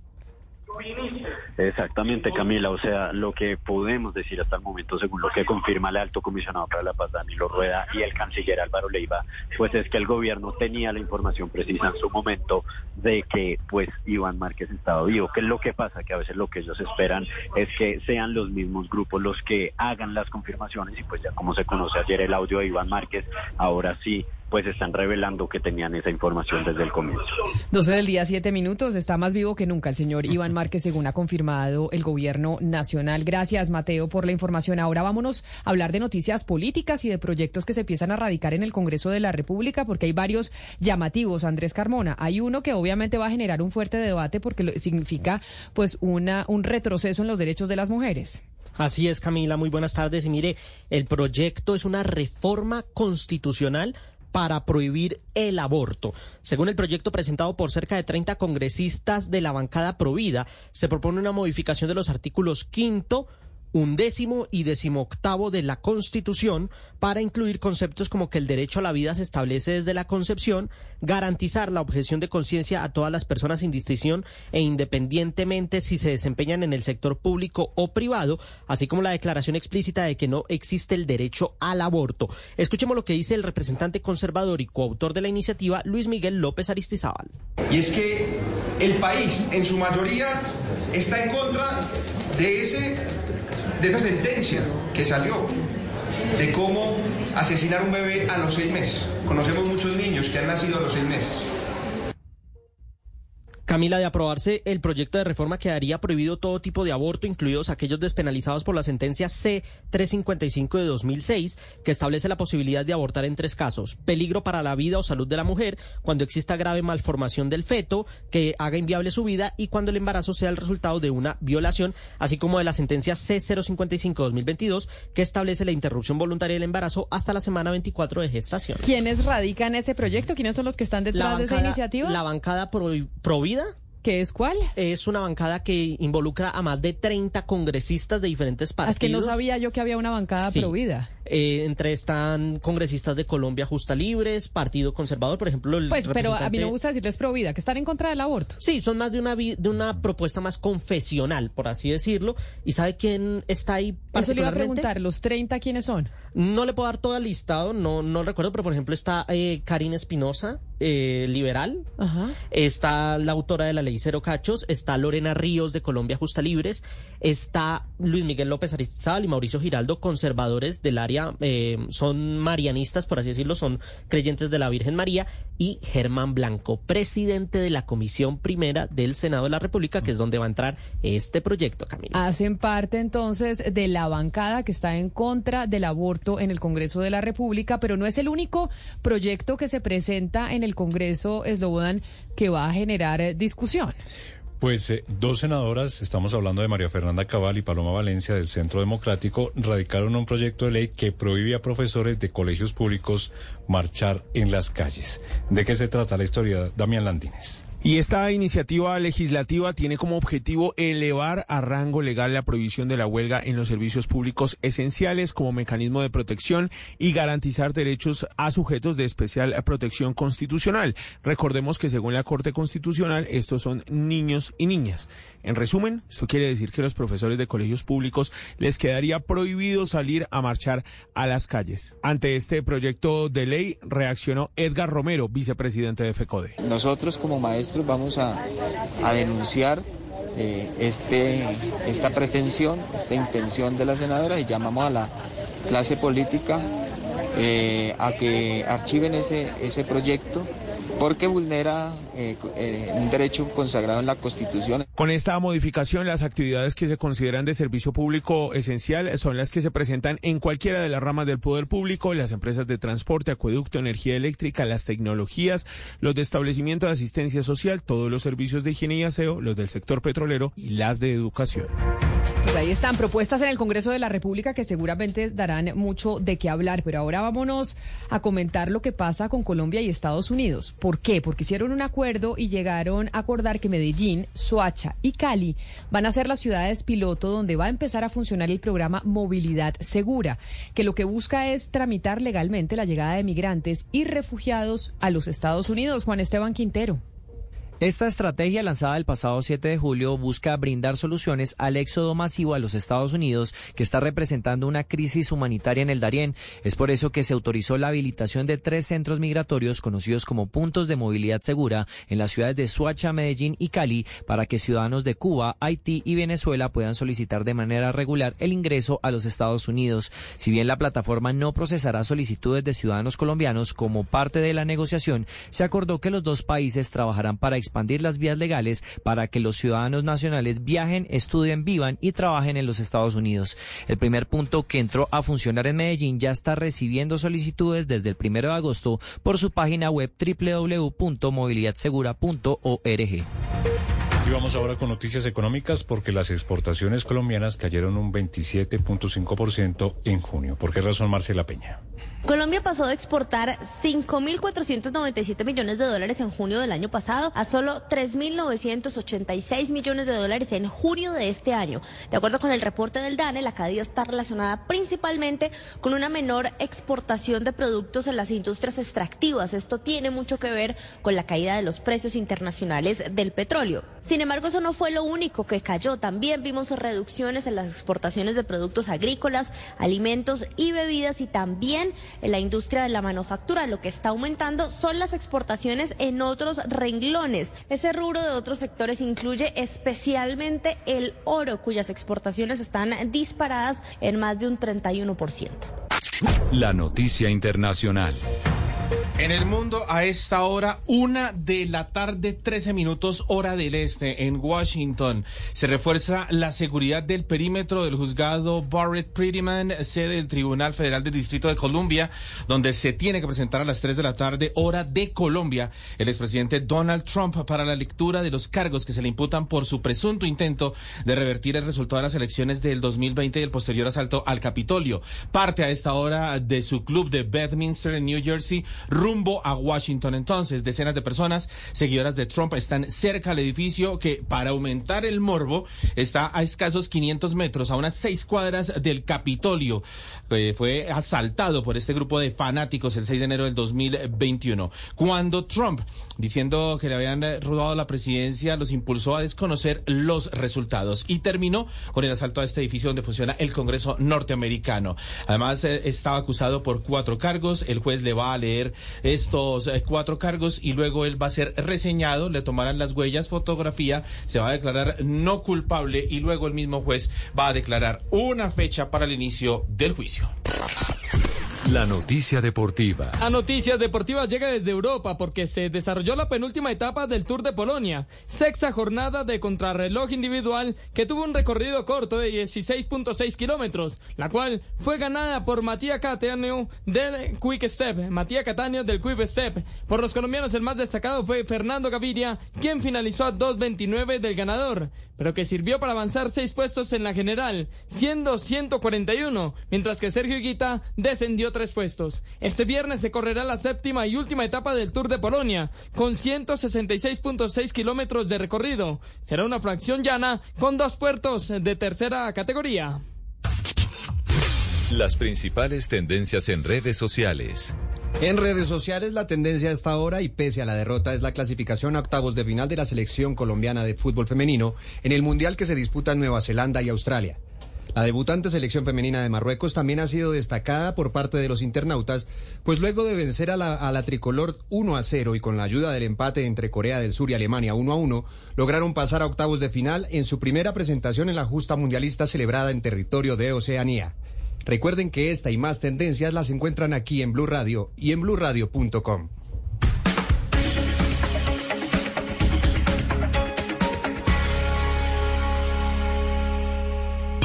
Exactamente, Camila. O sea, lo que podemos decir hasta el momento, según lo que confirma el alto comisionado para la paz, Danilo Rueda, y el canciller Álvaro Leiva, pues es que el gobierno tenía la información precisa en su momento de que, pues, Iván Márquez estaba vivo. ¿Qué es lo que pasa? Que a veces lo que ellos esperan es que sean los mismos grupos los que hagan las confirmaciones y pues ya como se conoce ayer el audio de Iván Márquez, ahora sí pues están revelando que tenían esa información desde el comienzo. 12 del día, 7 minutos. Está más vivo que nunca el señor Iván Márquez, según ha confirmado el gobierno nacional. Gracias, Mateo, por la información. Ahora vámonos a hablar de noticias políticas y de proyectos que se empiezan a radicar en el Congreso de la República, porque hay varios llamativos, Andrés Carmona. Hay uno que obviamente va a generar un fuerte debate porque significa pues una, un retroceso en los derechos de las mujeres. Así es, Camila, muy buenas tardes. Y mire, el proyecto es una reforma constitucional para prohibir el aborto. Según el proyecto presentado por cerca de 30 congresistas de la bancada Provida, se propone una modificación de los artículos quinto, undécimo y decimoctavo de la Constitución para incluir conceptos como que el derecho a la vida se establece desde la concepción, garantizar la objeción de conciencia a todas las personas sin distinción e independientemente si se desempeñan en el sector público o privado, así como la declaración explícita de que no existe el derecho al aborto. Escuchemos lo que dice el representante conservador y coautor de la iniciativa, Luis Miguel López Aristizábal. Y es que el país en su mayoría está en contra de ese de esa sentencia que salió de cómo asesinar un bebé a los seis meses. Conocemos muchos niños que han nacido a los seis meses. Camila, de aprobarse el proyecto de reforma quedaría prohibido todo tipo de aborto, incluidos aquellos despenalizados por la sentencia C-355 de 2006, que establece la posibilidad de abortar en tres casos. Peligro para la vida o salud de la mujer, cuando exista grave malformación del feto, que haga inviable su vida, y cuando el embarazo sea el resultado de una violación, así como de la sentencia C-055 de 2022, que establece la interrupción voluntaria del embarazo hasta la semana 24 de gestación. ¿Quiénes radican ese proyecto? ¿Quiénes son los que están detrás de esa iniciativa? La bancada Provida ¿Qué es cuál? Es una bancada que involucra a más de 30 congresistas de diferentes partidos. Ah, es que no sabía yo que había una bancada sí. provida. Eh, entre están congresistas de Colombia Justa Libres, Partido Conservador, por ejemplo. El pues, pero a mí me gusta decirles provida, que están en contra del aborto. Sí, son más de una, de una propuesta más confesional, por así decirlo. ¿Y sabe quién está ahí Eso le iba a preguntar, ¿los 30 quiénes son? No le puedo dar todo el listado, no, no recuerdo, pero por ejemplo está eh, Karina Espinosa, eh, liberal. Ajá. Está la autora de la ley Cero Cachos, está Lorena Ríos de Colombia Justa Libres, está Luis Miguel López Aristizábal y Mauricio Giraldo, conservadores del área, eh, son marianistas, por así decirlo, son creyentes de la Virgen María, y Germán Blanco, presidente de la Comisión Primera del Senado de la República, que es donde va a entrar este proyecto, Camila. Hacen parte entonces de la bancada que está en contra del aborto en el Congreso de la República, pero no es el único proyecto que se presenta en el Congreso, Eslobodan, que va a generar eh, discusión. Pues eh, dos senadoras, estamos hablando de María Fernanda Cabal y Paloma Valencia del Centro Democrático, radicaron un proyecto de ley que prohíbe a profesores de colegios públicos marchar en las calles. ¿De qué se trata la historia, Damián Landines? Y esta iniciativa legislativa tiene como objetivo elevar a rango legal la prohibición de la huelga en los servicios públicos esenciales como mecanismo de protección y garantizar derechos a sujetos de especial protección constitucional. Recordemos que según la Corte Constitucional estos son niños y niñas. En resumen, esto quiere decir que los profesores de colegios públicos les quedaría prohibido salir a marchar a las calles. Ante este proyecto de ley reaccionó Edgar Romero, vicepresidente de FECODE. Nosotros como maestros vamos a, denunciar eh, este, esta pretensión, esta intención de la senadora y llamamos a la clase política eh, a que archiven ese proyecto porque vulnera eh, eh, un derecho consagrado en la Constitución. Con esta modificación, las actividades que se consideran de servicio público esencial son las que se presentan en cualquiera de las ramas del poder público, las empresas de transporte, acueducto, energía eléctrica, las tecnologías, los de establecimiento de asistencia social, todos los servicios de higiene y aseo, los del sector petrolero y las de educación. Ahí están propuestas en el Congreso de la República que seguramente darán mucho de qué hablar, pero ahora vámonos a comentar lo que pasa con Colombia y Estados Unidos. ¿Por qué? Porque hicieron un acuerdo y llegaron a acordar que Medellín, Soacha y Cali van a ser las ciudades piloto donde va a empezar a funcionar el programa Movilidad Segura, que lo que busca es tramitar legalmente la llegada de migrantes y refugiados a los Estados Unidos. Juan Esteban Quintero. Esta estrategia lanzada el pasado 7 de julio busca brindar soluciones al éxodo masivo a los Estados Unidos que está representando una crisis humanitaria en el Darién. Es por eso que se autorizó la habilitación de tres centros migratorios conocidos como puntos de movilidad segura en las ciudades de Suacha, Medellín y Cali para que ciudadanos de Cuba, Haití y Venezuela puedan solicitar de manera regular el ingreso a los Estados Unidos. Si bien la plataforma no procesará solicitudes de ciudadanos colombianos como parte de la negociación, se acordó que los dos países trabajarán para expandir las vías legales para que los ciudadanos nacionales viajen, estudien, vivan y trabajen en los Estados Unidos. El primer punto que entró a funcionar en Medellín ya está recibiendo solicitudes desde el primero de agosto por su página web www.movilidadsegura.org. Y vamos ahora con noticias económicas porque las exportaciones colombianas cayeron un 27.5% en junio. ¿Por qué razón, Marcela Peña? Colombia pasó de exportar 5.497 millones de dólares en junio del año pasado a solo 3.986 millones de dólares en junio de este año. De acuerdo con el reporte del DANE, la caída está relacionada principalmente con una menor exportación de productos en las industrias extractivas. Esto tiene mucho que ver con la caída de los precios internacionales del petróleo. Sin embargo, eso no fue lo único que cayó. También vimos reducciones en las exportaciones de productos agrícolas, alimentos y bebidas y también en la industria de la manufactura. Lo que está aumentando son las exportaciones en otros renglones. Ese rubro de otros sectores incluye especialmente el oro, cuyas exportaciones están disparadas en más de un 31%. La noticia internacional. En el mundo, a esta hora, una de la tarde, 13 minutos, hora del este, en Washington, se refuerza la seguridad del perímetro del juzgado Barrett Prettyman, sede del Tribunal Federal del Distrito de Columbia, donde se tiene que presentar a las 3 de la tarde, hora de Colombia, el expresidente Donald Trump para la lectura de los cargos que se le imputan por su presunto intento de revertir el resultado de las elecciones del 2020 y el posterior asalto al Capitolio. Parte a esta hora de su club de Bedminster en New Jersey, rumbo a Washington. Entonces, decenas de personas seguidoras de Trump están cerca al edificio que, para aumentar el morbo, está a escasos 500 metros, a unas seis cuadras del Capitolio. Eh, fue asaltado por este grupo de fanáticos el 6 de enero del 2021. Cuando Trump, diciendo que le habían robado la presidencia, los impulsó a desconocer los resultados y terminó con el asalto a este edificio donde funciona el Congreso norteamericano. Además, eh, estaba acusado por cuatro cargos. El juez le va a leer estos eh, cuatro cargos y luego él va a ser reseñado, le tomarán las huellas, fotografía, se va a declarar no culpable y luego el mismo juez va a declarar una fecha para el inicio del juicio. Excelsior. La noticia deportiva. A Noticias Deportivas llega desde Europa porque se desarrolló la penúltima etapa del Tour de Polonia, sexta jornada de contrarreloj individual que tuvo un recorrido corto de 16.6 kilómetros, la cual fue ganada por Matías Catania del Quick Step. Matías Catania del Quick Step. Por los colombianos el más destacado fue Fernando Gaviria, quien finalizó a 2.29 del ganador, pero que sirvió para avanzar seis puestos en la general, siendo 141, mientras que Sergio Higuita descendió tres puestos. Este viernes se correrá la séptima y última etapa del Tour de Polonia, con 166.6 kilómetros de recorrido. Será una fracción llana con dos puertos de tercera categoría. Las principales tendencias en redes sociales. En redes sociales la tendencia hasta ahora y pese a la derrota es la clasificación a octavos de final de la selección colombiana de fútbol femenino en el mundial que se disputa en Nueva Zelanda y Australia. La debutante selección femenina de Marruecos también ha sido destacada por parte de los internautas, pues luego de vencer a la, tricolor 1 a 0 y con la ayuda del empate entre Corea del Sur y Alemania 1 a 1, lograron pasar a octavos de final en su primera presentación en la justa mundialista celebrada en territorio de Oceanía. Recuerden que esta y más tendencias las encuentran aquí en Blue Radio y en bluradio.com.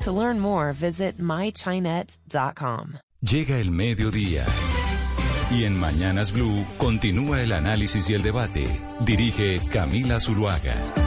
To learn more, visit mychinet.com. Llega el mediodía. Y en Mañanas Blue continúa el análisis y el debate. Dirige Camila Zuluaga.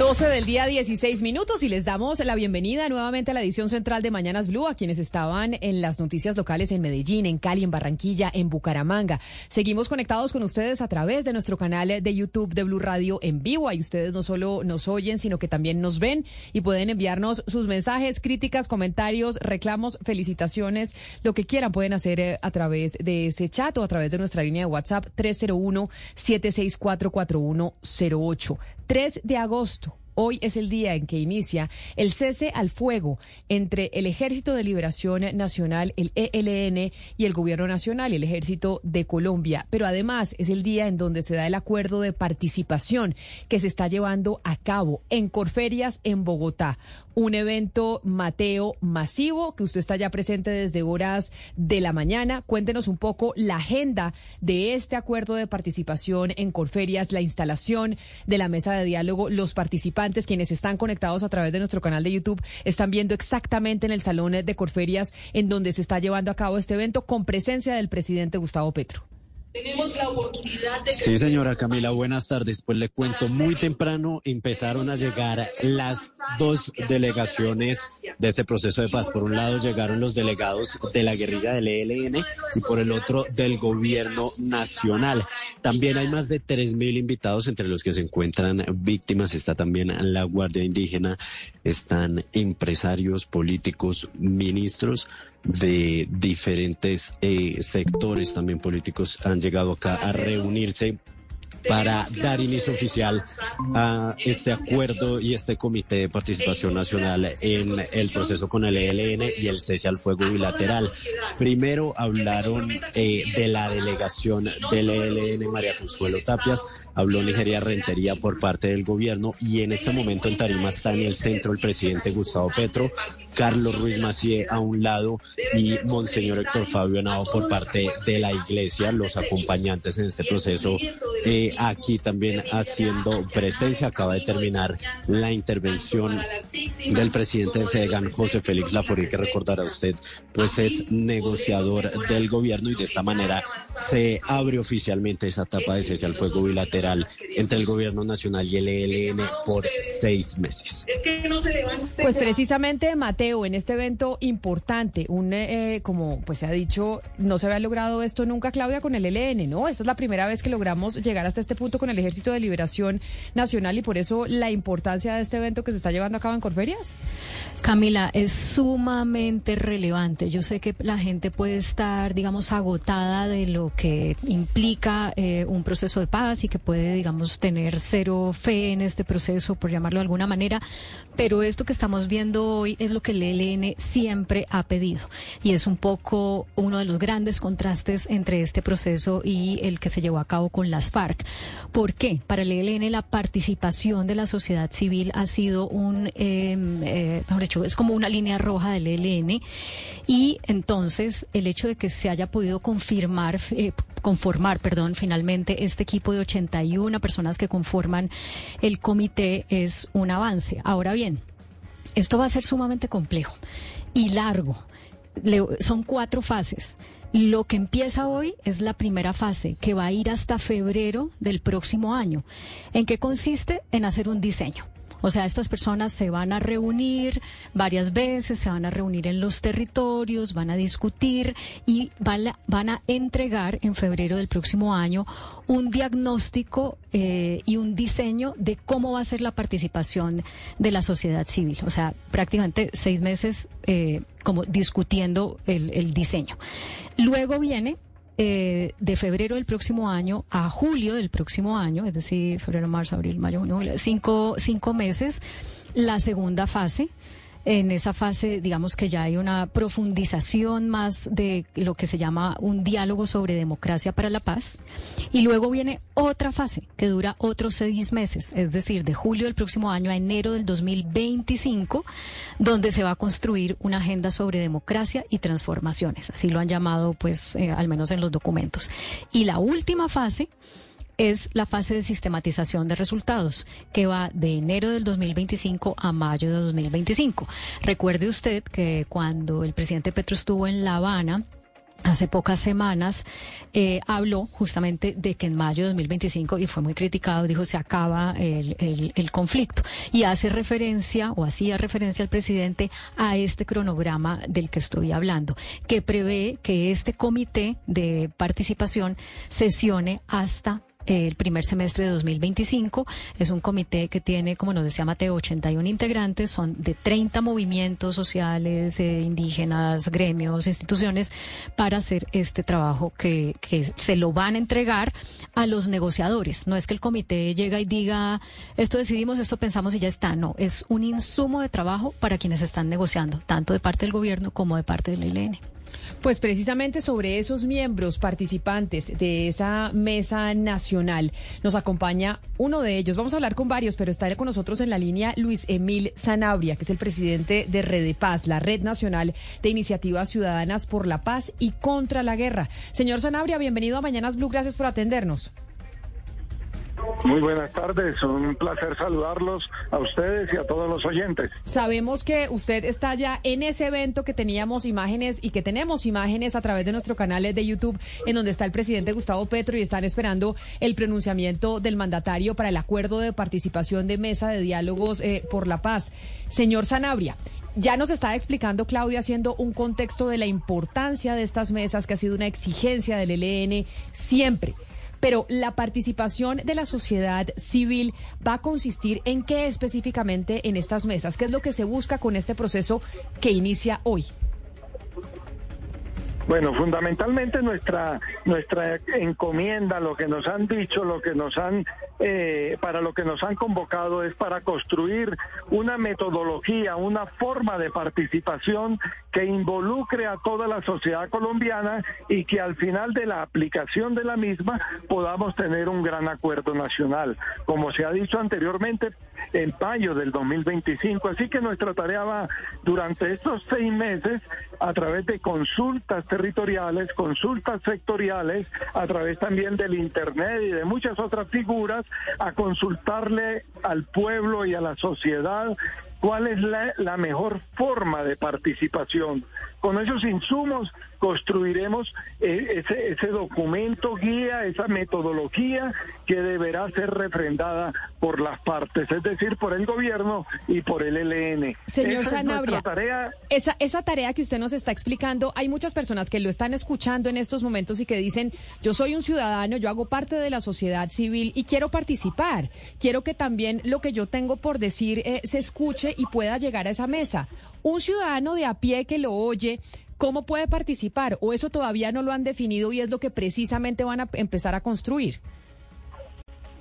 12 del día 16 minutos y les damos la bienvenida nuevamente a la edición central de Mañanas Blue a quienes estaban en las noticias locales en Medellín, en Cali, en Barranquilla, en Bucaramanga. Seguimos conectados con ustedes a través de nuestro canal de YouTube de Blue Radio en vivo. Ahí ustedes no solo nos oyen, sino que también nos ven y pueden enviarnos sus mensajes, críticas, comentarios, reclamos, felicitaciones, lo que quieran pueden hacer eh, a través de ese chat o a través de nuestra línea de WhatsApp 301 764 4108. 3 de agosto. Hoy es el día en que inicia el cese al fuego entre el Ejército de Liberación Nacional, el ELN, y el Gobierno Nacional y el Ejército de Colombia. Pero además es el día en donde se da el acuerdo de participación que se está llevando a cabo en Corferias, en Bogotá un evento Mateo masivo que usted está ya presente desde horas de la mañana. Cuéntenos un poco la agenda de este acuerdo de participación en Corferias, la instalación de la mesa de diálogo. Los participantes, quienes están conectados a través de nuestro canal de YouTube, están viendo exactamente en el salón de Corferias en donde se está llevando a cabo este evento con presencia del presidente Gustavo Petro. Tenemos la oportunidad de... Sí, señora Camila, buenas tardes. Pues le cuento, muy temprano empezaron a llegar las dos delegaciones de este proceso de paz. Por un lado llegaron los delegados de la guerrilla del ELN y por el otro del gobierno nacional. También hay más de 3.000 invitados, entre los que se encuentran víctimas. Está también la Guardia Indígena, están empresarios, políticos, ministros de diferentes eh, sectores también políticos han llegado acá a reunirse para dar inicio oficial a este acuerdo y este comité de participación nacional en el proceso con el ELN y el cese al fuego bilateral. Primero hablaron eh, de la delegación del ELN, María Consuelo Tapias, habló Nigeria Rentería por parte del gobierno y en este momento en Tarima está en el centro el presidente Gustavo Petro, Carlos Ruiz Macié a un lado y Monseñor Héctor Fabio Nao por parte de la iglesia, los acompañantes en este proceso. Eh, aquí también haciendo presencia, acaba de terminar la intervención del presidente de FEDEGAN, José Félix Laforí, que recordará usted, pues es negociador del gobierno y de esta manera se abre oficialmente esa etapa de cese al fuego bilateral entre el gobierno nacional y el ELN por seis meses. Pues precisamente, Mateo, en este evento importante, un eh, como pues se ha dicho, no se había logrado esto nunca, Claudia, con el ELN, ¿no? Esta es la primera vez que logramos llegar hasta este punto con el Ejército de Liberación Nacional y por eso la importancia de este evento que se está llevando a cabo en Corferias. Camila, es sumamente relevante. Yo sé que la gente puede estar, digamos, agotada de lo que implica eh, un proceso de paz y que puede, digamos, tener cero fe en este proceso, por llamarlo de alguna manera, pero esto que estamos viendo hoy es lo que el ELN siempre ha pedido y es un poco uno de los grandes contrastes entre este proceso y el que se llevó a cabo con las FARC. ¿Por qué? Para el ELN la participación de la sociedad civil ha sido un, em, eh, mejor dicho, es como una línea roja del ELN y entonces el hecho de que se haya podido confirmar, eh, conformar, perdón, finalmente este equipo de 81 personas que conforman el comité es un avance. Ahora bien, esto va a ser sumamente complejo y largo. son cuatro fases. Lo que empieza hoy es la primera fase, que va a ir hasta febrero del próximo año. ¿En qué consiste? En hacer un diseño. O sea, estas personas se van a reunir varias veces, se van a reunir en los territorios, van a discutir y van a, van a entregar en febrero del próximo año un diagnóstico eh, y un diseño de cómo va a ser la participación de la sociedad civil. O sea, prácticamente seis meses eh, como discutiendo el, el diseño. Luego viene eh, de febrero del próximo año a julio del próximo año, es decir, febrero, marzo, abril, mayo, junio, cinco, cinco meses, la segunda fase en esa fase, digamos que ya hay una profundización más de lo que se llama un diálogo sobre democracia para la paz. Y luego viene otra fase que dura otros seis meses, es decir, de julio del próximo año a enero del 2025, donde se va a construir una agenda sobre democracia y transformaciones. Así lo han llamado, pues, eh, al menos en los documentos. Y la última fase es la fase de sistematización de resultados, que va de enero del 2025 a mayo de 2025. Recuerde usted que cuando el presidente Petro estuvo en La Habana, hace pocas semanas eh, habló justamente de que en mayo de 2025, y fue muy criticado, dijo se acaba el, conflicto. Y hace referencia, o hacía referencia al presidente, a este cronograma del que estoy hablando, que prevé que este comité de participación sesione hasta el primer semestre de 2025. Es un comité que tiene, como nos decía Mateo, 81 integrantes, son de 30 movimientos sociales, eh, indígenas, gremios, instituciones, para hacer este trabajo que, que se lo van a entregar a los negociadores. No es que el comité llega y diga, esto decidimos, esto pensamos y ya está. No, es un insumo de trabajo para quienes están negociando, tanto de parte del gobierno como de parte de la ILN. Pues precisamente sobre esos miembros participantes de esa mesa nacional nos acompaña uno de ellos. Vamos a hablar con varios, pero está con nosotros en la línea Luis Emil Zanabria, que es el presidente de Red Paz, la Red Nacional de Iniciativas Ciudadanas por la Paz y contra la Guerra. Señor Zanabria, bienvenido a Mañanas Blue. Gracias por atendernos. Muy buenas tardes, un placer saludarlos a ustedes y a todos los oyentes. Sabemos que usted está ya en ese evento que teníamos imágenes y que tenemos imágenes a través de nuestro canal de YouTube en donde está el presidente Gustavo Petro y están esperando el pronunciamiento del mandatario para el acuerdo de participación de mesa de diálogos eh, por la paz. Señor Sanabria, ya nos está explicando Claudia haciendo un contexto de la importancia de estas mesas que ha sido una exigencia del ELN siempre. Pero la participación de la sociedad civil va a consistir en qué específicamente en estas mesas, qué es lo que se busca con este proceso que inicia hoy. Bueno, fundamentalmente nuestra nuestra encomienda, lo que nos han dicho, lo que nos han eh, para lo que nos han convocado es para construir una metodología, una forma de participación que involucre a toda la sociedad colombiana y que al final de la aplicación de la misma podamos tener un gran acuerdo nacional. Como se ha dicho anteriormente, en mayo del 2025. Así que nuestra tarea va durante estos seis meses a través de consultas territoriales, consultas sectoriales, a través también del Internet y de muchas otras figuras, a consultarle al pueblo y a la sociedad cuál es la, la mejor forma de participación. Con esos insumos construiremos eh, ese, ese documento guía, esa metodología que deberá ser refrendada por las partes, es decir, por el gobierno y por el ELN. Señor Sanabria, esa, esa tarea que usted nos está explicando, hay muchas personas que lo están escuchando en estos momentos y que dicen, yo soy un ciudadano, yo hago parte de la sociedad civil y quiero participar, quiero que también lo que yo tengo por decir eh, se escuche y pueda llegar a esa mesa. Un ciudadano de a pie que lo oye, ¿Cómo puede participar? ¿O eso todavía no lo han definido y es lo que precisamente van a empezar a construir?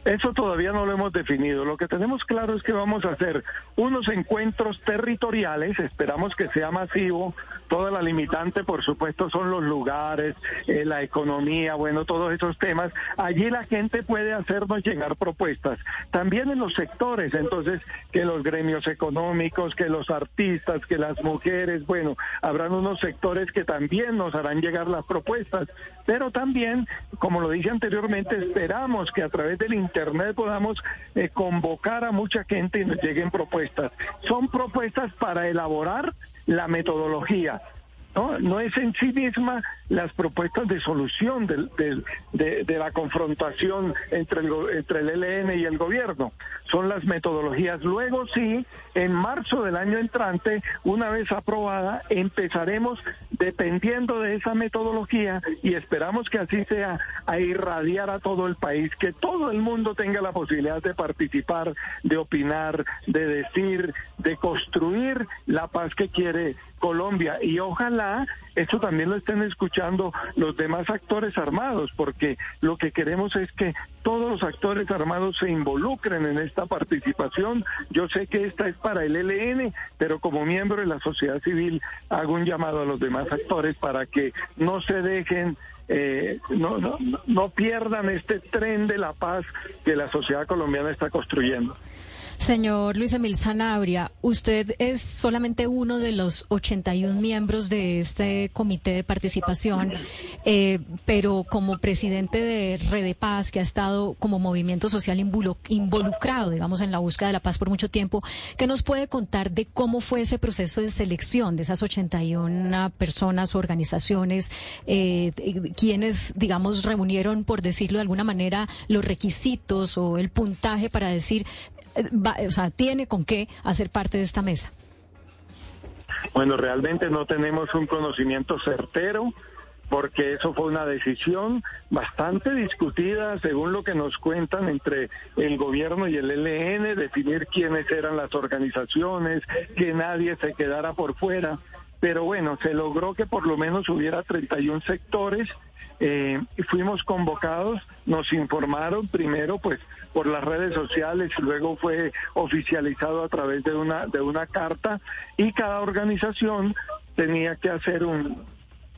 Eso todavía no lo hemos definido. Lo que tenemos claro es que vamos a hacer unos encuentros territoriales, esperamos que sea masivo. Toda la limitante, por supuesto, son los lugares, eh, la economía, bueno, todos esos temas. Allí la gente puede hacernos llegar propuestas. También en los sectores, entonces, que los gremios económicos, que los artistas, que las mujeres, bueno, habrán unos sectores que también nos harán llegar las propuestas. Pero también, como lo dije anteriormente, esperamos que a través del Internet podamos eh, convocar a mucha gente y nos lleguen propuestas. Son propuestas para elaborar la metodología. No, no es en sí misma las propuestas de solución de, la confrontación entre el, entre el ELN y el gobierno. Son las metodologías. Luego sí, en marzo del año entrante, una vez aprobada, empezaremos, dependiendo de esa metodología, y esperamos que así sea, a irradiar a todo el país, que todo el mundo tenga la posibilidad de participar, de opinar, de decir, de construir la paz que quiere Colombia. Y ojalá esto también lo estén escuchando los demás actores armados, porque lo que queremos es que todos los actores armados se involucren en esta participación. Yo sé que esta es para el ELN, pero como miembro de la sociedad civil hago un llamado a los demás actores para que no se dejen eh, no, no, no pierdan este tren de la paz que la sociedad colombiana está construyendo. Señor Luis Emil Sanabria, usted es solamente uno de los 81 miembros de este comité de participación, eh, pero como presidente de Red Paz, que ha estado como movimiento social involucrado, digamos, en la búsqueda de la paz por mucho tiempo, ¿qué nos puede contar de cómo fue ese proceso de selección de esas 81 personas, organizaciones, eh, quienes, digamos, reunieron, por decirlo de alguna manera, los requisitos o el puntaje para decir eh, o sea, tiene con qué hacer parte de esta mesa? Bueno, realmente no tenemos un conocimiento certero porque eso fue una decisión bastante discutida, según lo que nos cuentan, entre el gobierno y el ELN, definir quiénes eran las organizaciones, que nadie se quedara por fuera. Pero bueno, se logró que por lo menos hubiera 31 sectores eh, fuimos convocados, nos informaron primero pues por las redes sociales, luego fue oficializado a través de una, de una carta y cada organización tenía que hacer un,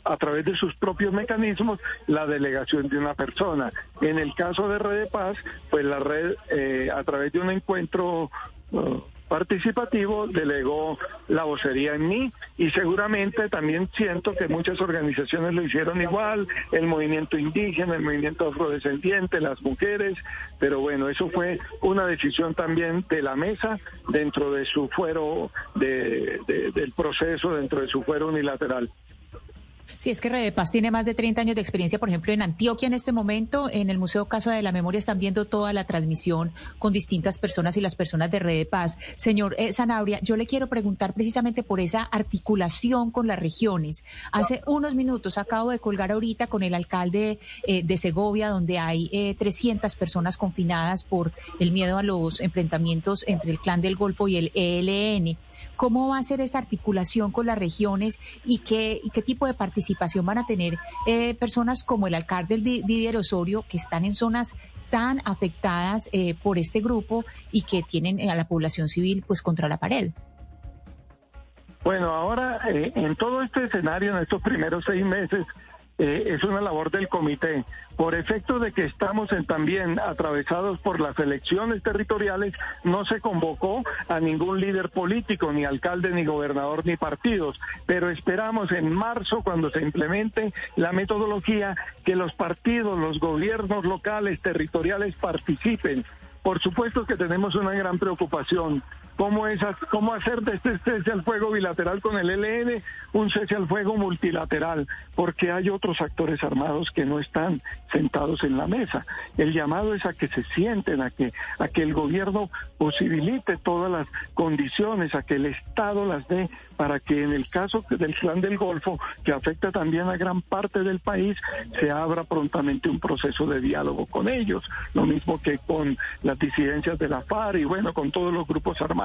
a través de sus propios mecanismos la delegación de una persona. En el caso de Red de Paz, pues la red eh, a través de un encuentro uh, participativo delegó la vocería en mí y seguramente también siento que muchas organizaciones lo hicieron igual, el movimiento indígena, el movimiento afrodescendiente, las mujeres, pero bueno, eso fue una decisión también de la mesa dentro de su fuero de, del proceso, dentro de su fuero unilateral. Sí, es que Red Paz tiene más de 30 años de experiencia, por ejemplo, en Antioquia en este momento, en el Museo Casa de la Memoria están viendo toda la transmisión con distintas personas y las personas de Red Paz. Señor eh, Sanabria, yo le quiero preguntar precisamente por esa articulación con las regiones. Hace unos minutos acabo de colgar ahorita con el alcalde eh, de Segovia, donde hay eh, 300 personas confinadas por el miedo a los enfrentamientos entre el Clan del Golfo y el ELN. ¿Cómo va a ser esa articulación con las regiones y qué, y qué tipo de participación van a tener eh, personas como el alcalde Didier Osorio, que están en zonas tan afectadas eh, por este grupo y que tienen a la población civil pues contra la pared. Bueno, ahora eh, en todo este escenario, en estos primeros seis meses, eh, es una labor del comité. Por efecto de que estamos también atravesados por las elecciones territoriales, no se convocó a ningún líder político, ni alcalde, ni gobernador, ni partidos. Pero esperamos en marzo, cuando se implemente la metodología, que los partidos, los gobiernos locales, territoriales participen. Por supuesto que tenemos una gran preocupación cómo, es, cómo hacer de este cese al fuego bilateral con el ELN un cese al fuego multilateral, porque hay otros actores armados que no están sentados en la mesa. El llamado es a que se sienten, a que, a que el gobierno posibilite todas las condiciones, a que el Estado las dé para que en el caso del clan del Golfo, que afecta también a gran parte del país, se abra prontamente un proceso de diálogo con ellos, lo mismo que con las disidencias de la FARC y bueno, con todos los grupos armados.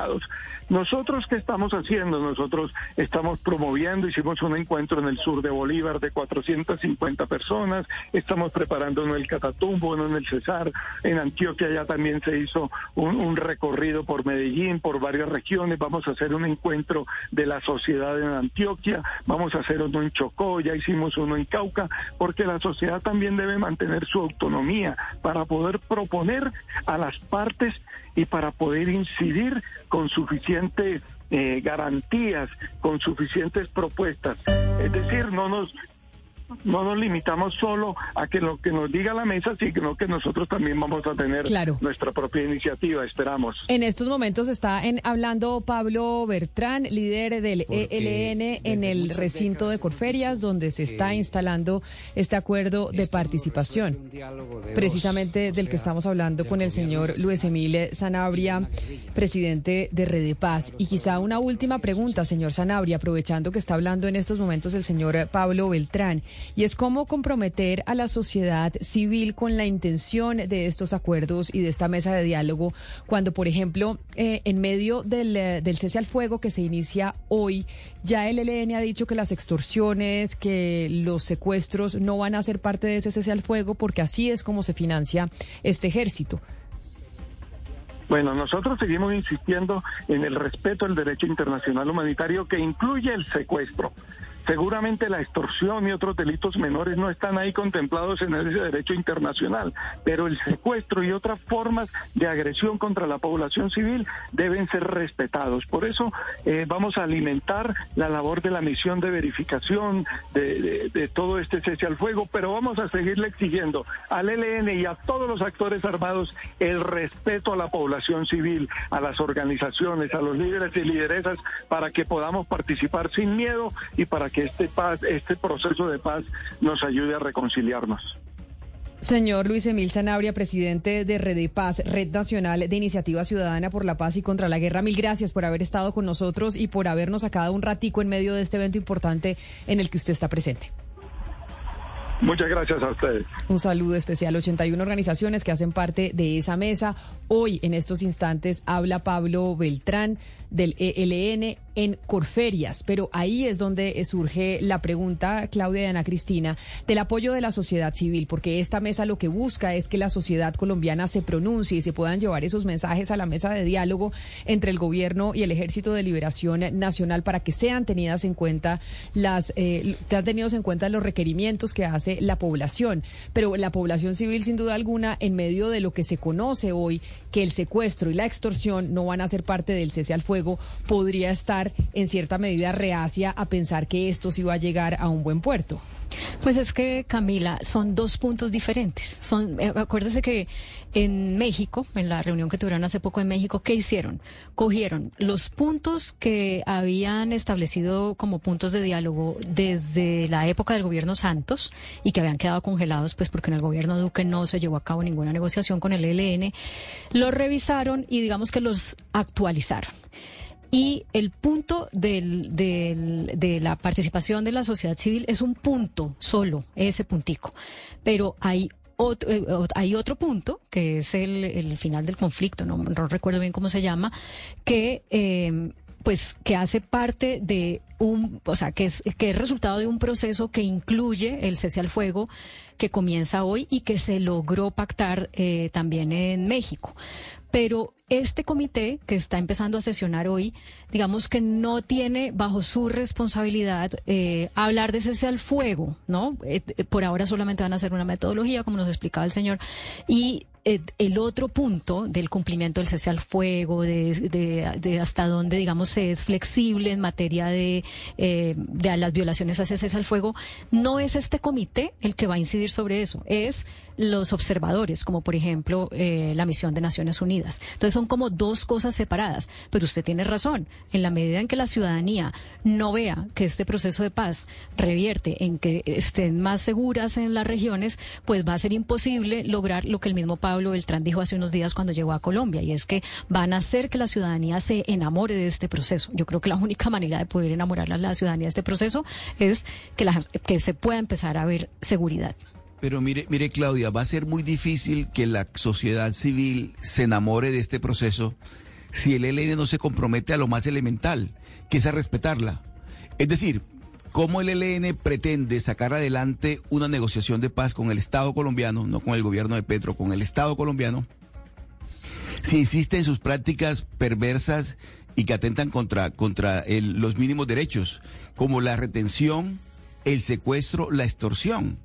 Nosotros, ¿qué estamos haciendo? Nosotros estamos promoviendo, hicimos un encuentro en el sur de Bolívar de 450 personas, estamos preparando en el Catatumbo, en el Cesar, en Antioquia ya también se hizo un, recorrido por Medellín, por varias regiones, vamos a hacer un encuentro de las sociedad en Antioquia, vamos a hacer uno en Chocó, ya hicimos uno en Cauca, porque la sociedad también debe mantener su autonomía para poder proponer a las partes y para poder incidir con suficientes eh, garantías, con suficientes propuestas. Es decir, no nos no nos limitamos solo a que lo que nos diga la mesa, sino que nosotros también vamos a tener nuestra propia iniciativa, esperamos. En estos momentos está en, hablando Pablo Bertrán, líder del ELN en el recinto de Corferias, donde se está instalando este acuerdo de participación, precisamente del que estamos hablando con el señor Luis Emile Sanabria, presidente de Red de Paz. Y quizá una última pregunta, señor Sanabria, aprovechando que está hablando en estos momentos el señor Pablo Beltrán y es cómo comprometer a la sociedad civil con la intención de estos acuerdos y de esta mesa de diálogo, cuando, por ejemplo, eh, en medio del, eh, del cese al fuego que se inicia hoy, ya el ELN ha dicho que las extorsiones, que los secuestros no van a ser parte de ese cese al fuego, porque así es como se financia este ejército. Bueno, nosotros seguimos insistiendo en el respeto al derecho internacional humanitario que incluye el secuestro Seguramente la extorsión y otros delitos menores no están ahí contemplados en ese derecho internacional, pero el secuestro y otras formas de agresión contra la población civil deben ser respetados. Por eso eh, vamos a alimentar la labor de la misión de verificación de, todo este cese al fuego, pero vamos a seguirle exigiendo al ELN y a todos los actores armados el respeto a la población civil, a las organizaciones, a los líderes y lideresas, para que podamos participar sin miedo y para que este paz, este proceso de paz nos ayude a reconciliarnos. Señor Luis Emil Sanabria, presidente de Red de Paz, Red Nacional de Iniciativa Ciudadana por la Paz y contra la Guerra, mil gracias por haber estado con nosotros y por habernos sacado un ratico en medio de este evento importante en el que usted está presente. Muchas gracias a ustedes. Un saludo especial. 81 organizaciones que hacen parte de esa mesa. Hoy, en estos instantes, habla Pablo Beltrán del ELN en Corferias, pero ahí es donde surge la pregunta, Claudia y Ana Cristina, del apoyo de la sociedad civil, porque esta mesa lo que busca es que la sociedad colombiana se pronuncie y se puedan llevar esos mensajes a la mesa de diálogo entre el gobierno y el Ejército de Liberación Nacional para que sean tenidas en cuenta las, eh, tenidos en cuenta los requerimientos que hace la población. Pero la población civil, sin duda alguna, en medio de lo que se conoce hoy, que el secuestro y la extorsión no van a ser parte del cese al fuego, podría estar en cierta medida reacia a pensar que esto sí va a llegar a un buen puerto. Pues es que, Camila, son dos puntos diferentes. Son, eh, acuérdese que en México, en la reunión que tuvieron hace poco en México, ¿qué hicieron? Cogieron los puntos que habían establecido como puntos de diálogo desde la época del gobierno Santos y que habían quedado congelados, pues porque en el gobierno Duque no se llevó a cabo ninguna negociación con el ELN, los revisaron y digamos que los actualizaron. Y el punto del, del, de la participación de la sociedad civil es un punto solo, ese puntico. Pero hay otro, eh, hay otro punto, que es el, el final del conflicto, no, no, recuerdo bien cómo se llama, que, eh, pues, que hace parte de un, o sea, que es, que es resultado de un proceso que incluye el cese al fuego que comienza hoy y que se logró pactar eh, también en México. Pero este comité que está empezando a sesionar hoy, digamos que no tiene bajo su responsabilidad eh, hablar de cese al fuego, ¿no? Eh, por ahora solamente van a hacer una metodología, como nos explicaba el señor, y eh, el otro punto del cumplimiento del cese al fuego, de, de, hasta dónde, digamos, se es flexible en materia de, eh, de las violaciones a ese cese al fuego, no es este comité el que va a incidir sobre eso, es los observadores, como por ejemplo eh, la misión de Naciones Unidas. Entonces son como dos cosas separadas, pero usted tiene razón, en la medida en que la ciudadanía no vea que este proceso de paz revierte en que estén más seguras en las regiones, pues va a ser imposible lograr lo que el mismo Pablo Beltrán dijo hace unos días cuando llegó a Colombia, y es que van a hacer que la ciudadanía se enamore de este proceso. Yo creo que la única manera de poder enamorar a la ciudadanía de este proceso es que, la, que se pueda empezar a ver seguridad. Pero mire, mire Claudia, va a ser muy difícil que la sociedad civil se enamore de este proceso si el ELN no se compromete a lo más elemental, que es a respetarla. Es decir, ¿cómo el ELN pretende sacar adelante una negociación de paz con el Estado colombiano, no con el gobierno de Petro, con el Estado colombiano, si insiste en sus prácticas perversas y que atentan contra, contra el, los mínimos derechos, como la retención, el secuestro, la extorsión?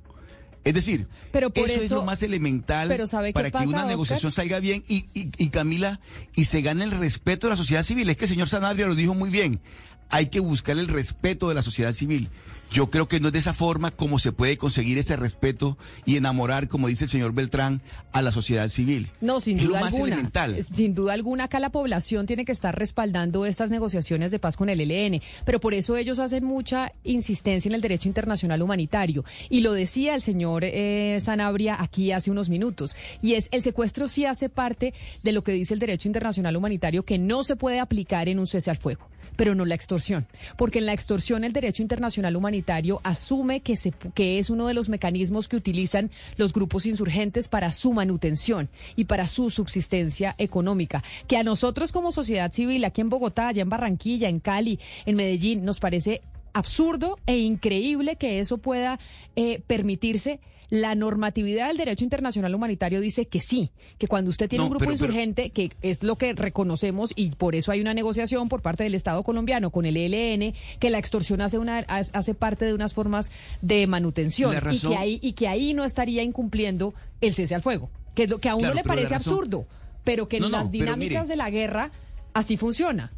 Es decir, pero por eso, es lo más elemental para que una negociación salga bien y, y, y, Camila, y se gane el respeto de la sociedad civil. Es que el señor Sanabria lo dijo muy bien. Hay que buscar el respeto de la sociedad civil. Yo creo que no es de esa forma como se puede conseguir ese respeto y enamorar, como dice el señor Beltrán, a la sociedad civil. No, sin es duda lo más alguna. elemental. Sin duda alguna, acá la población tiene que estar respaldando estas negociaciones de paz con el ELN, pero por eso ellos hacen mucha insistencia en el derecho internacional humanitario. Y lo decía el señor eh, Sanabria aquí hace unos minutos, y es el secuestro sí hace parte de lo que dice el derecho internacional humanitario que no se puede aplicar en un cese al fuego pero no la extorsión. Porque en la extorsión el derecho internacional humanitario asume que, se, que es uno de los mecanismos que utilizan los grupos insurgentes para su manutención y para su subsistencia económica. Que a nosotros como sociedad civil, aquí en Bogotá, allá en Barranquilla, en Cali, en Medellín, nos parece absurdo e increíble que eso pueda eh, permitirse La normatividad del derecho internacional humanitario dice que sí, que cuando usted tiene No, un grupo pero- pero- insurgente, que es lo que reconocemos y por eso hay una negociación por parte del Estado colombiano con el ELN, que la extorsión hace, una, hace parte de unas formas de manutención La y, razón- que ahí, y que ahí no estaría incumpliendo el cese al fuego, que es lo que a uno Claro, le parece razón- absurdo, pero que en No, no, las dinámicas mire. de la guerra así funciona.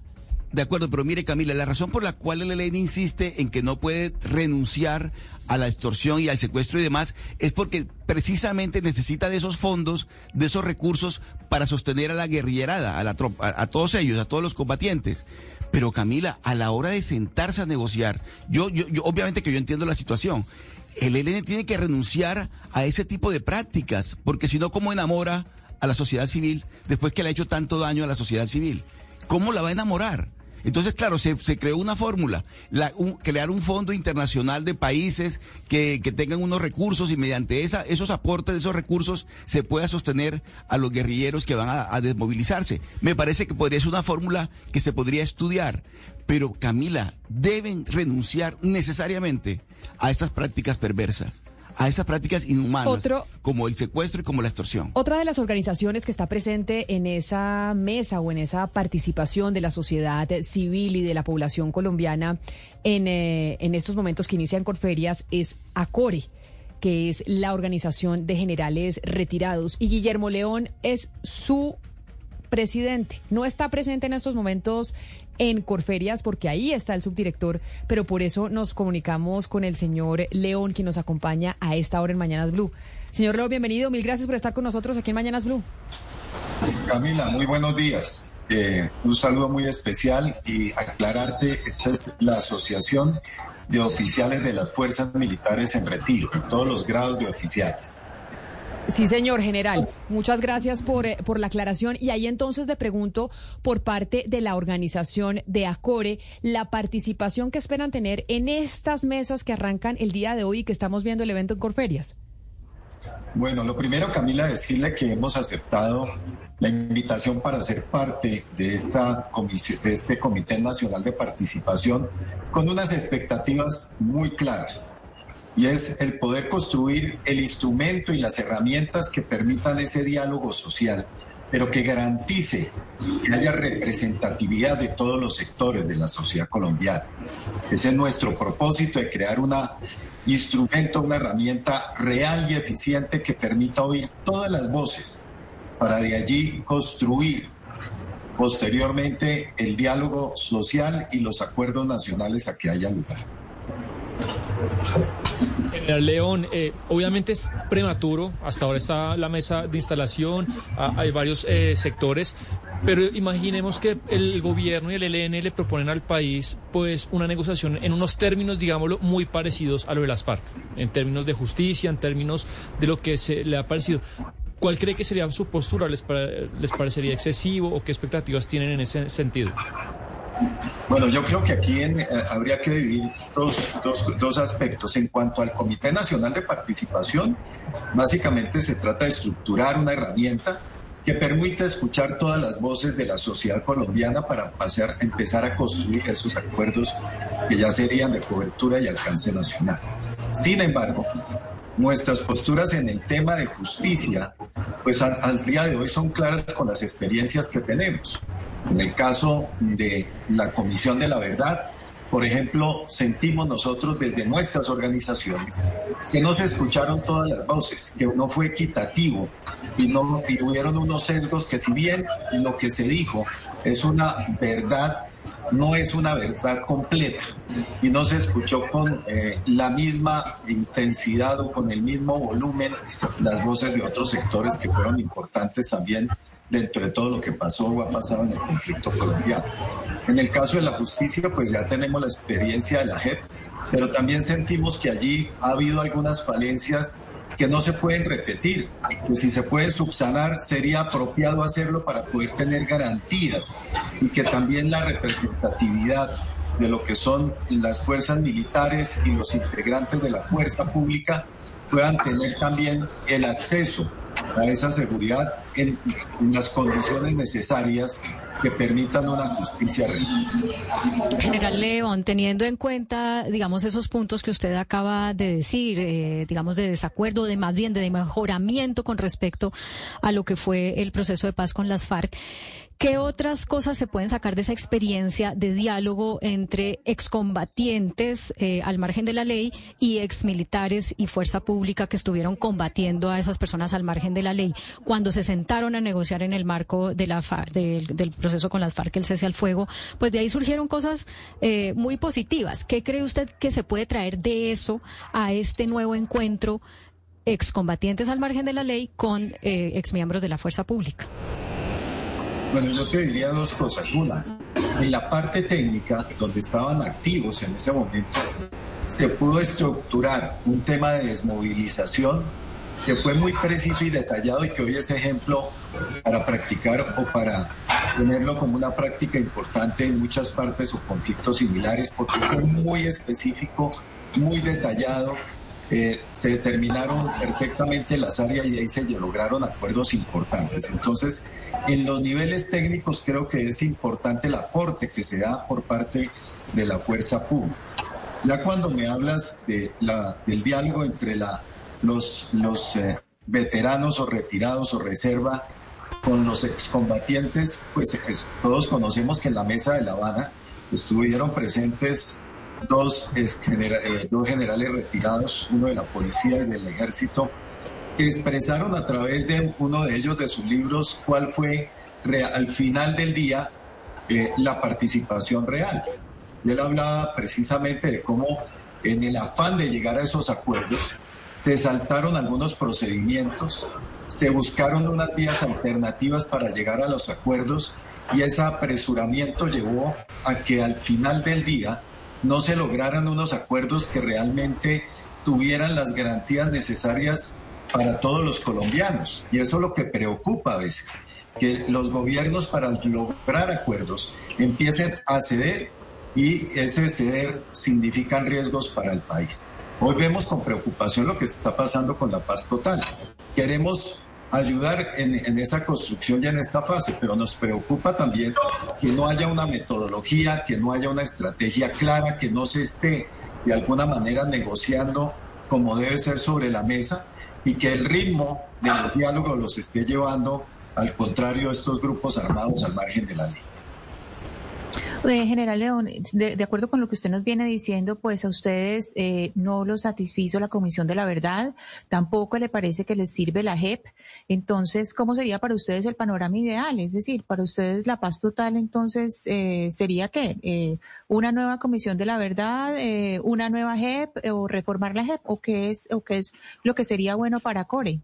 De acuerdo, pero mire Camila, la razón por la cual el ELN insiste en que no puede renunciar a la extorsión y al secuestro y demás es porque precisamente necesita de esos fondos, de esos recursos para sostener a la guerrillerada, a, la tropa, a, todos ellos, a todos los combatientes. Pero Camila, a la hora de sentarse a negociar, yo, yo, yo obviamente que yo entiendo la situación. El ELN tiene que renunciar a ese tipo de prácticas, porque si no, ¿cómo enamora a la sociedad civil después que le ha hecho tanto daño a la sociedad civil? ¿Cómo la va a enamorar? Entonces, claro, se, se creó una fórmula, la- un- crear un fondo internacional de países que, que tengan unos recursos y mediante esa, esos aportes de esos recursos se pueda sostener a los guerrilleros que van a, a desmovilizarse. Me parece que podría ser una fórmula que se podría estudiar. Pero, Camila, deben renunciar necesariamente a estas prácticas perversas, a estas prácticas inhumanas, Otro- como el secuestro y como la extorsión. Otra de las organizaciones que está presente en esa mesa o en esa participación de la sociedad civil y de la población colombiana en, eh, en estos momentos que inician Corferias es ACORE que es la organización de generales retirados. Y Guillermo León es su presidente. No está presente en estos momentos en Corferias porque ahí está el subdirector, pero por eso nos comunicamos con el señor León, quien nos acompaña a esta hora en Mañanas Blue. Señor León, bienvenido. Mil gracias por estar con nosotros aquí en Mañanas Blue. Camila, muy buenos días. Eh, un saludo muy especial y aclararte, esta es la Asociación de Oficiales de las Fuerzas Militares en Retiro, todos los grados de oficiales. Sí, señor general. Muchas gracias por, eh, por la aclaración. Y ahí entonces le pregunto por parte de la organización de ACORE, la participación que esperan tener en estas mesas que arrancan el día de hoy y que estamos viendo el evento en Corferias. Bueno, lo primero, Camila, decirle que hemos aceptado la invitación para ser parte de, esta comisión, de este Comité Nacional de Participación con unas expectativas muy claras. Y es el poder construir el instrumento y las herramientas que permitan ese diálogo social, pero que garantice que haya representatividad de todos los sectores de la sociedad colombiana. Ese es nuestro propósito de crear un instrumento, una herramienta real y eficiente que permita oír todas las voces para de allí construir posteriormente el diálogo social y los acuerdos nacionales a que haya lugar. General León, eh, obviamente es prematuro, hasta ahora está la mesa de instalación, ah, hay varios eh, sectores, pero imaginemos que el gobierno y el ELN le proponen al país pues una negociación en unos términos, digámoslo, muy parecidos a lo de las FARC, en términos de justicia, en términos de lo que se le ha parecido. ¿Cuál cree que sería su postura? ¿Les, les parecería excesivo o qué expectativas tienen en ese sentido? Bueno, yo creo que aquí eh, habría que dividir dos, dos, dos aspectos. En cuanto al Comité Nacional de Participación, básicamente se trata de estructurar una herramienta que permita escuchar todas las voces de la sociedad colombiana para empezar a construir esos acuerdos que ya serían de cobertura y alcance nacional. Sin embargo, nuestras posturas en el tema de justicia, pues al día de hoy son claras con las experiencias que tenemos. En el caso de la Comisión de la Verdad, por ejemplo, sentimos nosotros desde nuestras organizaciones que no se escucharon todas las voces, que no fue equitativo y, no, y hubieron unos sesgos que si bien lo que se dijo es una verdad, no es una verdad completa y no se escuchó con eh, la misma intensidad o con el mismo volumen las voces de otros sectores que fueron importantes también dentro de todo lo que pasó o ha pasado en el conflicto colombiano. En el caso de la justicia, pues ya tenemos la experiencia de la JEP, pero también sentimos que allí ha habido algunas falencias que no se pueden repetir, que si se pueden subsanar sería apropiado hacerlo para poder tener garantías y que también la representatividad de lo que son las fuerzas militares y los integrantes de la fuerza pública puedan tener también el acceso a esa seguridad en, las condiciones necesarias que permitan una justicia real. General León, teniendo en cuenta, digamos, esos puntos que usted acaba de decir, eh, digamos, de desacuerdo, de más bien de mejoramiento con respecto a lo que fue el proceso de paz con las FARC, ¿Qué otras cosas se pueden sacar de esa experiencia de diálogo entre excombatientes eh, al margen de la ley y exmilitares y fuerza pública que estuvieron combatiendo a esas personas al margen de la ley cuando se sentaron a negociar en el marco de la del, proceso con las FARC, el cese al fuego? Pues de ahí surgieron cosas eh, muy positivas. ¿Qué cree usted que se puede traer de eso a este nuevo encuentro excombatientes al margen de la ley con eh, exmiembros de la fuerza pública? Bueno, yo te diría dos cosas. Una, en la parte técnica, donde estaban activos en ese momento, se pudo estructurar un tema de desmovilización que fue muy preciso y detallado y que hoy es ejemplo para practicar o para tenerlo como una práctica importante en muchas partes o conflictos similares, porque fue muy específico, muy detallado, eh, se determinaron perfectamente las áreas y ahí se lograron acuerdos importantes. Entonces, en los niveles técnicos creo que es importante el aporte que se da por parte de la fuerza pública. Ya cuando me hablas de la, del diálogo entre la, los, los eh, veteranos o retirados o reserva con los excombatientes, pues eh, todos conocemos que en la mesa de La Habana estuvieron presentes dos, eh, dos generales retirados, uno de la policía y del ejército, expresaron a través de uno de ellos, de sus libros, cuál fue al final del día eh, la participación real. Y él hablaba precisamente de cómo en el afán de llegar a esos acuerdos se saltaron algunos procedimientos, se buscaron unas vías alternativas para llegar a los acuerdos y ese apresuramiento llevó a que al final del día no se lograran unos acuerdos que realmente tuvieran las garantías necesarias para todos los colombianos. Y eso es lo que preocupa a veces, que los gobiernos para lograr acuerdos empiecen a ceder y ese ceder significa riesgos para el país. Hoy vemos con preocupación lo que está pasando con la paz total. Queremos ayudar en, en, esa construcción y en esta fase, pero nos preocupa también que no haya una metodología, que no haya una estrategia clara, que no se esté de alguna manera negociando como debe ser sobre la mesa y que el ritmo de los diálogos los esté llevando al contrario a estos grupos armados al margen de la ley. Eh, General León, de, acuerdo con lo que usted nos viene diciendo, pues a ustedes eh, no los satisfizo la Comisión de la Verdad, tampoco le parece que les sirve la JEP. Entonces, ¿cómo sería para ustedes el panorama ideal? Es decir, para ustedes la paz total, entonces, eh, ¿sería qué? ¿Una nueva Comisión de la Verdad, una nueva JEP o reformar la JEP? ¿O qué es, o qué es lo que sería bueno para Core?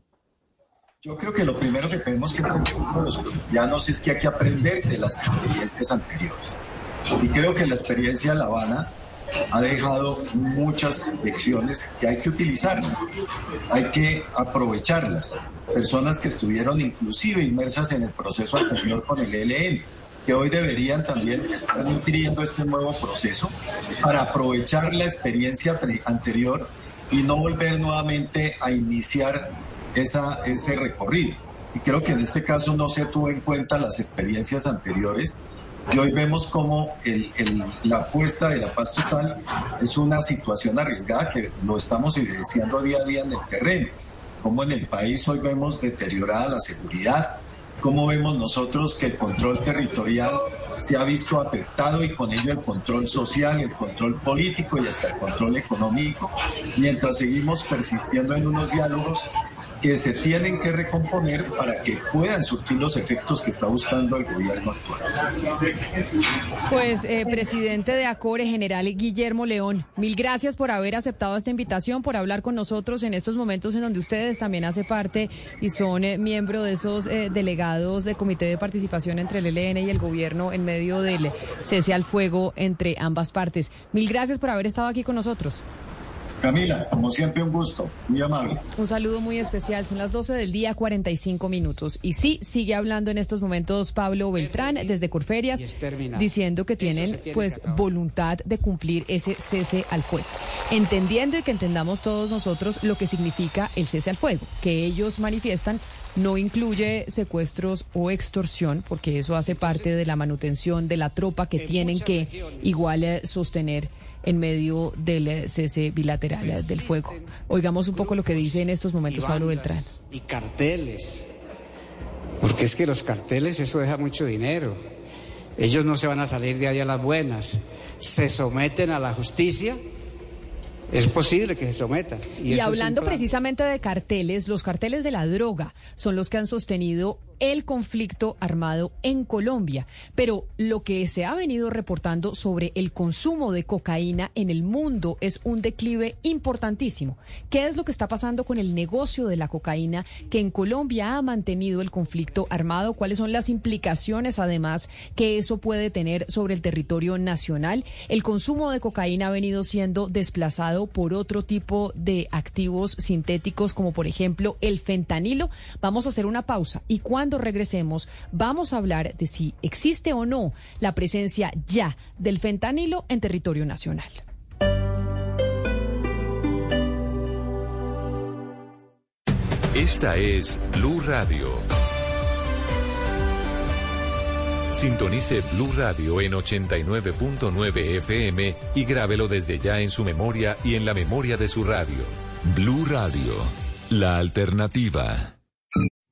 Yo creo que lo primero que tenemos que aprender los colombianos es que hay que aprender de las experiencias anteriores. Y creo que la experiencia de La Habana ha dejado muchas lecciones que hay que utilizar, hay que aprovecharlas. Personas que estuvieron inclusive inmersas en el proceso anterior con el ELN, que hoy deberían también estar nutriendo este nuevo proceso para aprovechar la experiencia anterior y no volver nuevamente a iniciar esa, ese recorrido. Y creo que en este caso no se tuvo en cuenta las experiencias anteriores y hoy vemos como la apuesta de la paz total es una situación arriesgada que lo estamos evidenciando día a día en el terreno. Como en el país hoy vemos deteriorada la seguridad, cómo vemos nosotros que el control territorial se ha visto afectado y con ello el control social, el control político y hasta el control económico, mientras seguimos persistiendo en unos diálogos que se tienen que recomponer para que puedan surtir los efectos que está buscando el gobierno actual. Pues, eh, presidente de ACORE, general Guillermo León, mil gracias por haber aceptado esta invitación, por hablar con nosotros en estos momentos en donde ustedes también hacen parte y son eh, miembro de esos eh, delegados de comité de participación entre el ELN y el gobierno en medio del cese al fuego entre ambas partes. Mil gracias por haber estado aquí con nosotros. Camila, como siempre, un gusto, muy amable. Un saludo muy especial. Son las 12 del día, 45 minutos. Y sí, sigue hablando en estos momentos Pablo Beltrán desde Corferias, diciendo que tienen pues voluntad de cumplir ese cese al fuego. Entendiendo y que entendamos todos nosotros lo que significa el cese al fuego, que ellos manifiestan no incluye secuestros o extorsión, porque eso hace parte de la manutención de la tropa que tienen que igual eh, sostener en medio del eh, cese bilateral eh, del fuego. Oigamos un poco lo que dice en estos momentos Pablo Beltrán. Y carteles, porque es que los carteles eso deja mucho dinero. Ellos no se van a salir de ahí a las buenas. Se someten a la justicia es posible que se sometan. Y, hablando precisamente de carteles, los carteles de la droga son los que han sostenido el conflicto armado en Colombia. Pero lo que se ha venido reportando sobre el consumo de cocaína en el mundo es un declive importantísimo. ¿Qué es lo que está pasando con el negocio de la cocaína que en Colombia ha mantenido el conflicto armado? ¿Cuáles son las implicaciones además que eso puede tener sobre el territorio nacional? El consumo de cocaína ha venido siendo desplazado por otro tipo de activos sintéticos como por ejemplo el fentanilo. Vamos a hacer una pausa y cuando cuando regresemos vamos a hablar de si existe o no la presencia ya del fentanilo en territorio nacional. Esta es Blue Radio. Sintonice Blue Radio en 89.9 FM y grábelo desde ya en su memoria y en la memoria de su radio. Blue Radio, la alternativa.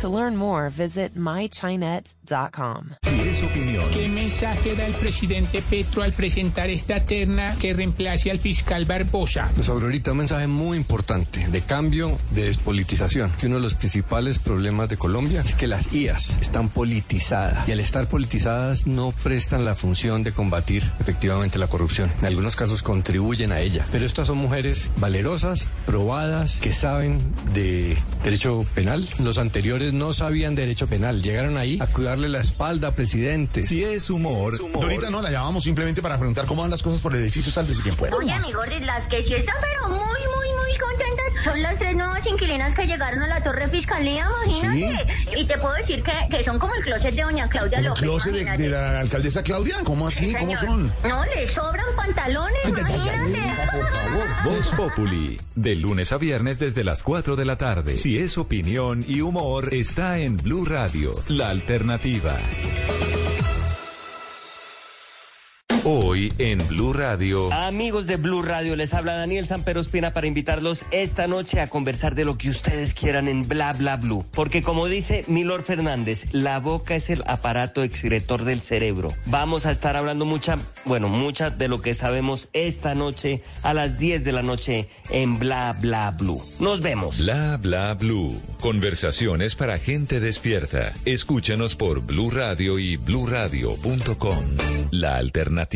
To learn more, visit mychinet.com. Si es opinión. ¿Qué mensaje da el presidente Petro al presentar esta terna que reemplace al fiscal Barbosa? Pues ahorita un mensaje muy importante de cambio, de despolitización. Que uno de los principales problemas de Colombia es que las IAS están politizadas y al estar politizadas no prestan la función de combatir efectivamente la corrupción. En algunos casos contribuyen a ella. Pero estas son mujeres valerosas, probadas, que saben de derecho penal. Los anteriores no sabían derecho penal. Llegaron ahí a cuidarle la espalda, presidente. Si es humor. Ahorita no, la llamamos simplemente para preguntar cómo van las cosas por el edificio Salves y quién puede. Oye, mi Gordis, las que sí están pero muy, muy, muy contentas son las tres nuevas inquilinas que llegaron a la Torre Fiscalía, imagínate. Y te puedo decir que, que, son como el closet de doña Claudia López. ¿El closet de, de, la alcaldesa Claudia? ¿Cómo así? ¿Cómo son? No, le sobran pantalones, imagínate. Por favor. Voz Populi, de lunes a viernes desde las 4 de la tarde. Si es opinión y humor, está en Blue Radio, la alternativa. Hoy en Blue Radio. Amigos de Blue Radio, les habla Daniel Sanpero Espina para invitarlos esta noche a conversar de lo que ustedes quieran en Bla Bla Blue. Porque como dice Milor Fernández, la boca es el aparato excretor del cerebro. Vamos a estar hablando mucha, bueno, mucha de lo que sabemos esta noche a las 10 de la noche en Bla Bla Blue. Nos vemos. Bla Bla Blue. Conversaciones para gente despierta. Escúchanos por Blue Radio y bluradio.com. La alternativa.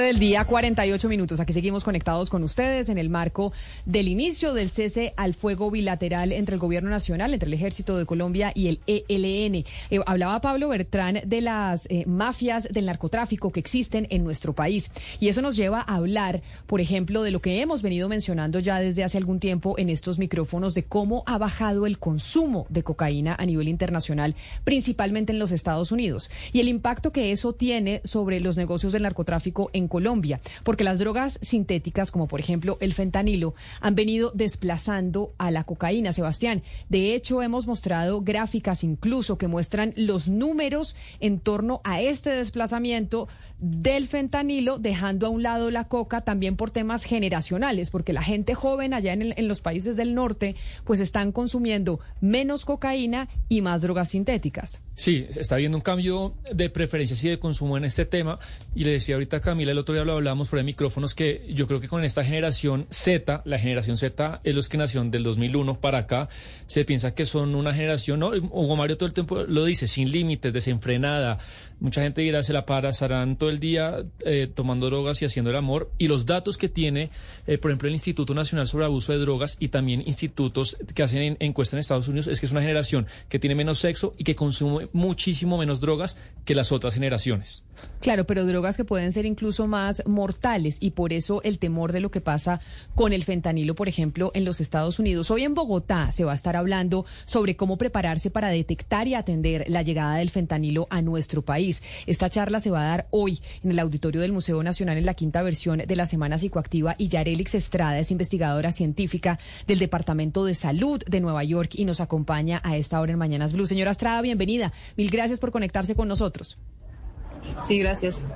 del día, 48 minutos. Aquí seguimos conectados con ustedes en el marco del inicio del cese al fuego bilateral entre el Gobierno Nacional, entre el Ejército de Colombia y el ELN. Eh, hablaba Pablo Bertrán de las eh, mafias del narcotráfico que existen en nuestro país. Y eso nos lleva a hablar, por ejemplo, de lo que hemos venido mencionando ya desde hace algún tiempo en estos micrófonos, de cómo ha bajado el consumo de cocaína a nivel internacional, principalmente en los Estados Unidos. Y el impacto que eso tiene sobre los negocios del narcotráfico en en Colombia, porque las drogas sintéticas, como por ejemplo el fentanilo, han venido desplazando a la cocaína, Sebastián. De hecho, hemos mostrado gráficas incluso que muestran los números en torno a este desplazamiento del fentanilo, dejando a un lado la coca también por temas generacionales, porque la gente joven allá en, en los países del norte, pues están consumiendo menos cocaína y más drogas sintéticas. Sí, está habiendo un cambio de preferencias y de consumo en este tema. Y le decía ahorita a Camila, el otro día lo hablábamos fuera de micrófonos, que yo creo que con esta generación Z, la generación Z es los que nacieron del 2001 para acá, se piensa que son una generación, ¿no? Hugo Mario todo el tiempo lo dice, sin límites, desenfrenada. Mucha gente dirá, se la pasarán todo el día eh, tomando drogas y haciendo el amor. Y los datos que tiene, eh, por ejemplo, el Instituto Nacional sobre Abuso de Drogas y también institutos que hacen en, encuestas en Estados Unidos, es que es una generación que tiene menos sexo y que consume muchísimo menos drogas que las otras generaciones. Claro, pero drogas que pueden ser incluso más mortales y por eso el temor de lo que pasa con el fentanilo, por ejemplo, en los Estados Unidos. Hoy en Bogotá se va a estar hablando sobre cómo prepararse para detectar y atender la llegada del fentanilo a nuestro país. Esta charla se va a dar hoy en el auditorio del Museo Nacional en la quinta versión de la Semana Psicoactiva y Yarelix Estrada es investigadora científica del Departamento de Salud de Nueva York y nos acompaña a esta hora en Mañanas Blue. Señora Estrada, bienvenida. Mil gracias por conectarse con nosotros. Sí, gracias.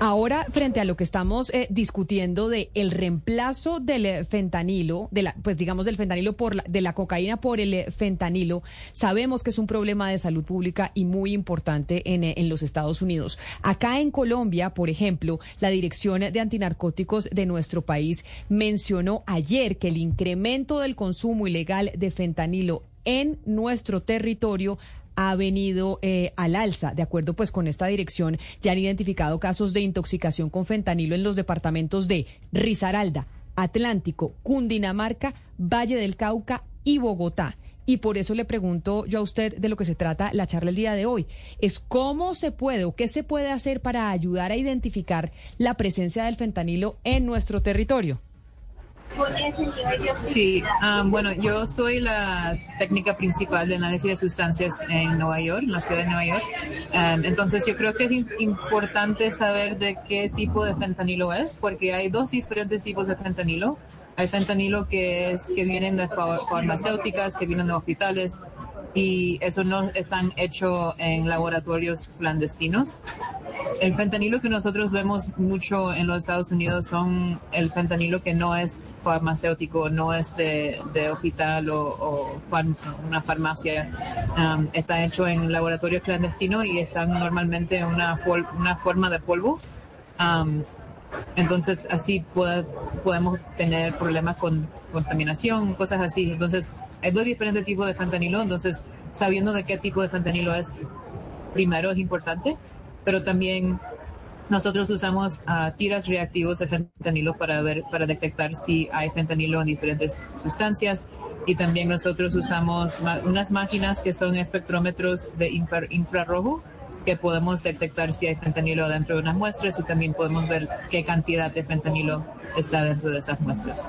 Ahora, frente a lo que estamos eh, discutiendo de el reemplazo del eh, fentanilo, de la, pues digamos del fentanilo por la, de la cocaína por el eh, fentanilo, sabemos que es un problema de salud pública y muy importante en, en los Estados Unidos. Acá en Colombia, por ejemplo, la Dirección de Antinarcóticos de nuestro país mencionó ayer que el incremento del consumo ilegal de fentanilo en nuestro territorio ha venido eh, al alza. De acuerdo pues con esta dirección, ya han identificado casos de intoxicación con fentanilo en los departamentos de Risaralda, Atlántico, Cundinamarca, Valle del Cauca y Bogotá. Y por eso le pregunto yo a usted de lo que se trata la charla el día de hoy. Es cómo se puede o qué se puede hacer para ayudar a identificar la presencia del fentanilo en nuestro territorio. Sí, um, bueno, yo soy la técnica principal de análisis de sustancias en Nueva York, en la ciudad de Nueva York. Um, entonces, yo creo que es importante saber de qué tipo de fentanilo es, porque hay dos diferentes tipos de fentanilo. Hay fentanilo que es que vienen de farmacéuticas, que vienen de hospitales, y eso no están hecho en laboratorios clandestinos. El fentanilo que nosotros vemos mucho en los Estados Unidos son el fentanilo que no es farmacéutico, no es de, hospital o, una farmacia. Um, está hecho en laboratorios clandestinos y están normalmente en una, una forma de polvo. Um, entonces así podemos tener problemas con contaminación, cosas así. Entonces hay dos diferentes tipos de fentanilo, entonces sabiendo de qué tipo de fentanilo es, primero es importante, pero también nosotros usamos uh, tiras reactivos de fentanilo para ver, para detectar si hay fentanilo en diferentes sustancias y también nosotros usamos unas máquinas que son espectrómetros de infrarrojo que podemos detectar si hay fentanilo dentro de unas muestras y también podemos ver qué cantidad de fentanilo está dentro de esas muestras.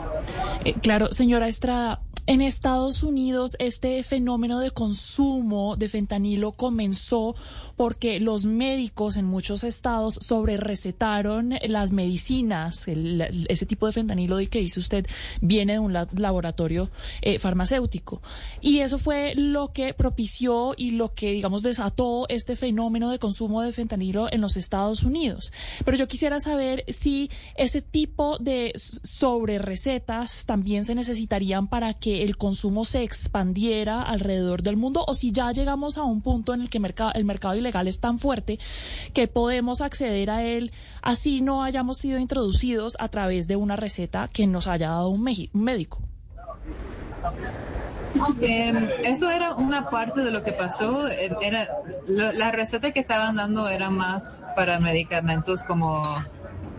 Eh, claro, señora Estrada, en Estados Unidos este fenómeno de consumo de fentanilo comenzó porque los médicos en muchos estados sobre recetaron las medicinas, ese tipo de fentanilo que dice usted viene de un laboratorio eh, farmacéutico. Y eso fue lo que propició y lo que, digamos, desató este fenómeno de consumo de fentanilo en los Estados Unidos. Pero yo quisiera saber si ese tipo de sobre recetas también se necesitarían para que el consumo se expandiera alrededor del mundo o si ya llegamos a un punto en el que el mercado ilegal es tan fuerte que podemos acceder a él así no hayamos sido introducidos a través de una receta que nos haya dado un, médico. Eso era una parte de lo que pasó. Era, la, receta que estaban dando era más para medicamentos como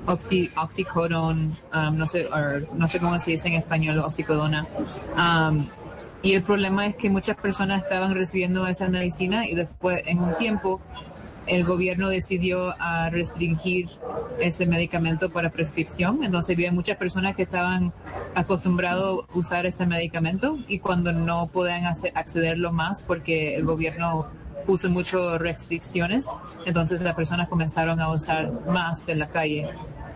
oxy, oxycodone, um, no, sé, no sé cómo se dice en español, oxicodona. Um, y el problema es que muchas personas estaban recibiendo esa medicina y después, en un tiempo, el gobierno decidió a restringir ese medicamento para prescripción. Entonces había muchas personas que estaban acostumbrados a usar ese medicamento y cuando no podían accederlo más porque el gobierno puso muchas restricciones, entonces las personas comenzaron a usar más de la calle.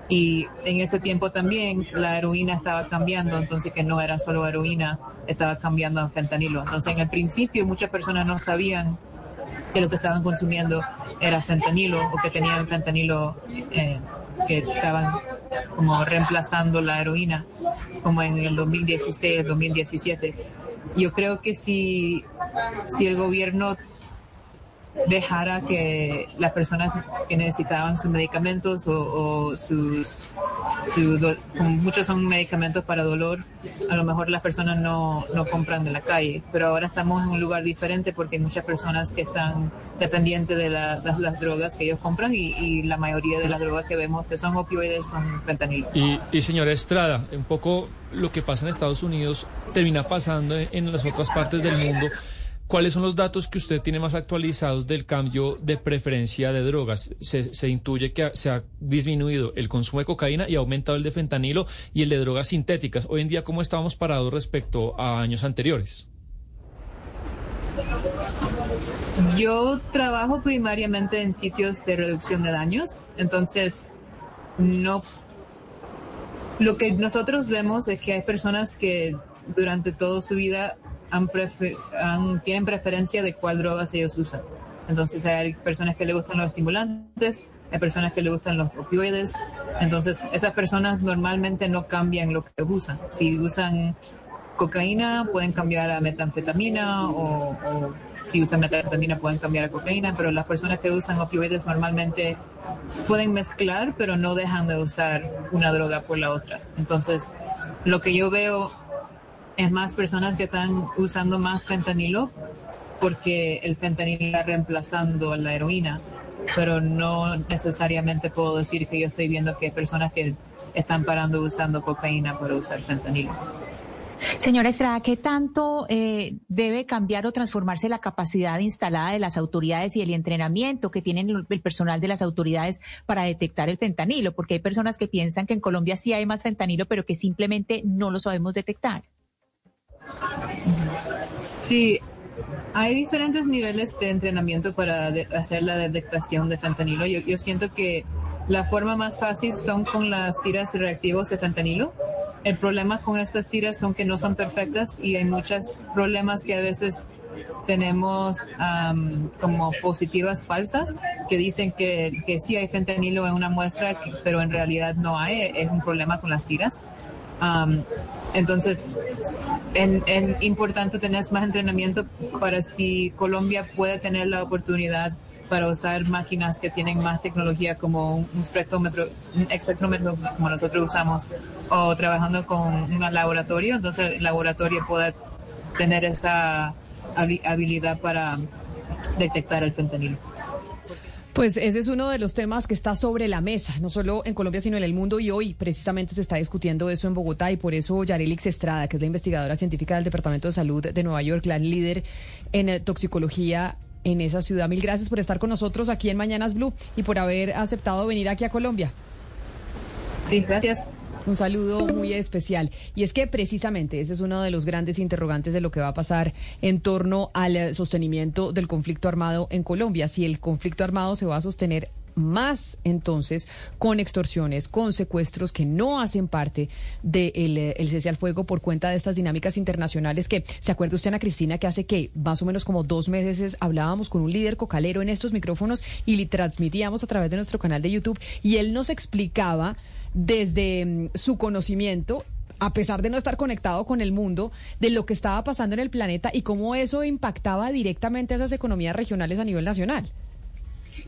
Y en ese tiempo también la heroína estaba cambiando, entonces que no era solo heroína, estaba cambiando a fentanilo. Entonces en el principio muchas personas no sabían que lo que estaban consumiendo era fentanilo o que tenían fentanilo eh, que estaban como reemplazando la heroína, como en el 2016, 2017. Yo creo que si, si el gobierno dejara que las personas que necesitaban sus medicamentos o, sus, muchos son medicamentos para dolor, a lo mejor las personas no, no compran de la calle, pero ahora estamos en un lugar diferente porque hay muchas personas que están dependientes de, las, drogas que ellos compran y, la mayoría de las drogas que vemos que son opioides son fentanilo. Y, y señora Estrada, un poco lo que pasa en Estados Unidos termina pasando en las otras partes del mundo. ¿Cuáles son los datos que usted tiene más actualizados del cambio de preferencia de drogas? Se, intuye que se ha disminuido el consumo de cocaína y ha aumentado el de fentanilo y el de drogas sintéticas. Hoy en día, ¿cómo estamos parados respecto a años anteriores? Yo trabajo primariamente en sitios de reducción de daños, entonces no. Lo que nosotros vemos es que hay personas que durante toda su vida tienen preferencia de cuál drogas ellos usan. Entonces hay personas que le gustan los estimulantes, hay personas que le gustan los opioides. Entonces esas personas normalmente no cambian lo que usan. Si usan cocaína pueden cambiar a metanfetamina o, o si usan metanfetamina pueden cambiar a cocaína, pero las personas que usan opioides normalmente pueden mezclar, pero no dejan de usar una droga por la otra. Entonces, lo que yo veo es más personas que están usando más fentanilo porque el fentanilo está reemplazando a la heroína, pero no necesariamente puedo decir que yo estoy viendo que hay personas que están parando usando cocaína para usar fentanilo. Señora Estrada, ¿qué tanto eh, debe cambiar o transformarse la capacidad instalada de las autoridades y el entrenamiento que tienen el personal de las autoridades para detectar el fentanilo? Porque hay personas que piensan que en Colombia sí hay más fentanilo, pero que simplemente no lo sabemos detectar. Sí, hay diferentes niveles de entrenamiento para hacer la detectación de fentanilo. Yo, siento que la forma más fácil son con las tiras reactivos de fentanilo. El problema con estas tiras son que no son perfectas y hay muchos problemas que a veces tenemos como positivas falsas que dicen que sí hay fentanilo en una muestra, pero en realidad no hay. Es un problema con las tiras. Entonces, es importante tener más entrenamiento para si Colombia puede tener la oportunidad para usar máquinas que tienen más tecnología como un espectrómetro, un espectrómetro como nosotros usamos, o trabajando con un laboratorio, entonces el laboratorio pueda tener esa habilidad para detectar el fentanilo. Pues ese es uno de los temas que está sobre la mesa, no solo en Colombia, sino en el mundo. Y hoy precisamente se está discutiendo eso en Bogotá y por eso Yarelix Estrada, que es la investigadora científica del Departamento de Salud de Nueva York, la líder en eh, toxicología en esa ciudad. Mil gracias por estar con nosotros aquí en Mañanas Blue y por haber aceptado venir aquí a Colombia. Sí, gracias. Un saludo muy especial. Y es que precisamente ese es uno de los grandes interrogantes de lo que va a pasar en torno al sostenimiento del conflicto armado en Colombia. Si el conflicto armado se va a sostener más entonces con extorsiones, con secuestros que no hacen parte del de eh, cese al fuego por cuenta de estas dinámicas internacionales que, ¿se acuerda usted, Ana Cristina, que hace que más o menos como dos meses hablábamos con un líder cocalero en estos micrófonos y le transmitíamos a través de nuestro canal de YouTube y él nos explicaba desde mm, su conocimiento a pesar de no estar conectado con el mundo, de lo que estaba pasando en el planeta y cómo eso impactaba directamente a esas economías regionales a nivel nacional.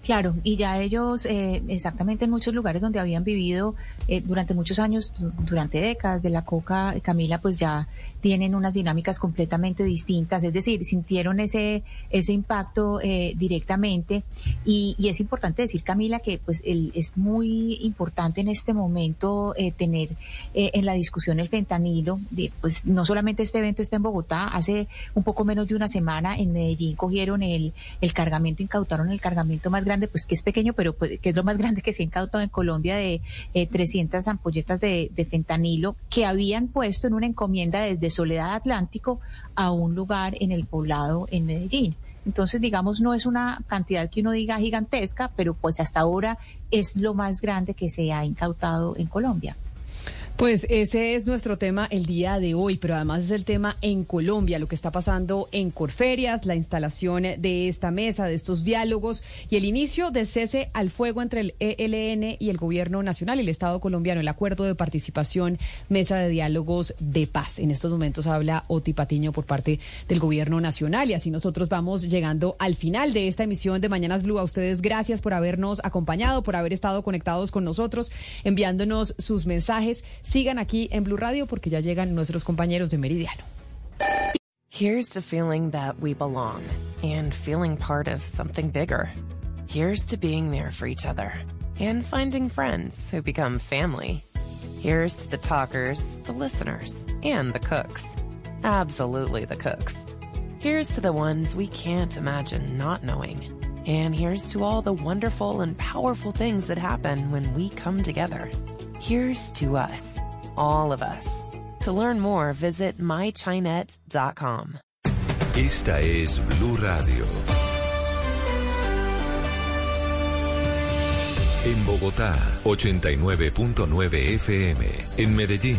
Claro, y ya ellos, eh, exactamente en muchos lugares donde habían vivido eh, durante muchos años, durante décadas de la coca, Camila, pues ya tienen unas dinámicas completamente distintas, es decir, sintieron ese, ese impacto eh, directamente. Y, y, es importante decir, Camila, que pues el, es muy importante en este momento eh, tener eh, en la discusión el fentanilo. Pues no solamente este evento está en Bogotá, hace un poco menos de una semana en Medellín cogieron el, el cargamento, incautaron el cargamento más grande, pues que es pequeño, pero pues, que es lo más grande que se ha incautado en Colombia de 300 ampolletas de, de fentanilo que habían puesto en una encomienda desde Soledad Atlántico a un lugar en el poblado en Medellín. Entonces, digamos, no es una cantidad que uno diga gigantesca, pero pues hasta ahora es lo más grande que se ha incautado en Colombia. Pues ese es nuestro tema el día de hoy, pero además es el tema en Colombia, lo que está pasando en Corferias, la instalación de esta mesa, de estos diálogos y el inicio de cese al fuego entre el ELN y el gobierno nacional el Estado colombiano, el acuerdo de participación, mesa de diálogos de paz. En estos momentos habla Oti Patiño por parte del gobierno nacional y así nosotros vamos llegando al final de esta emisión de Mañanas Blue. A ustedes gracias por habernos acompañado, por haber estado conectados con nosotros, enviándonos sus mensajes. Sigan aquí en Blue Radio porque ya llegan nuestros compañeros de Meridiano. Here's to feeling that we belong and feeling part of something bigger. Here's to being there for each other and finding friends who become family. Here's to the talkers, the listeners, and the cooks. Absolutely the cooks. Here's to the ones we can't imagine not knowing. And here's to all the wonderful and powerful things that happen when we come together. Here's to us, all of us. To learn more, visit mychinet.com. Esta es Blue Radio. En Bogotá, 89.9 FM. En Medellín,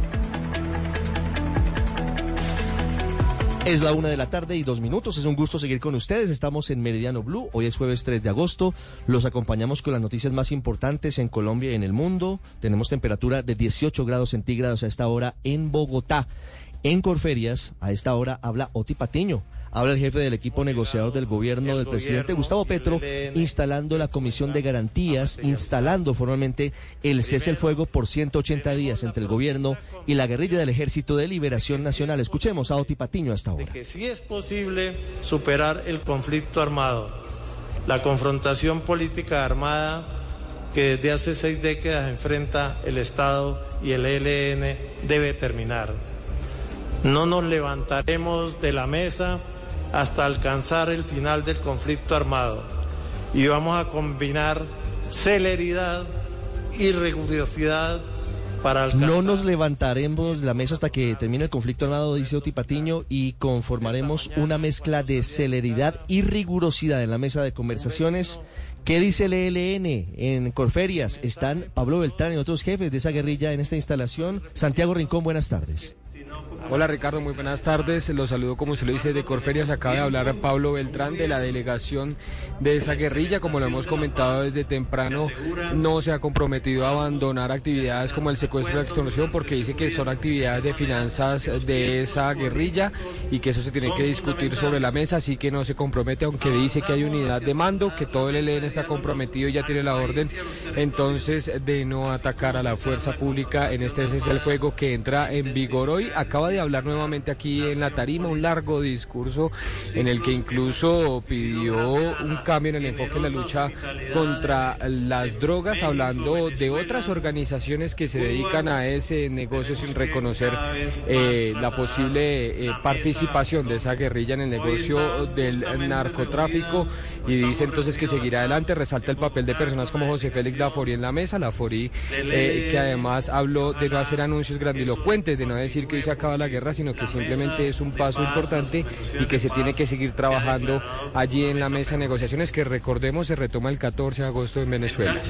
Es la una de la tarde y dos minutos. Es un gusto seguir con ustedes. Estamos en Meridiano Blue. Hoy es jueves 3 de agosto. Los acompañamos con las noticias más importantes en Colombia y en el mundo. Tenemos temperatura de 18 grados centígrados a esta hora en Bogotá. En Corferias, a esta hora habla Oti Patiño. Habla el jefe del equipo negociador del gobierno del presidente Gustavo Petro, instalando la comisión de garantías, instalando formalmente el cese al fuego por 180 días entre el gobierno y la guerrilla del Ejército de Liberación Nacional. Escuchemos a Oti Patiño hasta ahora. Que sí es posible superar el conflicto armado, la confrontación política armada que desde hace seis décadas enfrenta el Estado y el ELN debe terminar. No nos levantaremos de la mesa hasta alcanzar el final del conflicto armado y vamos a combinar celeridad y rigurosidad para alcanzar... No nos levantaremos la mesa hasta que termine el conflicto armado, dice Oti Patiño, y conformaremos una mezcla de celeridad y rigurosidad en la mesa de conversaciones. ¿Qué dice el ELN en Corferias? Están Pablo Beltrán y otros jefes de esa guerrilla en esta instalación. Santiago Rincón, buenas tardes. Hola Ricardo, muy buenas tardes. Los saludo como se lo dice de Corferias. Acaba de hablar Pablo Beltrán de la delegación de esa guerrilla. Como lo hemos comentado desde temprano, no se ha comprometido a abandonar actividades como el secuestro y extorsión porque dice que son actividades de finanzas de esa guerrilla y que eso se tiene que discutir sobre la mesa. Así que no se compromete, aunque dice que hay unidad de mando, que todo el ELN está comprometido y ya tiene la orden entonces de no atacar a la fuerza pública en este es el juego que entra en vigor hoy. Acaba de hablar nuevamente aquí en la tarima, un largo discurso en el que incluso pidió un cambio en el enfoque de la lucha contra las drogas, hablando de otras organizaciones que se dedican a ese negocio sin reconocer eh, la posible eh, participación de esa guerrilla en el negocio del narcotráfico. Y dice entonces que seguirá adelante, resalta el papel de personas como José Félix Lafori en la mesa, Lafori eh, que además habló de no hacer anuncios grandilocuentes, de no decir que hoy se acaba la guerra, sino que simplemente es un paso importante y que se tiene que seguir trabajando allí en la mesa de negociaciones que recordemos se retoma el 14 de agosto en Venezuela.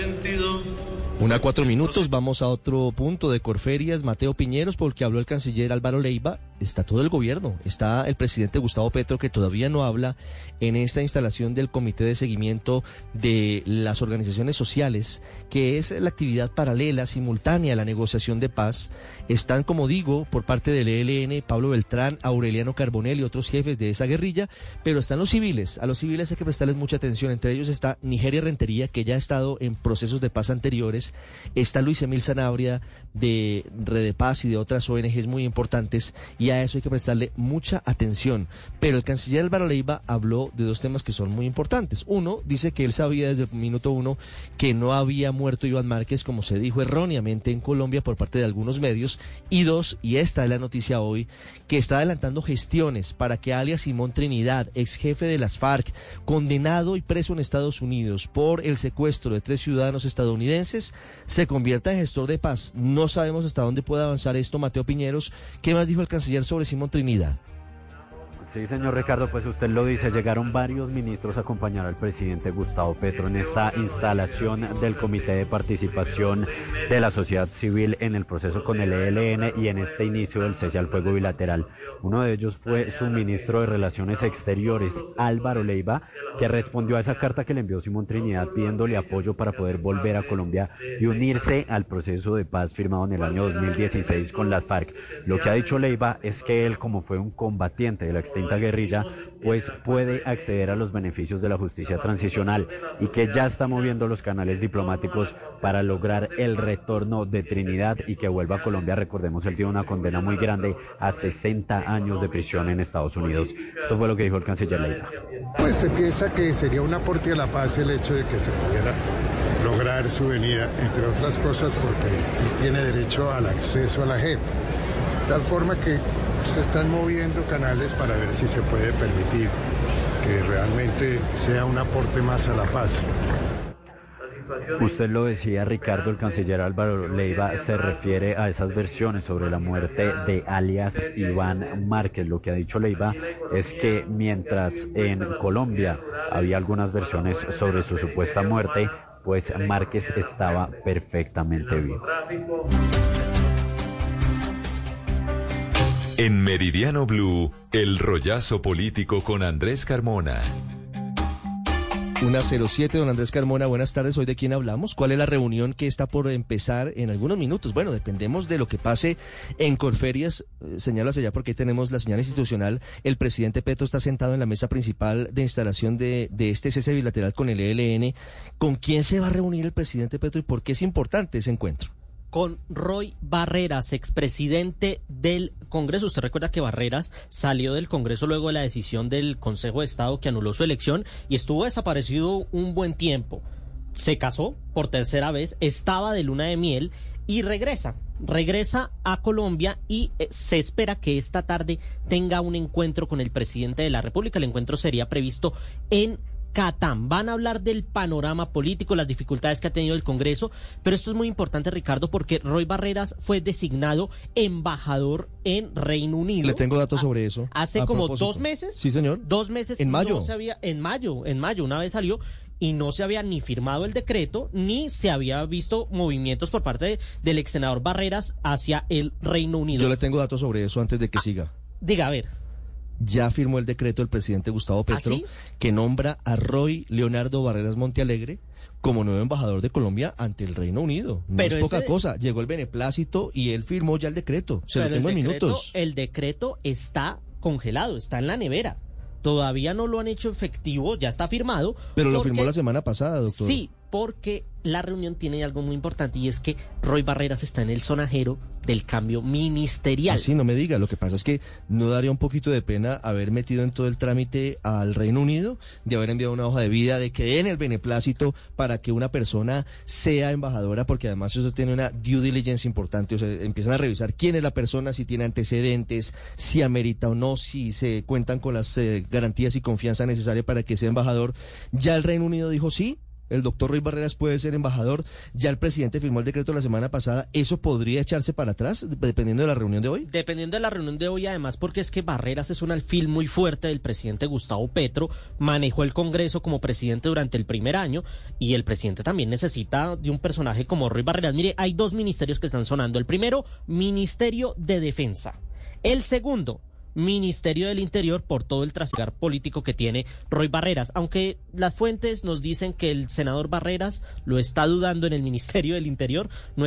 Una cuatro minutos, vamos a otro punto de Corferias, Mateo Piñeros, porque habló el canciller Álvaro Leiva, está todo el gobierno, está el presidente Gustavo Petro, que todavía no habla en esta instalación del Comité de Seguimiento de las Organizaciones Sociales, que es la actividad paralela, simultánea a la negociación de paz. Están, como digo, por parte del ELN, Pablo Beltrán, Aureliano Carbonell y otros jefes de esa guerrilla, pero están los civiles, a los civiles hay que prestarles mucha atención, entre ellos está Nigeria Rentería, que ya ha estado en procesos de paz anteriores, está Luis Emil Sanabria de Red Paz y de otras ONGs muy importantes, y a eso hay que prestarle mucha atención. Pero el canciller Álvaro Leiva habló de dos temas que son muy importantes. Uno, dice que él sabía desde el minuto uno que no había muerto Iván Márquez, como se dijo erróneamente en Colombia por parte de algunos medios. Y dos, y esta es la noticia hoy, que está adelantando gestiones para que alias Simón Trinidad, ex jefe de las FARC, condenado y preso en Estados Unidos por el secuestro de tres ciudadanos estadounidenses, se convierta en gestor de paz. Sabemos hasta dónde puede avanzar esto, Mateo Piñeros. ¿Qué más dijo el canciller sobre Simón Trinidad? Sí, señor Ricardo, pues usted lo dice, llegaron varios ministros a acompañar al presidente Gustavo Petro en esta instalación del Comité de Participación de la Sociedad Civil en el proceso con el ELN y en este inicio del cese fuego bilateral. Uno de ellos fue su ministro de Relaciones Exteriores, Álvaro Leiva, que respondió a esa carta que le envió Simón Trinidad pidiéndole apoyo para poder volver a Colombia y unirse al proceso de paz firmado en el año 2016 con las FARC. Lo que ha dicho Leiva es que él, como fue un combatiente de la extinta guerrilla, pues puede acceder a los beneficios de la justicia transicional y que ya está moviendo los canales diplomáticos para lograr el retorno de Trinidad y que vuelva a Colombia. Recordemos, él tiene una condena muy grande a 60 años de prisión en Estados Unidos. Esto fue lo que dijo el canciller Leiva. Pues se piensa que sería un aporte a la paz el hecho de que se pudiera lograr su venida, entre otras cosas porque él tiene derecho al acceso a la JEP. Tal forma que se están moviendo canales para ver si se puede permitir que realmente sea un aporte más a la paz. Usted lo decía, Ricardo, el canciller Álvaro Leiva se refiere a esas versiones sobre la muerte de alias Iván Márquez. Lo que ha dicho Leiva es que mientras en Colombia había algunas versiones sobre su supuesta muerte, pues Márquez estaba perfectamente vivo. En Meridiano Blue, el rollazo político con Andrés Carmona. Una 07, don Andrés Carmona, buenas tardes. ¿Hoy de quién hablamos? ¿Cuál es la reunión que está por empezar en algunos minutos? Bueno, dependemos de lo que pase en Corferias. Eh, Señalas allá porque ahí tenemos la señal institucional. El presidente Petro está sentado en la mesa principal de instalación de, de este cese bilateral con el ELN. ¿Con quién se va a reunir el presidente Petro y por qué es importante ese encuentro? con Roy Barreras, expresidente del Congreso. Usted recuerda que Barreras salió del Congreso luego de la decisión del Consejo de Estado que anuló su elección y estuvo desaparecido un buen tiempo. Se casó por tercera vez, estaba de luna de miel y regresa. Regresa a Colombia y eh, se espera que esta tarde tenga un encuentro con el presidente de la República. El encuentro sería previsto en Catán. Van a hablar del panorama político, las dificultades que ha tenido el Congreso, pero esto es muy importante, Ricardo, porque Roy Barreras fue designado embajador en Reino Unido. Le tengo datos sobre eso. Hace como dos meses. Sí, señor. Dos meses. En mayo. se había, en mayo, en mayo, una vez salió y no se había ni firmado el decreto ni se había visto movimientos por parte del ex senador Barreras hacia el Reino Unido. Yo le tengo datos sobre eso antes de que Ah, siga. Diga, a ver. Ya firmó el decreto el presidente Gustavo Petro sí? que nombra a Roy Leonardo Barreras Montealegre como nuevo embajador de Colombia ante el Reino Unido. No Pero es poca ese- cosa. Llegó el beneplácito y él firmó ya el decreto. Se Pero lo tengo en decreto- minutos. El decreto está congelado, está en la nevera. Todavía no lo han hecho efectivo, ya está firmado. Pero lo firmó la semana pasada, doctor. Sí, porque la reunión tiene algo muy importante y es que Roy Barreras está en el sonajero del cambio ministerial. Así no me diga. Lo que pasa es que no daría un poquito de pena haber metido en todo el trámite al Reino Unido, de haber enviado una hoja de vida, de que den el beneplácito para que una persona sea embajadora, porque además eso tiene una due diligence importante. O sea, empiezan a revisar quién es la persona, si tiene antecedentes, si amerita o no, si se cuentan con las eh, garantías y confianza necesaria para que sea embajador. Ya el Reino Unido dijo sí, el doctor Ruiz Barreras puede ser embajador. Ya el presidente firmó el decreto la semana pasada. ¿Eso podría echarse para atrás dependiendo de la reunión de hoy? Dependiendo de la reunión de hoy, además, porque es que Barreras es un alfil muy fuerte del presidente Gustavo Petro, manejó el Congreso como presidente durante el primer año y el presidente también necesita de un personaje como Ruiz Barreras. Mire, hay dos ministerios que están sonando. El primero, Ministerio de Defensa. El segundo, Ministerio del Interior por todo el trasigar político que tiene Roy Barreras, aunque las fuentes nos dicen que el senador Barreras lo está dudando en el Ministerio del Interior. No